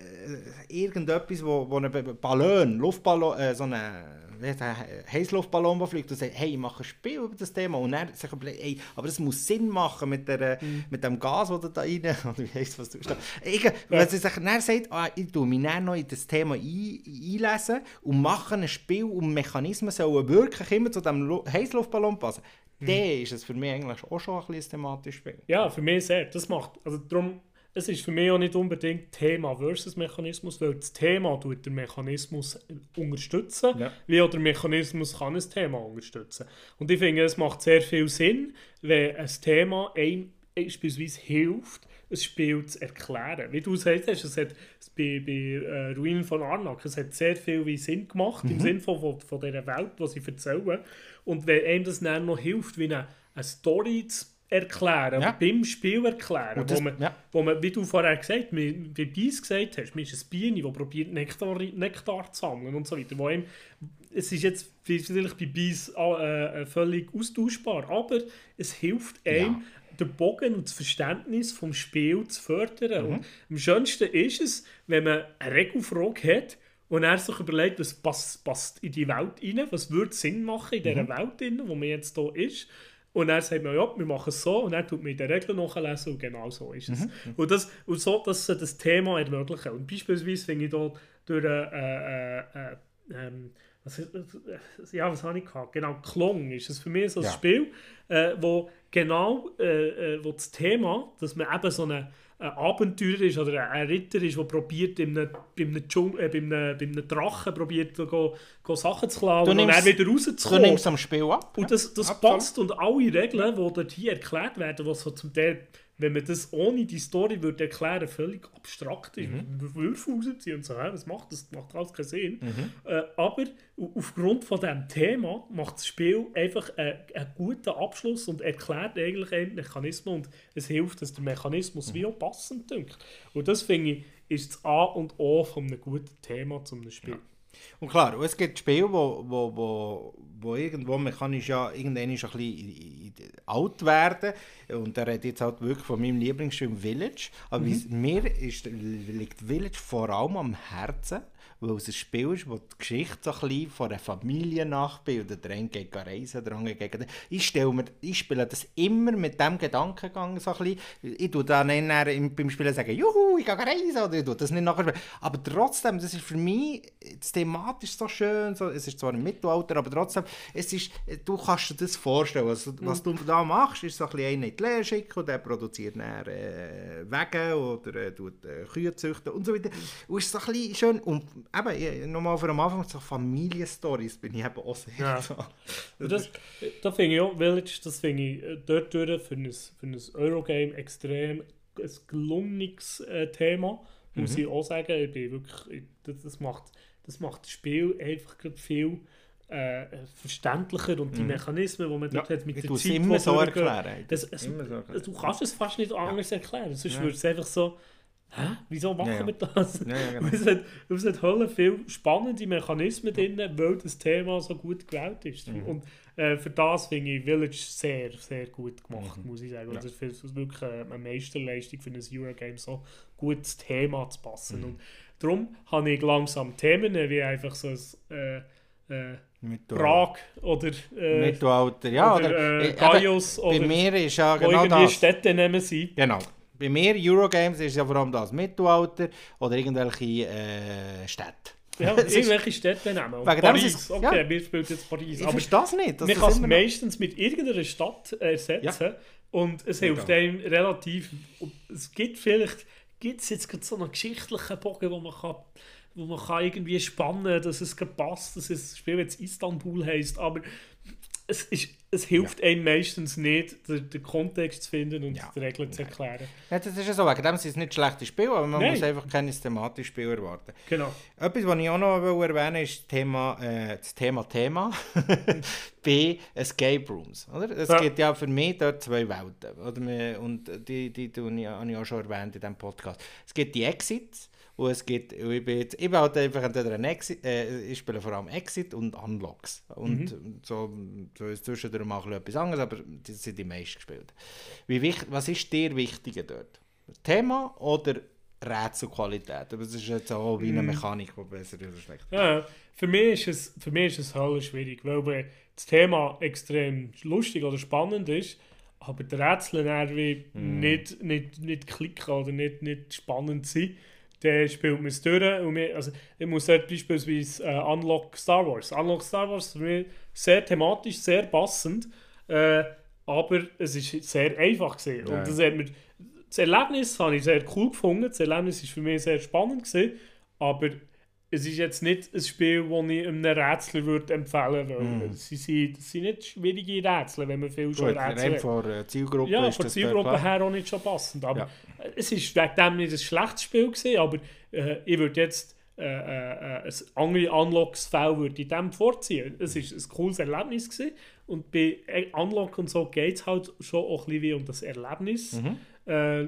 irgendetwas, wo, wo ein Ballon, Luftballon, äh, so eine Heißluftballon, der fliegt und sagt, hey, ich mache ein Spiel über das Thema. Und er sagt, hey, aber das muss Sinn machen mit, der, mhm. mit dem Gas, das da rein, oder wie heisst was du. Ja. Wenn sie sich dann sagt, ah, ich tue mich dann noch in das Thema ein, einlesen und mache ein Spiel und Mechanismen sollen wirklich immer zu diesem Heißluftballon passen, mhm. dann ist es für mich eigentlich auch schon ein bisschen thematisches Spiel. Ja, für mich sehr. Das macht, also darum es ist für mich auch nicht unbedingt Thema versus Mechanismus, weil das Thema tut den Mechanismus unterstützen, ja. wie auch der Mechanismus kann ein Thema unterstützen. Und ich finde, es macht sehr viel Sinn, wenn ein Thema einem beispielsweise hilft, ein Spiel zu erklären. Wie du gesagt hast, es hat bei, bei äh, Ruinen von Arnak, es hat sehr viel Sinn gemacht, mhm. im Sinne von, von, von dieser Welt, die sie erzählen. Und wenn einem das dann noch hilft, wie eine, eine Story zu erklären, ja. beim Spiel erklären, das, wo, man, ja. wo man, wie du vorher gesagt hast, wie Bies gesagt hast, man ist ein Biene, das probiert Nektar, Nektar zu sammeln und so weiter, wo ihm, es ist jetzt vielleicht bei Bies äh, äh, völlig austauschbar, aber es hilft einem, ja. den Bogen und das Verständnis vom Spiel zu fördern. Mhm. Und am schönsten ist es, wenn man eine Regelfrage hat, und er sich überlegt, was passt, passt in die Welt rein, was würde Sinn machen in dieser mhm. Welt, rein, wo man jetzt hier ist. Und dann sagt man, ja, wir machen es so und dann tut in den Regeln nachlesen und genau so ist es. Mhm. Und, das, und so, dass sie das Thema ermöglichen. Und beispielsweise finde ich da durch äh, äh, äh, ähm, was, ja, was habe ich gehabt? Genau, Klong ist es für mich so ein ja. Spiel, äh, wo genau äh, äh, wo das Thema, dass man eben so eine ein Abenteurer ist oder ein Ritter ist, der probiert, bei einem, bei einem, Dschung, äh, bei einem, bei einem Drachen probiert, go, go Sachen zu klauen und dann wieder rauszukommen. Du nimmst am Spiel ab. Und das, das passt und alle Regeln, die dort hier erklärt werden, was so zum Teil wenn man das ohne die Story würde erklären, völlig abstrakt ist. Mhm. Würfel rausziehen und so, was macht das? macht alles keinen Sinn. Mhm. Äh, aber aufgrund von diesem Thema macht das Spiel einfach einen, einen guten Abschluss und erklärt eigentlich einen Mechanismus und es hilft, dass der Mechanismus mhm. wie auch passend dünkt. Und das finde ich, ist das A und O von einem guten Thema zum Spiel. Ja. Und klar, es gibt Spiele, wo, wo, wo, wo irgendwo mechanisch ja irgendwann ein bisschen alt werden. Und er redet jetzt halt wirklich von meinem Lieblingsspiel Village. Aber mhm. mir ist, liegt Village vor allem am Herzen, weil es ein Spiel ist, das die Geschichte so ein von einer Familie nachbildet. Der eine geht reisen, der andere geht... Ich, stelle mir, ich spiele das immer mit dem Gedankengang so ein bisschen. Ich tue dann eher beim Spielen sagen, juhu, ich gehe reisen, oder ich das nicht nachher. Aber trotzdem, das ist für mich das thematisch so schön, so, es ist zwar im Mittelalter, aber trotzdem, es ist, du kannst dir das vorstellen. Also, was du da machst, ist so ein bisschen in die Lehre schicken und der produziert dann äh, Wege oder äh, tut, äh, Kühe züchten und so weiter. Und ist so ein bisschen schön. Und eben, nochmal für am Anfang, so Familienstories bin ich eben auch sehr ja. so. Das, da finde ich auch, Village, das finde ich äh, dort durch für ein, für ein Eurogame extrem ein gelungenes äh, Thema. Muss mhm. ich auch sagen, ich bin wirklich, das, das, macht, das macht das Spiel einfach viel äh, verständlicher und die mhm. Mechanismen, die man dort ja, hat mit der Zeit, immer so erklären. Das, es, immer so erklären. Du kannst es fast nicht anders ja. erklären, sonst ja. würde es einfach so Hä? Wieso machen ja, ja. wir das? Ja, ja, genau. es, hat Hölle viel spannende Mechanismen drin, weil das Thema so gut gewählt ist. Mhm. Und äh, für das finde ich Village sehr, sehr gut gemacht, mhm. muss ich sagen. Ja. Das ist wirklich eine Meisterleistung für ein Eurogame, so gut ins Thema zu passen. Mhm. Und darum habe ich langsam Themen wie einfach so ein äh, äh, Prag oder äh, Mittelalter, ja, oder, oder äh, Gaius oder bei mir ist ja genau das. Städte nehmen sie. Genau. Bei mir Eurogames ist ja vor allem das Mittelalter oder irgendwelche äh, Städte. Ja, irgendwelche Städte nehmen. Und Wegen Paris, ist, okay, ja. wir spielen jetzt Paris. Ich aber das nicht. man kann es meistens mit irgendeiner Stadt ersetzen ja. und es hilft einem relativ... Es gibt vielleicht... Gibt es jetzt so einen geschichtlichen Bogen, wo man kann wo man kann irgendwie spannen, dass es passt, dass es das Spiel jetzt Istanbul heißt, aber es, ist, es hilft ja. einem meistens nicht, den, den, Kontext zu finden und ja. die Regeln zu erklären. Ja, das ist ja so, wegen dem sind es nicht schlechte Spiele, aber man Nein. muss einfach kein thematisches Spiel erwarten. Genau. Etwas, was ich auch noch erwähnen will, ist das Thema, äh, das Thema Thema B, Escape Rooms. Oder? Es ja. gibt ja für mich dort zwei Welten. Oder? Und die, die, die, die habe ich auch schon erwähnt in diesem Podcast. Es gibt die Exits, und es gibt, ich bin, jetzt, ich bin halt einfach entweder ein Exit, äh, ich spiele vor allem Exit und Unlocks. Und mhm. so, so ist zwischendurch mal etwas anderes, aber das sind die meisten gespielt. Wie wichtig, was ist dir wichtiger dort? Thema oder Rätselqualität? Aber es ist jetzt auch wie eine mhm. Mechanik, die besser oder schlechter ja, für mich ist es, für mich ist es halt schwierig, weil das Thema extrem lustig oder spannend ist, aber die Rätsel irgendwie mm. nicht, nicht, nicht klicken oder nicht, nicht spannend sind dann spielt man es durch. Und wir, also, ich muss dort beispielsweise äh, Unlock Star Wars. Unlock Star Wars für mich sehr thematisch, sehr passend, äh, aber es ist sehr einfach gesehen. Und das, hat mir, das Erlebnis habe ich sehr cool gefunden. Das Erlebnis war für mich sehr spannend gewesen, aber es ist jetzt nicht ein Spiel, das ich einem Rätsel würde empfehlen würde. Mm. Sie sind, das sind nicht schwierige Rätsel, wenn man viel schon Gut, Rätsel hat. Von der Zielgruppe ja, von der Zielgruppe her auch nicht schon passend. Aber ja. es ist wegen dem nicht ein schlechtes Spiel gewesen, aber äh, ich würde jetzt äh, äh, ein andere Unlocks-Fell würde ich dem vorziehen. Es war ein cooles Erlebnis gewesen. und bei Unlock und so geht es halt schon auch ein bisschen wie um das Erlebnis. Mhm. Äh,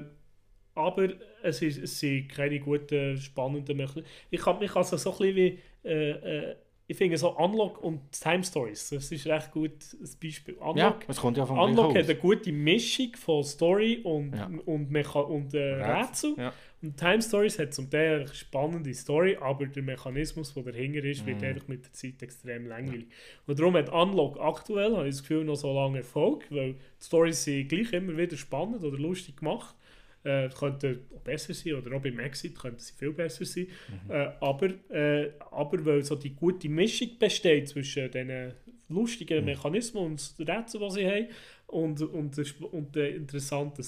aber es, ist, es sind keine guten, spannenden Mechanismen. Ich habe mich also so ein bisschen wie, äh, äh, ich finde so Unlock und Time Stories, das ist recht gut ein Beispiel. Unlock, ja, das kommt ja von Unlock hat eine gute Mischung von Story und, ja. und, Mecha und äh, Rätsel. Ja. Und Time Stories hat zum Teil eine spannende Story, aber der Mechanismus, der dahinter ist, wird mm. einfach mit der Zeit extrem langweilig. Ja. Und darum hat Unlock aktuell, habe ich das Gefühl, noch so lange Erfolg, weil die Stories sind gleich immer wieder spannend oder lustig gemacht. Äh, könnte auch besser sein oder auch beim Exit könnte sie viel besser sein. Mhm. Äh, aber, äh, aber weil so die gute Mischung besteht zwischen diesen lustigen mhm. Mechanismen und den Rätseln, die sie haben und, und, und den interessanten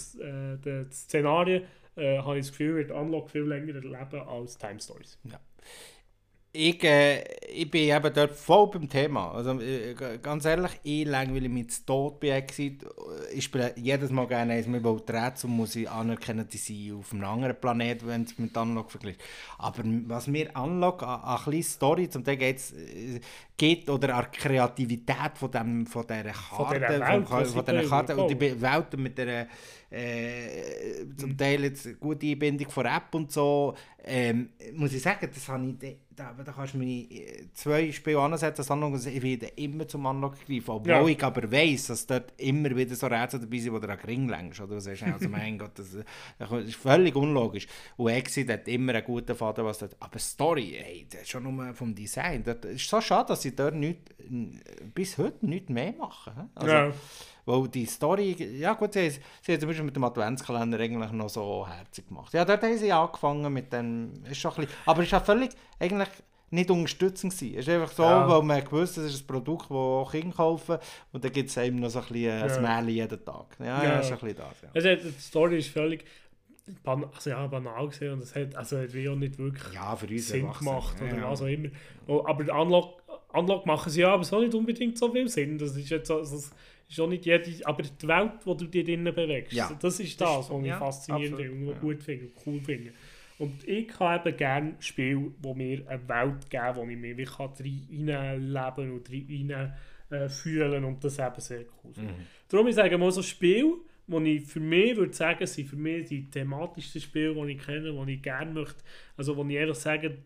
äh, Szenarien, äh, habe ich das Gefühl, wird Unlock viel länger erleben als Time Stories. Ja ich, äh, ich bin eben dort voll beim Thema. Also, äh, ganz ehrlich, ich langweile mich zu Tod bei Exit. Ich spiele jedes Mal gerne eins, mir baut Rätsel muss ich anerkennen, die sind auf einem anderen Planet, wenn es mit Unlock vergleicht. Aber was mir Unlock an, an kleine Story, zum Teil geht's, äh, geht, oder an Kreativität von, dem, von dieser Karte, von, dieser Welt, von, von, dieser Karte und die Welt mit der äh, zum Teil jetzt gute Einbindung von App und so. Ähm, muss ich sagen, das habe ich, da, da kannst du mir zwei Spiele ansetzen, das ich werde immer zum Unlock greifen, obwohl ja. ich aber weiss, dass dort immer wieder so Rätsel dabei sind, wo du an Ring längst, oder was hast also mein Gott, das, das, ist völlig unlogisch. Und Exit hat immer einen guten Faden, was dort, aber Story, ey, das ist schon nur vom Design, das ist so schade, dass sie dort nicht, bis heute nichts mehr machen. Also, ja. Weil die Story, ja gut, sie, sie hat zum Beispiel mit dem Adventskalender eigentlich noch so herzig gemacht. Ja, dort haben sie angefangen mit dem, ist schon ein bisschen, aber es ist auch völlig, eigentlich nicht unterstützend gewesen. Es ist einfach so, ja. weil man gewusst das ist ein Produkt, das auch Kinder kaufen und dann gibt es eben noch so ein bisschen äh, ja. Märchen jeden Tag. Ja, ja. ist ein bisschen das, ja. Also, die Story ist völlig also, ja, banal gesehen und es hat, also, hat auch nicht wirklich ja, für uns Sinn gemacht oder was auch immer. Oh, aber Unlock, Unlock machen sie ja aber so nicht unbedingt so viel Sinn. Das ist jetzt also, ist auch nicht jede, aber die Welt, wo du dich drinnen bewegst, ja. das ist das, das was mich ja, fasziniert finde und ja. gut finde und cool finde. Und ich habe eben gerne Spiele, die mir eine Welt geben, wo ich mich wie reinleben und rein äh, fühlen und das eben sehr cool finde. Mhm. Darum ich sage mal so Spiele, die ich für mich würde sagen, sind für mich die thematischsten Spiele, die ich kenne, die ich gerne möchte, also wo ich ehrlich sage,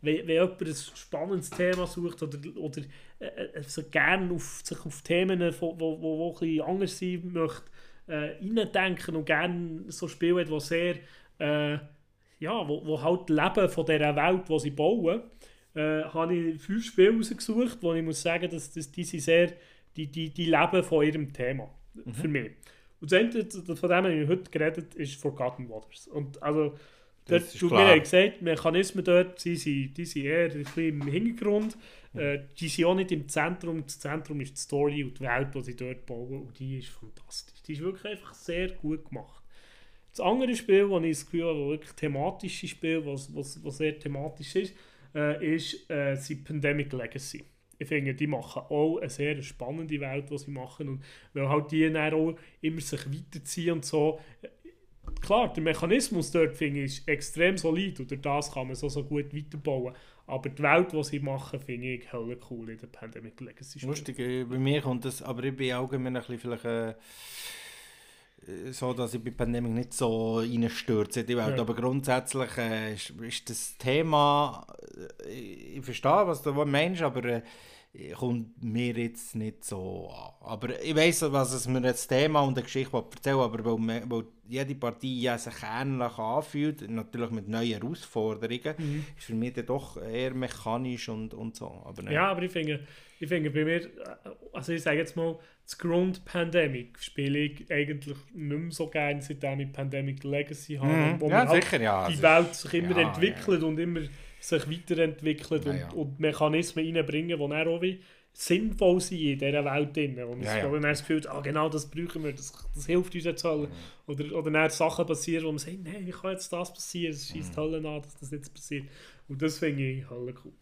wenn, wenn jemand ein spannendes Thema sucht oder, oder äh, äh so gerne auf, sich auf Themen, die wo, wo, wo, ein anders sein möchte, äh, reindenken und gerne so Spiele hat, die sehr, äh, ja, wo, wo halt leben von dieser Welt, die sie bauen, äh, habe ich fünf Spiele rausgesucht, wo ich muss sagen, dass, dass die, sind sehr, die, die, die leben von ihrem Thema, mhm. für mich. Und das Ende, von dem ich heute geredet ist Forgotten Waters. Und also, Dort, du, mir gesagt, Mechanismen dort die sind, die sind eher ein bisschen im Hintergrund. Äh, die sind auch nicht im Zentrum. Das Zentrum ist die Story und die Welt, die sie dort bauen. Und die ist fantastisch. Die ist wirklich einfach sehr gut gemacht. Das andere Spiel, das ich das Gefühl habe, wirklich thematische Spiel, was, was, was sehr thematisch ist, äh, ist äh, die Pandemic Legacy. Ich finde, die machen auch eine sehr spannende Welt, die sie machen. Und weil halt die dann auch immer sich weiterziehen und so, klar, der Mechanismus dort finde ich ist extrem solid und durch das kann man so, so gut weiterbauen. Aber die Welt, die sie machen, finde ich helle cool in der Pandemic Legacy. -Spiel. Lustig, äh, bei mir kommt das, aber ich bin allgemein ein bisschen vielleicht, äh, so, dass ich bei Pandemic nicht so reinstürze in die Welt. Ja. Aber grundsätzlich äh, ist, ist, das Thema, äh, ich verstehe, was du meinst, aber äh, kommt mir jetzt nicht so an. Aber ich weiß, was es mir das Thema und eine Geschichte erzählen aber weil, weil jede Partie ja sich ähnlich anfühlt, natürlich mit neuen Herausforderungen, mhm. ist für mich dann doch eher mechanisch und, und so. Aber ja, aber ich finde, ich finde bei mir, also ich sage jetzt mal, das Grund-Pandemic spiele ich eigentlich nicht mehr so gerne, seitdem ich Pandemic Legacy habe, mhm. wo ja, man sicher, halt ja. die Welt sich immer ja, entwickelt und immer sich weiterentwickelt ja, ja. Und, Mechanismen reinbringen, die dann auch wie sinnvoll sind in dieser Welt. Drin. Und ja, ja. dann das Gefühl, ah, genau das brauchen wir, das, das hilft uns jetzt alle. Mhm. Oder, oder dann Sachen passieren, wo man sagt, nein, wie kann jetzt das passieren? Es schießt mhm. Hölle an, dass das jetzt passiert. Und das finde ich Hölle cool.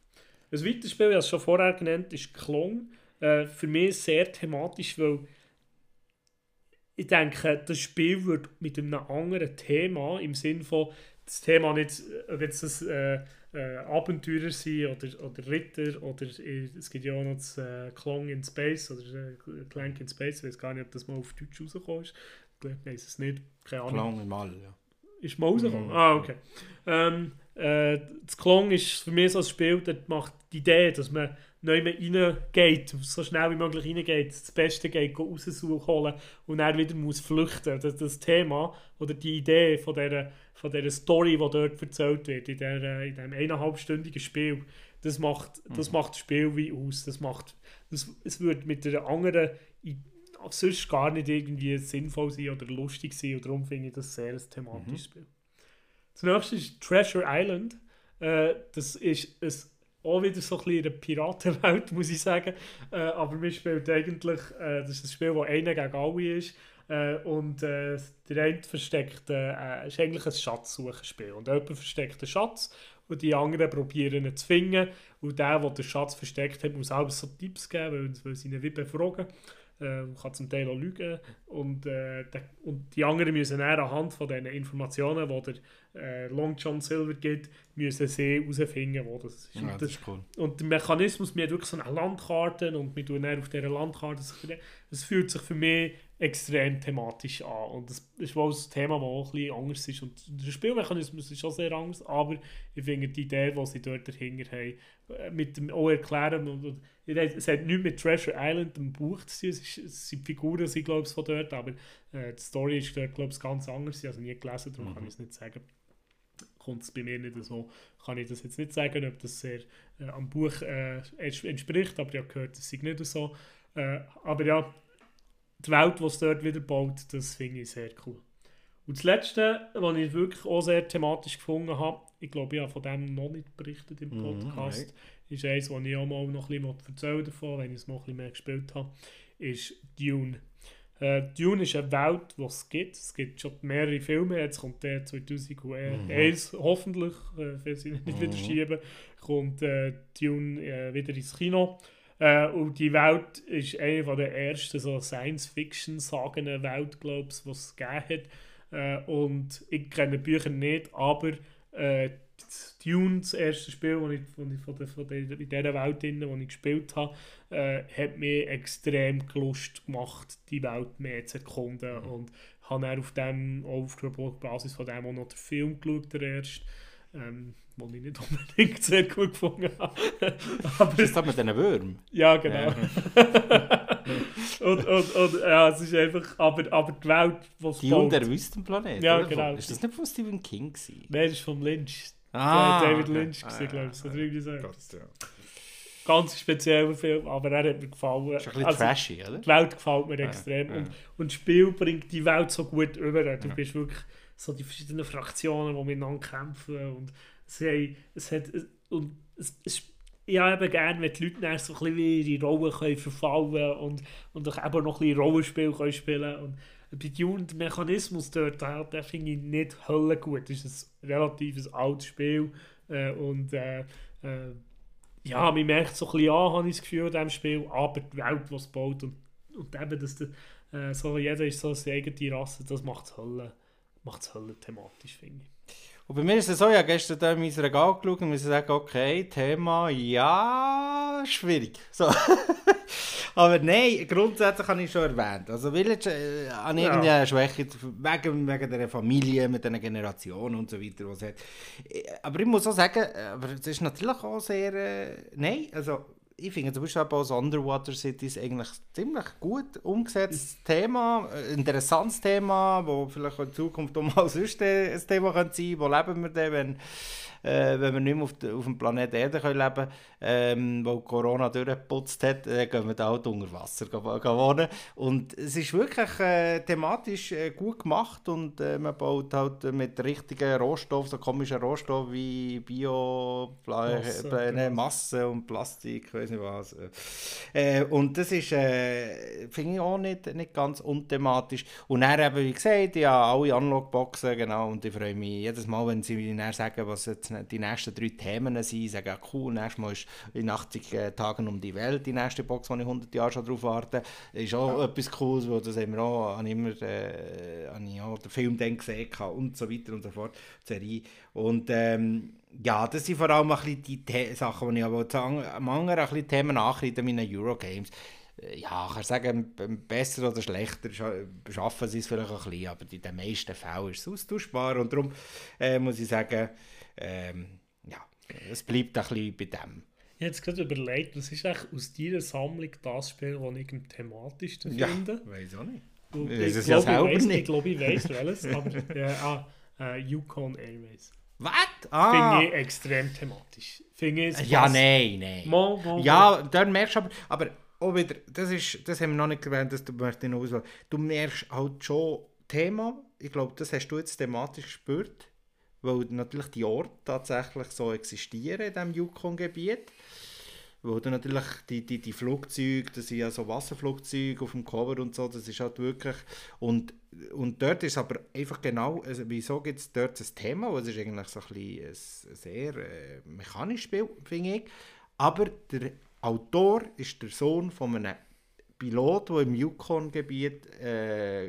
Ein weiteres Spiel, ich habe es schon vorher genannt, ist Klong. Äh, für mich sehr thematisch, weil ich denke, das Spiel wird mit einem anderen Thema, im Sinne von, das Thema nicht, ob jetzt das äh, äh, Abenteurer sind oder, oder Ritter oder es gibt ja auch noch das äh, Klong in Space oder äh, Clank in Space, ich weiß gar nicht, ob das mal auf Deutsch rausgekommen ist. Ich weiß es nicht, keine Ahnung. Klong im All, ja. Ist mal rausgekommen? Mhm. Ah, okay. Ähm, äh, das Klong ist für mich so ein Spiel, das macht die Idee, dass man neu reingeht, so schnell wie möglich reingeht, das Beste geht, raussuchen und dann wieder muss flüchten. Das, das Thema oder die Idee von dieser, von dieser Story, die dort erzählt wird, in, der, in diesem eineinhalbstündigen Spiel, das macht, das mhm. macht das Spiel wie aus. Das macht, das, es würde mit einer anderen sonst gar nicht irgendwie sinnvoll sein oder lustig sein und darum finde ich das sehr ein thematisches mhm. Spiel. Das nächste ist Treasure Island. Äh, das ist ein auch wieder so ein bisschen eine Piratenwelt, muss ich sagen. Äh, aber wir spielen eigentlich, äh, das ist ein Spiel, das einer gegen alle ist. Äh, und äh, der eine versteckt, äh, ist eigentlich ein Schatzsuchenspiel. Und jemand versteckt einen Schatz und die anderen probieren ihn zu finden. Und der, der den Schatz versteckt hat, muss auch so Tipps geben, weil, weil sie ihn wie befragen. Äh, kann zum Teil auch lügen. Und, äh, der, und die anderen müssen dann anhand von den Informationen, die der äh, Long John Silver gibt, müssen sie herausfinden, wo das ist. Ja, das ist cool. Und der Mechanismus, wir haben wirklich so eine Landkarte und wir tun dann auf dieser Landkarte es fühlt sich für mich extrem thematisch an. Und das ist wohl ein Thema, das auch ein bisschen anders ist. Und der Spielmechanismus ist schon sehr anders, aber ich finde die Idee, die sie dort dahinter haben, äh, mit dem auch erklären, und, es hat nichts mit Treasure Island, dem Buch zu tun, es, ist, es sind Figuren, sind, glaube ich, von dort, aber äh, die Story ist dort, glaube ich, ganz anders. Ich habe nie gelesen, darum mhm. kann ich es nicht sagen kommt es bei mir nicht so, kann ich das jetzt nicht sagen, ob das sehr äh, am Buch äh, entspricht, aber ich habe gehört, das sei nicht so. Äh, aber ja, die Welt, die es dort wieder baut, das finde ich sehr cool. Und das Letzte, was ich wirklich auch sehr thematisch gefunden habe, ich glaube, ich habe von dem noch nicht berichtet im mhm, Podcast, mm, ist eins, was ich auch mal noch ein bisschen erzählen davon, wenn ich es noch ein bisschen mehr gespielt habe, ist Dune. Äh, Dune ist eine Welt, die es gibt. Es gibt schon mehrere Filme. Jetzt kommt der 2001 mhm. hoffentlich, äh, wenn sie nicht mhm. wieder schieben, kommt äh, Dune äh, wieder ins Kino. Äh, und die Welt ist eine der ersten so Science-Fiction-Sagen Welt, glaube ich, die es gegeben hat. Äh, und ich kenne die Bücher nicht, aber äh, Dune, das erste Spiel, das ich, das ich von der, von der, in dieser Welt, drin, das ich gespielt habe, äh, hat mir extrem Lust gemacht, die Welt mehr zu erkunden. Mhm. Und habe dann auf, dem, auf Basis von dem auch noch den Film geschaut, der erste. Ähm, was ich nicht unbedingt sehr gut gefunden habe. Aber das mit diesen Würmern? Ja, genau. und, und, und ja, es ist einfach, aber, aber die Welt, es Die und der Wüstenplanet? Ja, genau. Ist das nicht von Stephen King gewesen? Nein, das ist von Lynch. Ah, David Lynch, okay. gewesen, glaube ich. So irgendwie so. Gott, ja. Ganz spezieller Film, aber er hat mir gefallen. Ist ein bisschen also, trashy, oder? Die Welt gefällt mir extrem. Ja, Und, und das Spiel bringt die Welt so gut über. Du bist wirklich so die verschiedenen Fraktionen, die miteinander kämpfen und es, haben, es hat, und es, es, ich habe eben gerne, wenn die Leute dann so ein bisschen wie ihre Rollen können verfallen und, und auch eben noch ein bisschen Rollenspiel können spielen und bei Dune, der Mechanismus dort, den, den finde ich nicht hölle gut. Es ist ein relativ altes Spiel äh, und äh, äh, ja, man merkt so ein bisschen an, habe ich das Gefühl, in diesem Spiel, aber die Welt, die es baut und, und eben, dass der, äh, so, jeder ist so seine eigene Rasse, das macht es hölle, hölle thematisch, finde ich. Und bei mir ist es so, ich habe gestern da in mein Regal geschaut und muss sagen, okay, Thema, ja, schwierig. So. Aber nein, grundsätzlich habe ich schon erwähnt. Also Village äh, an irgendeiner ja. Schwäche wegen, wegen der Familie mit einer Generation und so weiter. Was hat. Äh, aber ich muss auch sagen, äh, aber es ist natürlich auch sehr... Äh, nein, also ich finde zum Beispiel auch Underwater Cities eigentlich ziemlich gut umgesetztes Thema, ein interessantes Thema, wo vielleicht in Zukunft auch mal sonst ein Thema sein könnte. Wo leben wir denn, wenn äh, wenn wir nicht mehr auf, de, auf dem Planeten Erde können leben können, ähm, wo Corona durchgeputzt hat, äh, gehen wir da halt unter Wasser wohnen. Und es ist wirklich äh, thematisch äh, gut gemacht und äh, man baut halt mit richtigen Rohstoffen, so komischen Rohstoffen wie Bio, Masse, äh, genau. Masse und Plastik, weiß nicht was. Und das ist, finde ich auch nicht, nicht ganz unthematisch. Und dann eben, wie gesagt, ja, alle Analogboxen, genau, und ich freue mich jedes Mal, wenn sie mir sagen, was jetzt die nächsten drei Themen sind. Ich sage, cool, nächstes Mal ist in 80 äh, Tagen um die Welt die nächste Box, wo ich 100 Jahre schon drauf warte. Ist auch ja. etwas Cooles, weil das haben wir auch, habe immer, äh, habe ich auch den Film dann gesehen und so weiter und so fort, die Serie. Und ähm, ja, das sind vor allem ein bisschen die The Sachen, die ich aber am anderen ein bisschen Themen in meinen Eurogames äh, ja, ich kann sagen, besser oder schlechter schaffen sie es vielleicht ein bisschen, aber in den meisten Fällen ist es austauschbar und darum äh, muss ich sagen, ähm, ja, es bleibt ein bisschen bei dem. Ich habe jetzt gerade überlegt, was ist eigentlich aus dieser Sammlung das Spiel, das ich am thematischsten finde? Ja, weiß auch nicht. Und ich, glaube, ja ich, weiss, ich glaube, ich weiß welches, aber ja, ah, uh, Yukon Airways. Was? Ah. Finde ich extrem thematisch. Finde ich ja, nein, nein. Mal, mal, ja, dann merkst du aber, aber auch wieder, das, ist, das haben wir noch nicht erwähnt, das möchte ich noch auswählen. Du merkst halt schon Thema, ich glaube, das hast du jetzt thematisch gespürt weil natürlich die Orte tatsächlich so existieren in diesem Yukon-Gebiet. Weil dann natürlich die, die, die Flugzeuge, das sind ja so Wasserflugzeuge auf dem Cover und so, das ist halt wirklich... Und, und dort ist aber einfach genau, also wieso gibt es dort ein Thema, weil es ist eigentlich so ein, bisschen ein sehr äh, mechanisches Spiel, finde ich. Aber der Autor ist der Sohn von einem Pilot, der im Yukon-Gebiet äh,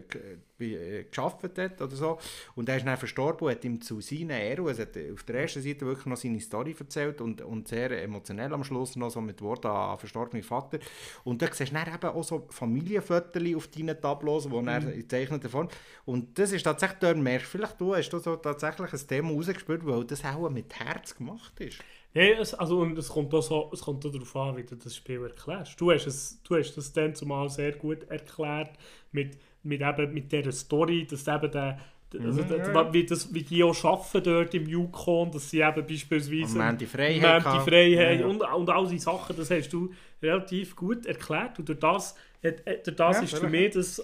äh, geschafft hat oder so. Und er ist dann verstorben und hat ihm zu seinen Ehren, also hat auf der ersten Seite wirklich noch seine Story erzählt und, und sehr emotionell am Schluss noch so mit Worten an verstorbenen Vater. Und da siehst du dann eben auch so Familienfotos auf deinen Tableaus, wo mhm. er in gezeichneter Form. Und das ist tatsächlich, da merkst vielleicht du, hast du so tatsächlich ein Thema rausgespürt, weil das auch mit Herz gemacht ist. Ja, es, also, und es kommt auch so, es kommt auch darauf an, wie du das Spiel erklärst. Du hast, es, du hast das dann zumal sehr gut erklärt, mit, mit, eben, mit dieser Story, dass eben der, also, mhm, ja. wie, das, wie die auch arbeiten dort im Yukon, dass sie eben beispielsweise und die Freiheit, die Freiheit ja, ja. Und, und all diese Sachen, das hast du relativ gut erklärt und durch das, durch das ist für mich das,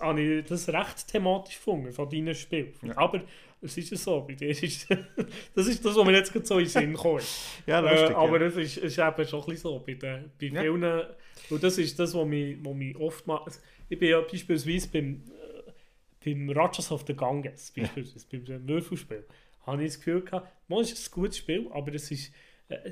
das recht thematisch gefunden von deinem Spiel. Aber es ist ja so, bei dir ist das ist das, was mir jetzt gerade so in den Sinn kommt. ja, lustig, äh, aber es ist, ist eben schon ein bisschen so, bei, den, bei vielen, und das ist das, was mich, was mich oft macht. Ich bin ja beispielsweise beim beim Rajas of the Ganges, beispielsweise, ja. beim Würfelspiel, habe ich das Gefühl gehabt, man ist ein gutes Spiel, aber es ist äh,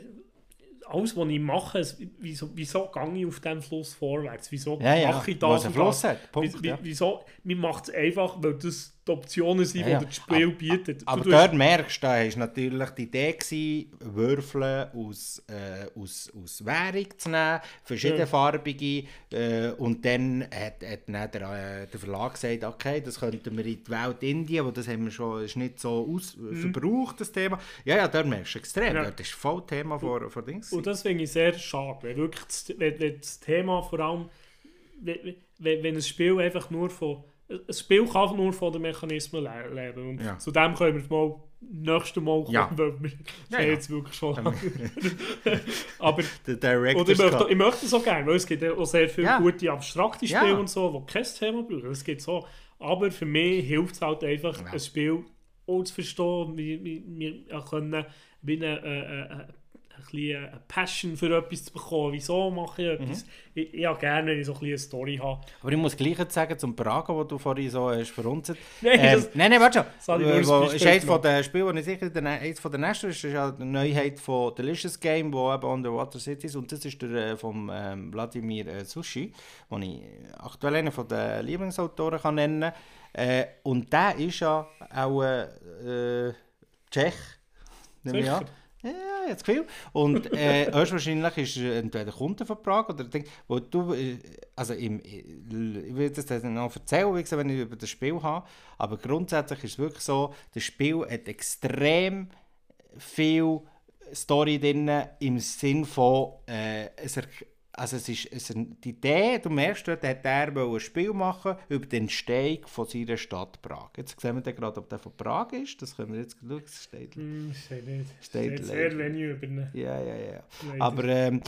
alles, was ich mache, es, wieso, wieso gehe ich auf diesem Fluss vorwärts? Wieso ja, ja. mache ich das? Was Fluss hat. Punkt, wieso, man macht es einfach, weil das die Optionen sind, die das Spiel aber, bietet. Aber, aber dort merkst du, da war natürlich die Idee, gewesen, Würfel aus, äh, aus, aus Währung zu nehmen, verschiedenfarbige. Äh, und dann hat, hat dann der, äh, der Verlag gesagt, okay, das könnten wir in die Welt Indien, wo das haben wir schon, ist nicht so aus, mhm. verbraucht, das Thema. Ja, ja, dort merkst du extrem. Ja. Das ist voll Thema vor, vor Dings. Und das finde ich sehr schade, wenn wirklich das, wenn, wenn das Thema vor allem, wenn, wenn, wenn ein Spiel einfach nur von ein Spiel kann nur von den Mechanismen le leben. Und ja. zu dem können wir mal nächste Mal kommen, ja. weil wir ja, ja. jetzt wirklich schon lange. Aber und ich, möchte, ich möchte es auch gerne, weil es gibt auch sehr viele ja. gute abstrakte Spiele ja. und so, die kein Thema brauchen. Es gibt so. Aber für mich hilft es halt einfach, ein Spiel auch zu verstehen. Wir, wir, wir können wie eine, äh, äh, bisschen eine Passion für etwas zu bekommen. Wieso mache ich etwas? Mhm. Ich, ich habe gerne, wenn ich so ein eine Story habe. Aber ich muss gleich sagen, zum Prager, wo du vorhin so hast verunzt. Nein, ähm, nein, nein, warte schon. Äh, wo, ist eines von den Spielen, wo ich sicher der, eines von den nächsten ist, ist ja die Neuheit von Delicious Game, wo eben Underwater Cities und das ist der äh, vom ähm, Vladimir äh, Sushi, den ich aktuell einen von den Lieblingsautoren kann nennen kann. Äh, und der ist ja auch äh, Tschech, an. Ja, jetzt Gefühl. Und äh, höchstwahrscheinlich ist er entweder Kundenvertrag oder Ding, wo du, äh, also im, äh, ich will das dann noch erzählen, wie gesagt, wenn ich über das Spiel habe, aber grundsätzlich ist es wirklich so, das Spiel hat extrem viel Story drin im Sinn von, äh, es, also es ist, es ist die Idee, du merkst, dort hat er ein Spiel machen über den Entstehung von seiner Stadt Prag. Jetzt sehen wir gerade, ob der von Prag ist. Das können wir jetzt schauen. Das steht, mm, steht nicht. Steht, steht sehr wenig über ihn. Ja, ja, ja. Aber ähm,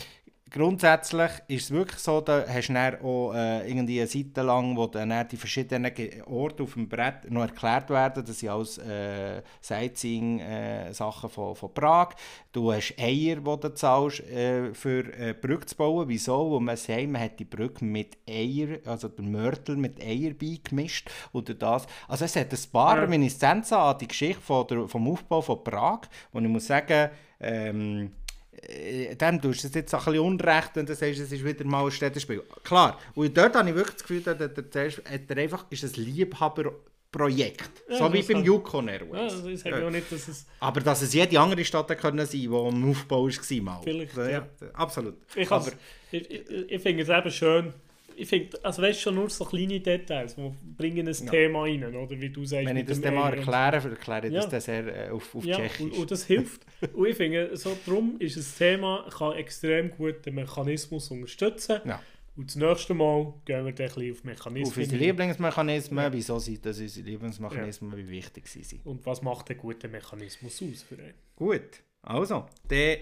grundsätzlich ist es wirklich so, da hast du dann auch äh, irgendwie eine Seite lang, wo dann die verschiedenen Orte auf dem Brett noch erklärt werden. Das sind alles äh, Sightseeing-Sachen äh, von, von Prag. Du hast Eier, die du zahlst, äh, für äh, Brücke zu bauen. Wieso? Weil man sagt, man hat die Brücke mit Eier, also den Mörtel mit Eier beigemischt. Oder das. Also es hat ein paar ja. Reminiszenzen an die Geschichte von der, vom Aufbau von Prag, wo ich muss sagen, ähm, äh, dem tust du es jetzt ein bisschen unrecht, wenn du sagst, es ist wieder mal ein Städtespiel. Klar, und dort habe ich wirklich das Gefühl, dass der, hat er einfach, ist ein Liebhaberprojekt. Ja, so wie beim Yukon Airways. Ja, das ja. nicht, dass es Aber dass es jede andere Stadt können sein, die im Aufbau war. Mal. Vielleicht, ja. ja. Absolut. Ich, Aber, ich, ich, ich finde es eben schön, ich finde, also weißt schon nur so kleine Details, die bringen ein ja. Thema rein, oder wie du sagst. Wenn ich das Thema erkläre, erkläre ich ja. das sehr äh, auf, auf ja, Tschechisch. Und, und, das hilft. und ich finde, so darum ist ein Thema, kann extrem gut den Mechanismus unterstützen. Ja. Und das nächste Mal gehen wir dann ein bisschen auf Mechanismen. Auf unsere Lieblingsmechanismen, ja. wieso sind das unsere Lieblingsmechanismen, ja. wie wichtig sie sind. Und was macht ein guter Mechanismus aus für einen? Gut, also, dann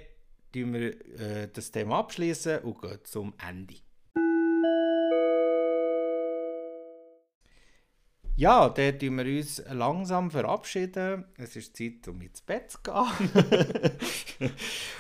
tun wir äh, das Thema abschließen und gehen zum Ende. Ja, dann tun wir uns langsam verabschieden. Es ist Zeit, um ins Bett zu gehen.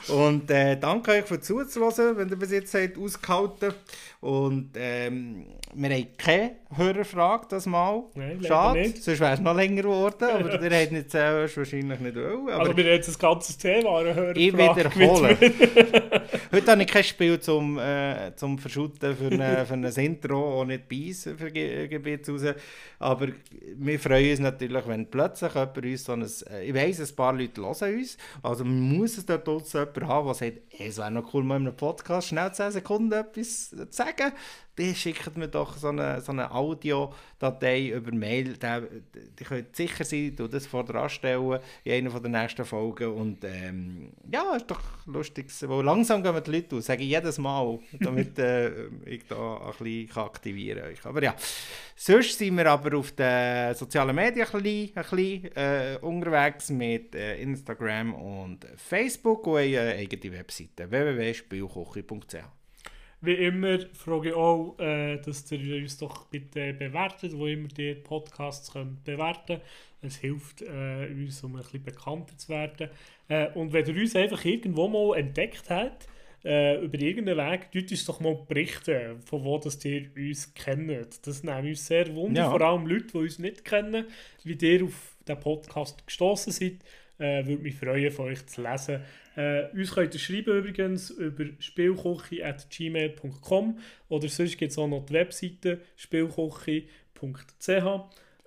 und äh, danke euch für zuzuhören, wenn ihr bis jetzt habt ausgehalten Und ähm, wir haben keine Hörerfrage das Mal. Nein, Schade, nicht. sonst wäre es noch länger geworden. Aber ihr habt nicht selbst wahrscheinlich nicht wollen. Aber also wir haben jetzt das ganze Thema eine Hörerfrage Ich wiederhole. Heute habe ich kein Spiel zum, äh, zum Verschütten für, eine, für ein Intro, auch nicht Beis für Gebiet raus. Aber wir freuen uns natürlich, wenn plötzlich jemand uns so ein... Äh, ich weiss, ein paar Leute hören uns, also muss es dort draussen jemanden haben, der sagt, es wäre noch cool, mal in einem Podcast schnell 10 Sekunden etwas zu sagen die schickt mir doch so eine, so eine Audiodatei über Mail. Die, könnt sicher sein, du das vor dir anstellen in einer der nächsten Folgen. Und ähm, ja, ist doch lustig. Weil langsam gehen die Leute aus, sage ich jedes Mal, damit äh, ich da ein bisschen aktivieren kann. Aber ja, sonst sind wir aber auf den sozialen Medien ein bisschen, ein bisschen äh, unterwegs mit äh, Instagram und Facebook und eine eigene Webseite www.spielkoche.ch. Wie immer frage ich auch, äh, dass ihr uns doch bitte bewertet, wo immer die Podcasts könnt bewerten Es hilft äh, uns, um ein bisschen bekannter zu werden. Äh, und wenn ihr uns einfach irgendwo mal entdeckt habt, äh, über irgendeinen Weg, tut uns doch mal berichten, von wo das ihr uns kennt. Das nimmt uns sehr wunder, ja. vor allem Leute, die uns nicht kennen, wie ihr auf den Podcast gestoßen seid. Äh, würde mich freuen, von euch zu lesen. Äh, uns könnt ihr schreiben übrigens über spielkoche.gmail.com oder sonst gibt es auch noch die Webseite spielkoche.ch.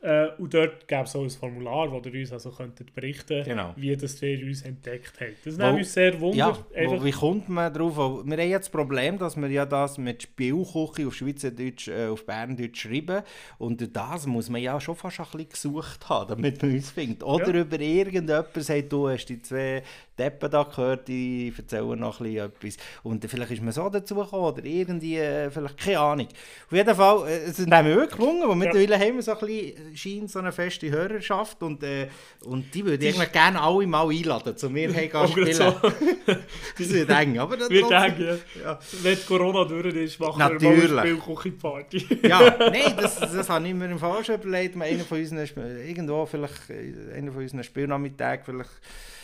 Äh, und dort gäbe es auch ein Formular, wo ihr uns also könntet berichten genau. wie das ihr uns entdeckt habt. Das nimmt uns sehr wunder. Ja, wo, wie kommt man darauf? Wir haben jetzt das Problem, dass wir ja das mit Spielküche auf Schweizerdeutsch, äh, auf Berndeutsch schreiben und das muss man ja schon fast ein bisschen gesucht haben, damit man uns findet. Oder ja. über irgendjemand sagt, du hast die zwei Deppen da gehört, die erzählen noch ein bisschen etwas. Und vielleicht ist man so dazu gekommen oder irgendwie, äh, vielleicht, keine Ahnung. Auf jeden Fall, äh, es ist nämlich wirklich gelungen, weil mittlerweile ja. haben wir so ein bisschen scheint so eine feste Hörerschaft und, äh, und die würde ich gerne alle mal einladen, zu mir hey, gehen spielen. So. das wird eng, aber das wird eng, ja. ja. Wenn Corona durch ist, machen Natürlich. wir mal eine Spielküche-Party. ja, nein, das, das habe ich mir im Fall schon überlegt, einer von unseren, irgendwo vielleicht, äh, einer von unseren Spielnachmittagen vielleicht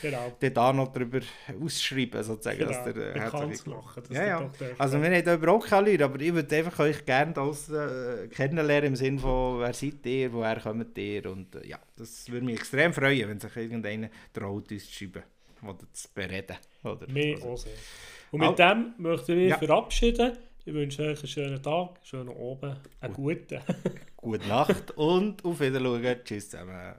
genau. da noch darüber ausschreiben, sozusagen. Genau. Dass der, äh, machen. Ja, ja. Also wir haben da überhaupt keine Leute, aber ich würde einfach euch gerne das äh, kennenlernen im Sinne von, wer seid ihr, woher kommt ihr und äh, ja, das würde mich extrem freuen, wenn sich irgendeiner traut, uns zu schreiben oder zu bereden. Oder Mehr auch sehr. Und mit Al dem möchten wir ja. verabschieden. Ich wünsche euch einen schönen Tag, einen schönen Abend, einen guten. Gute Nacht und auf Wiedersehen. Tschüss zusammen.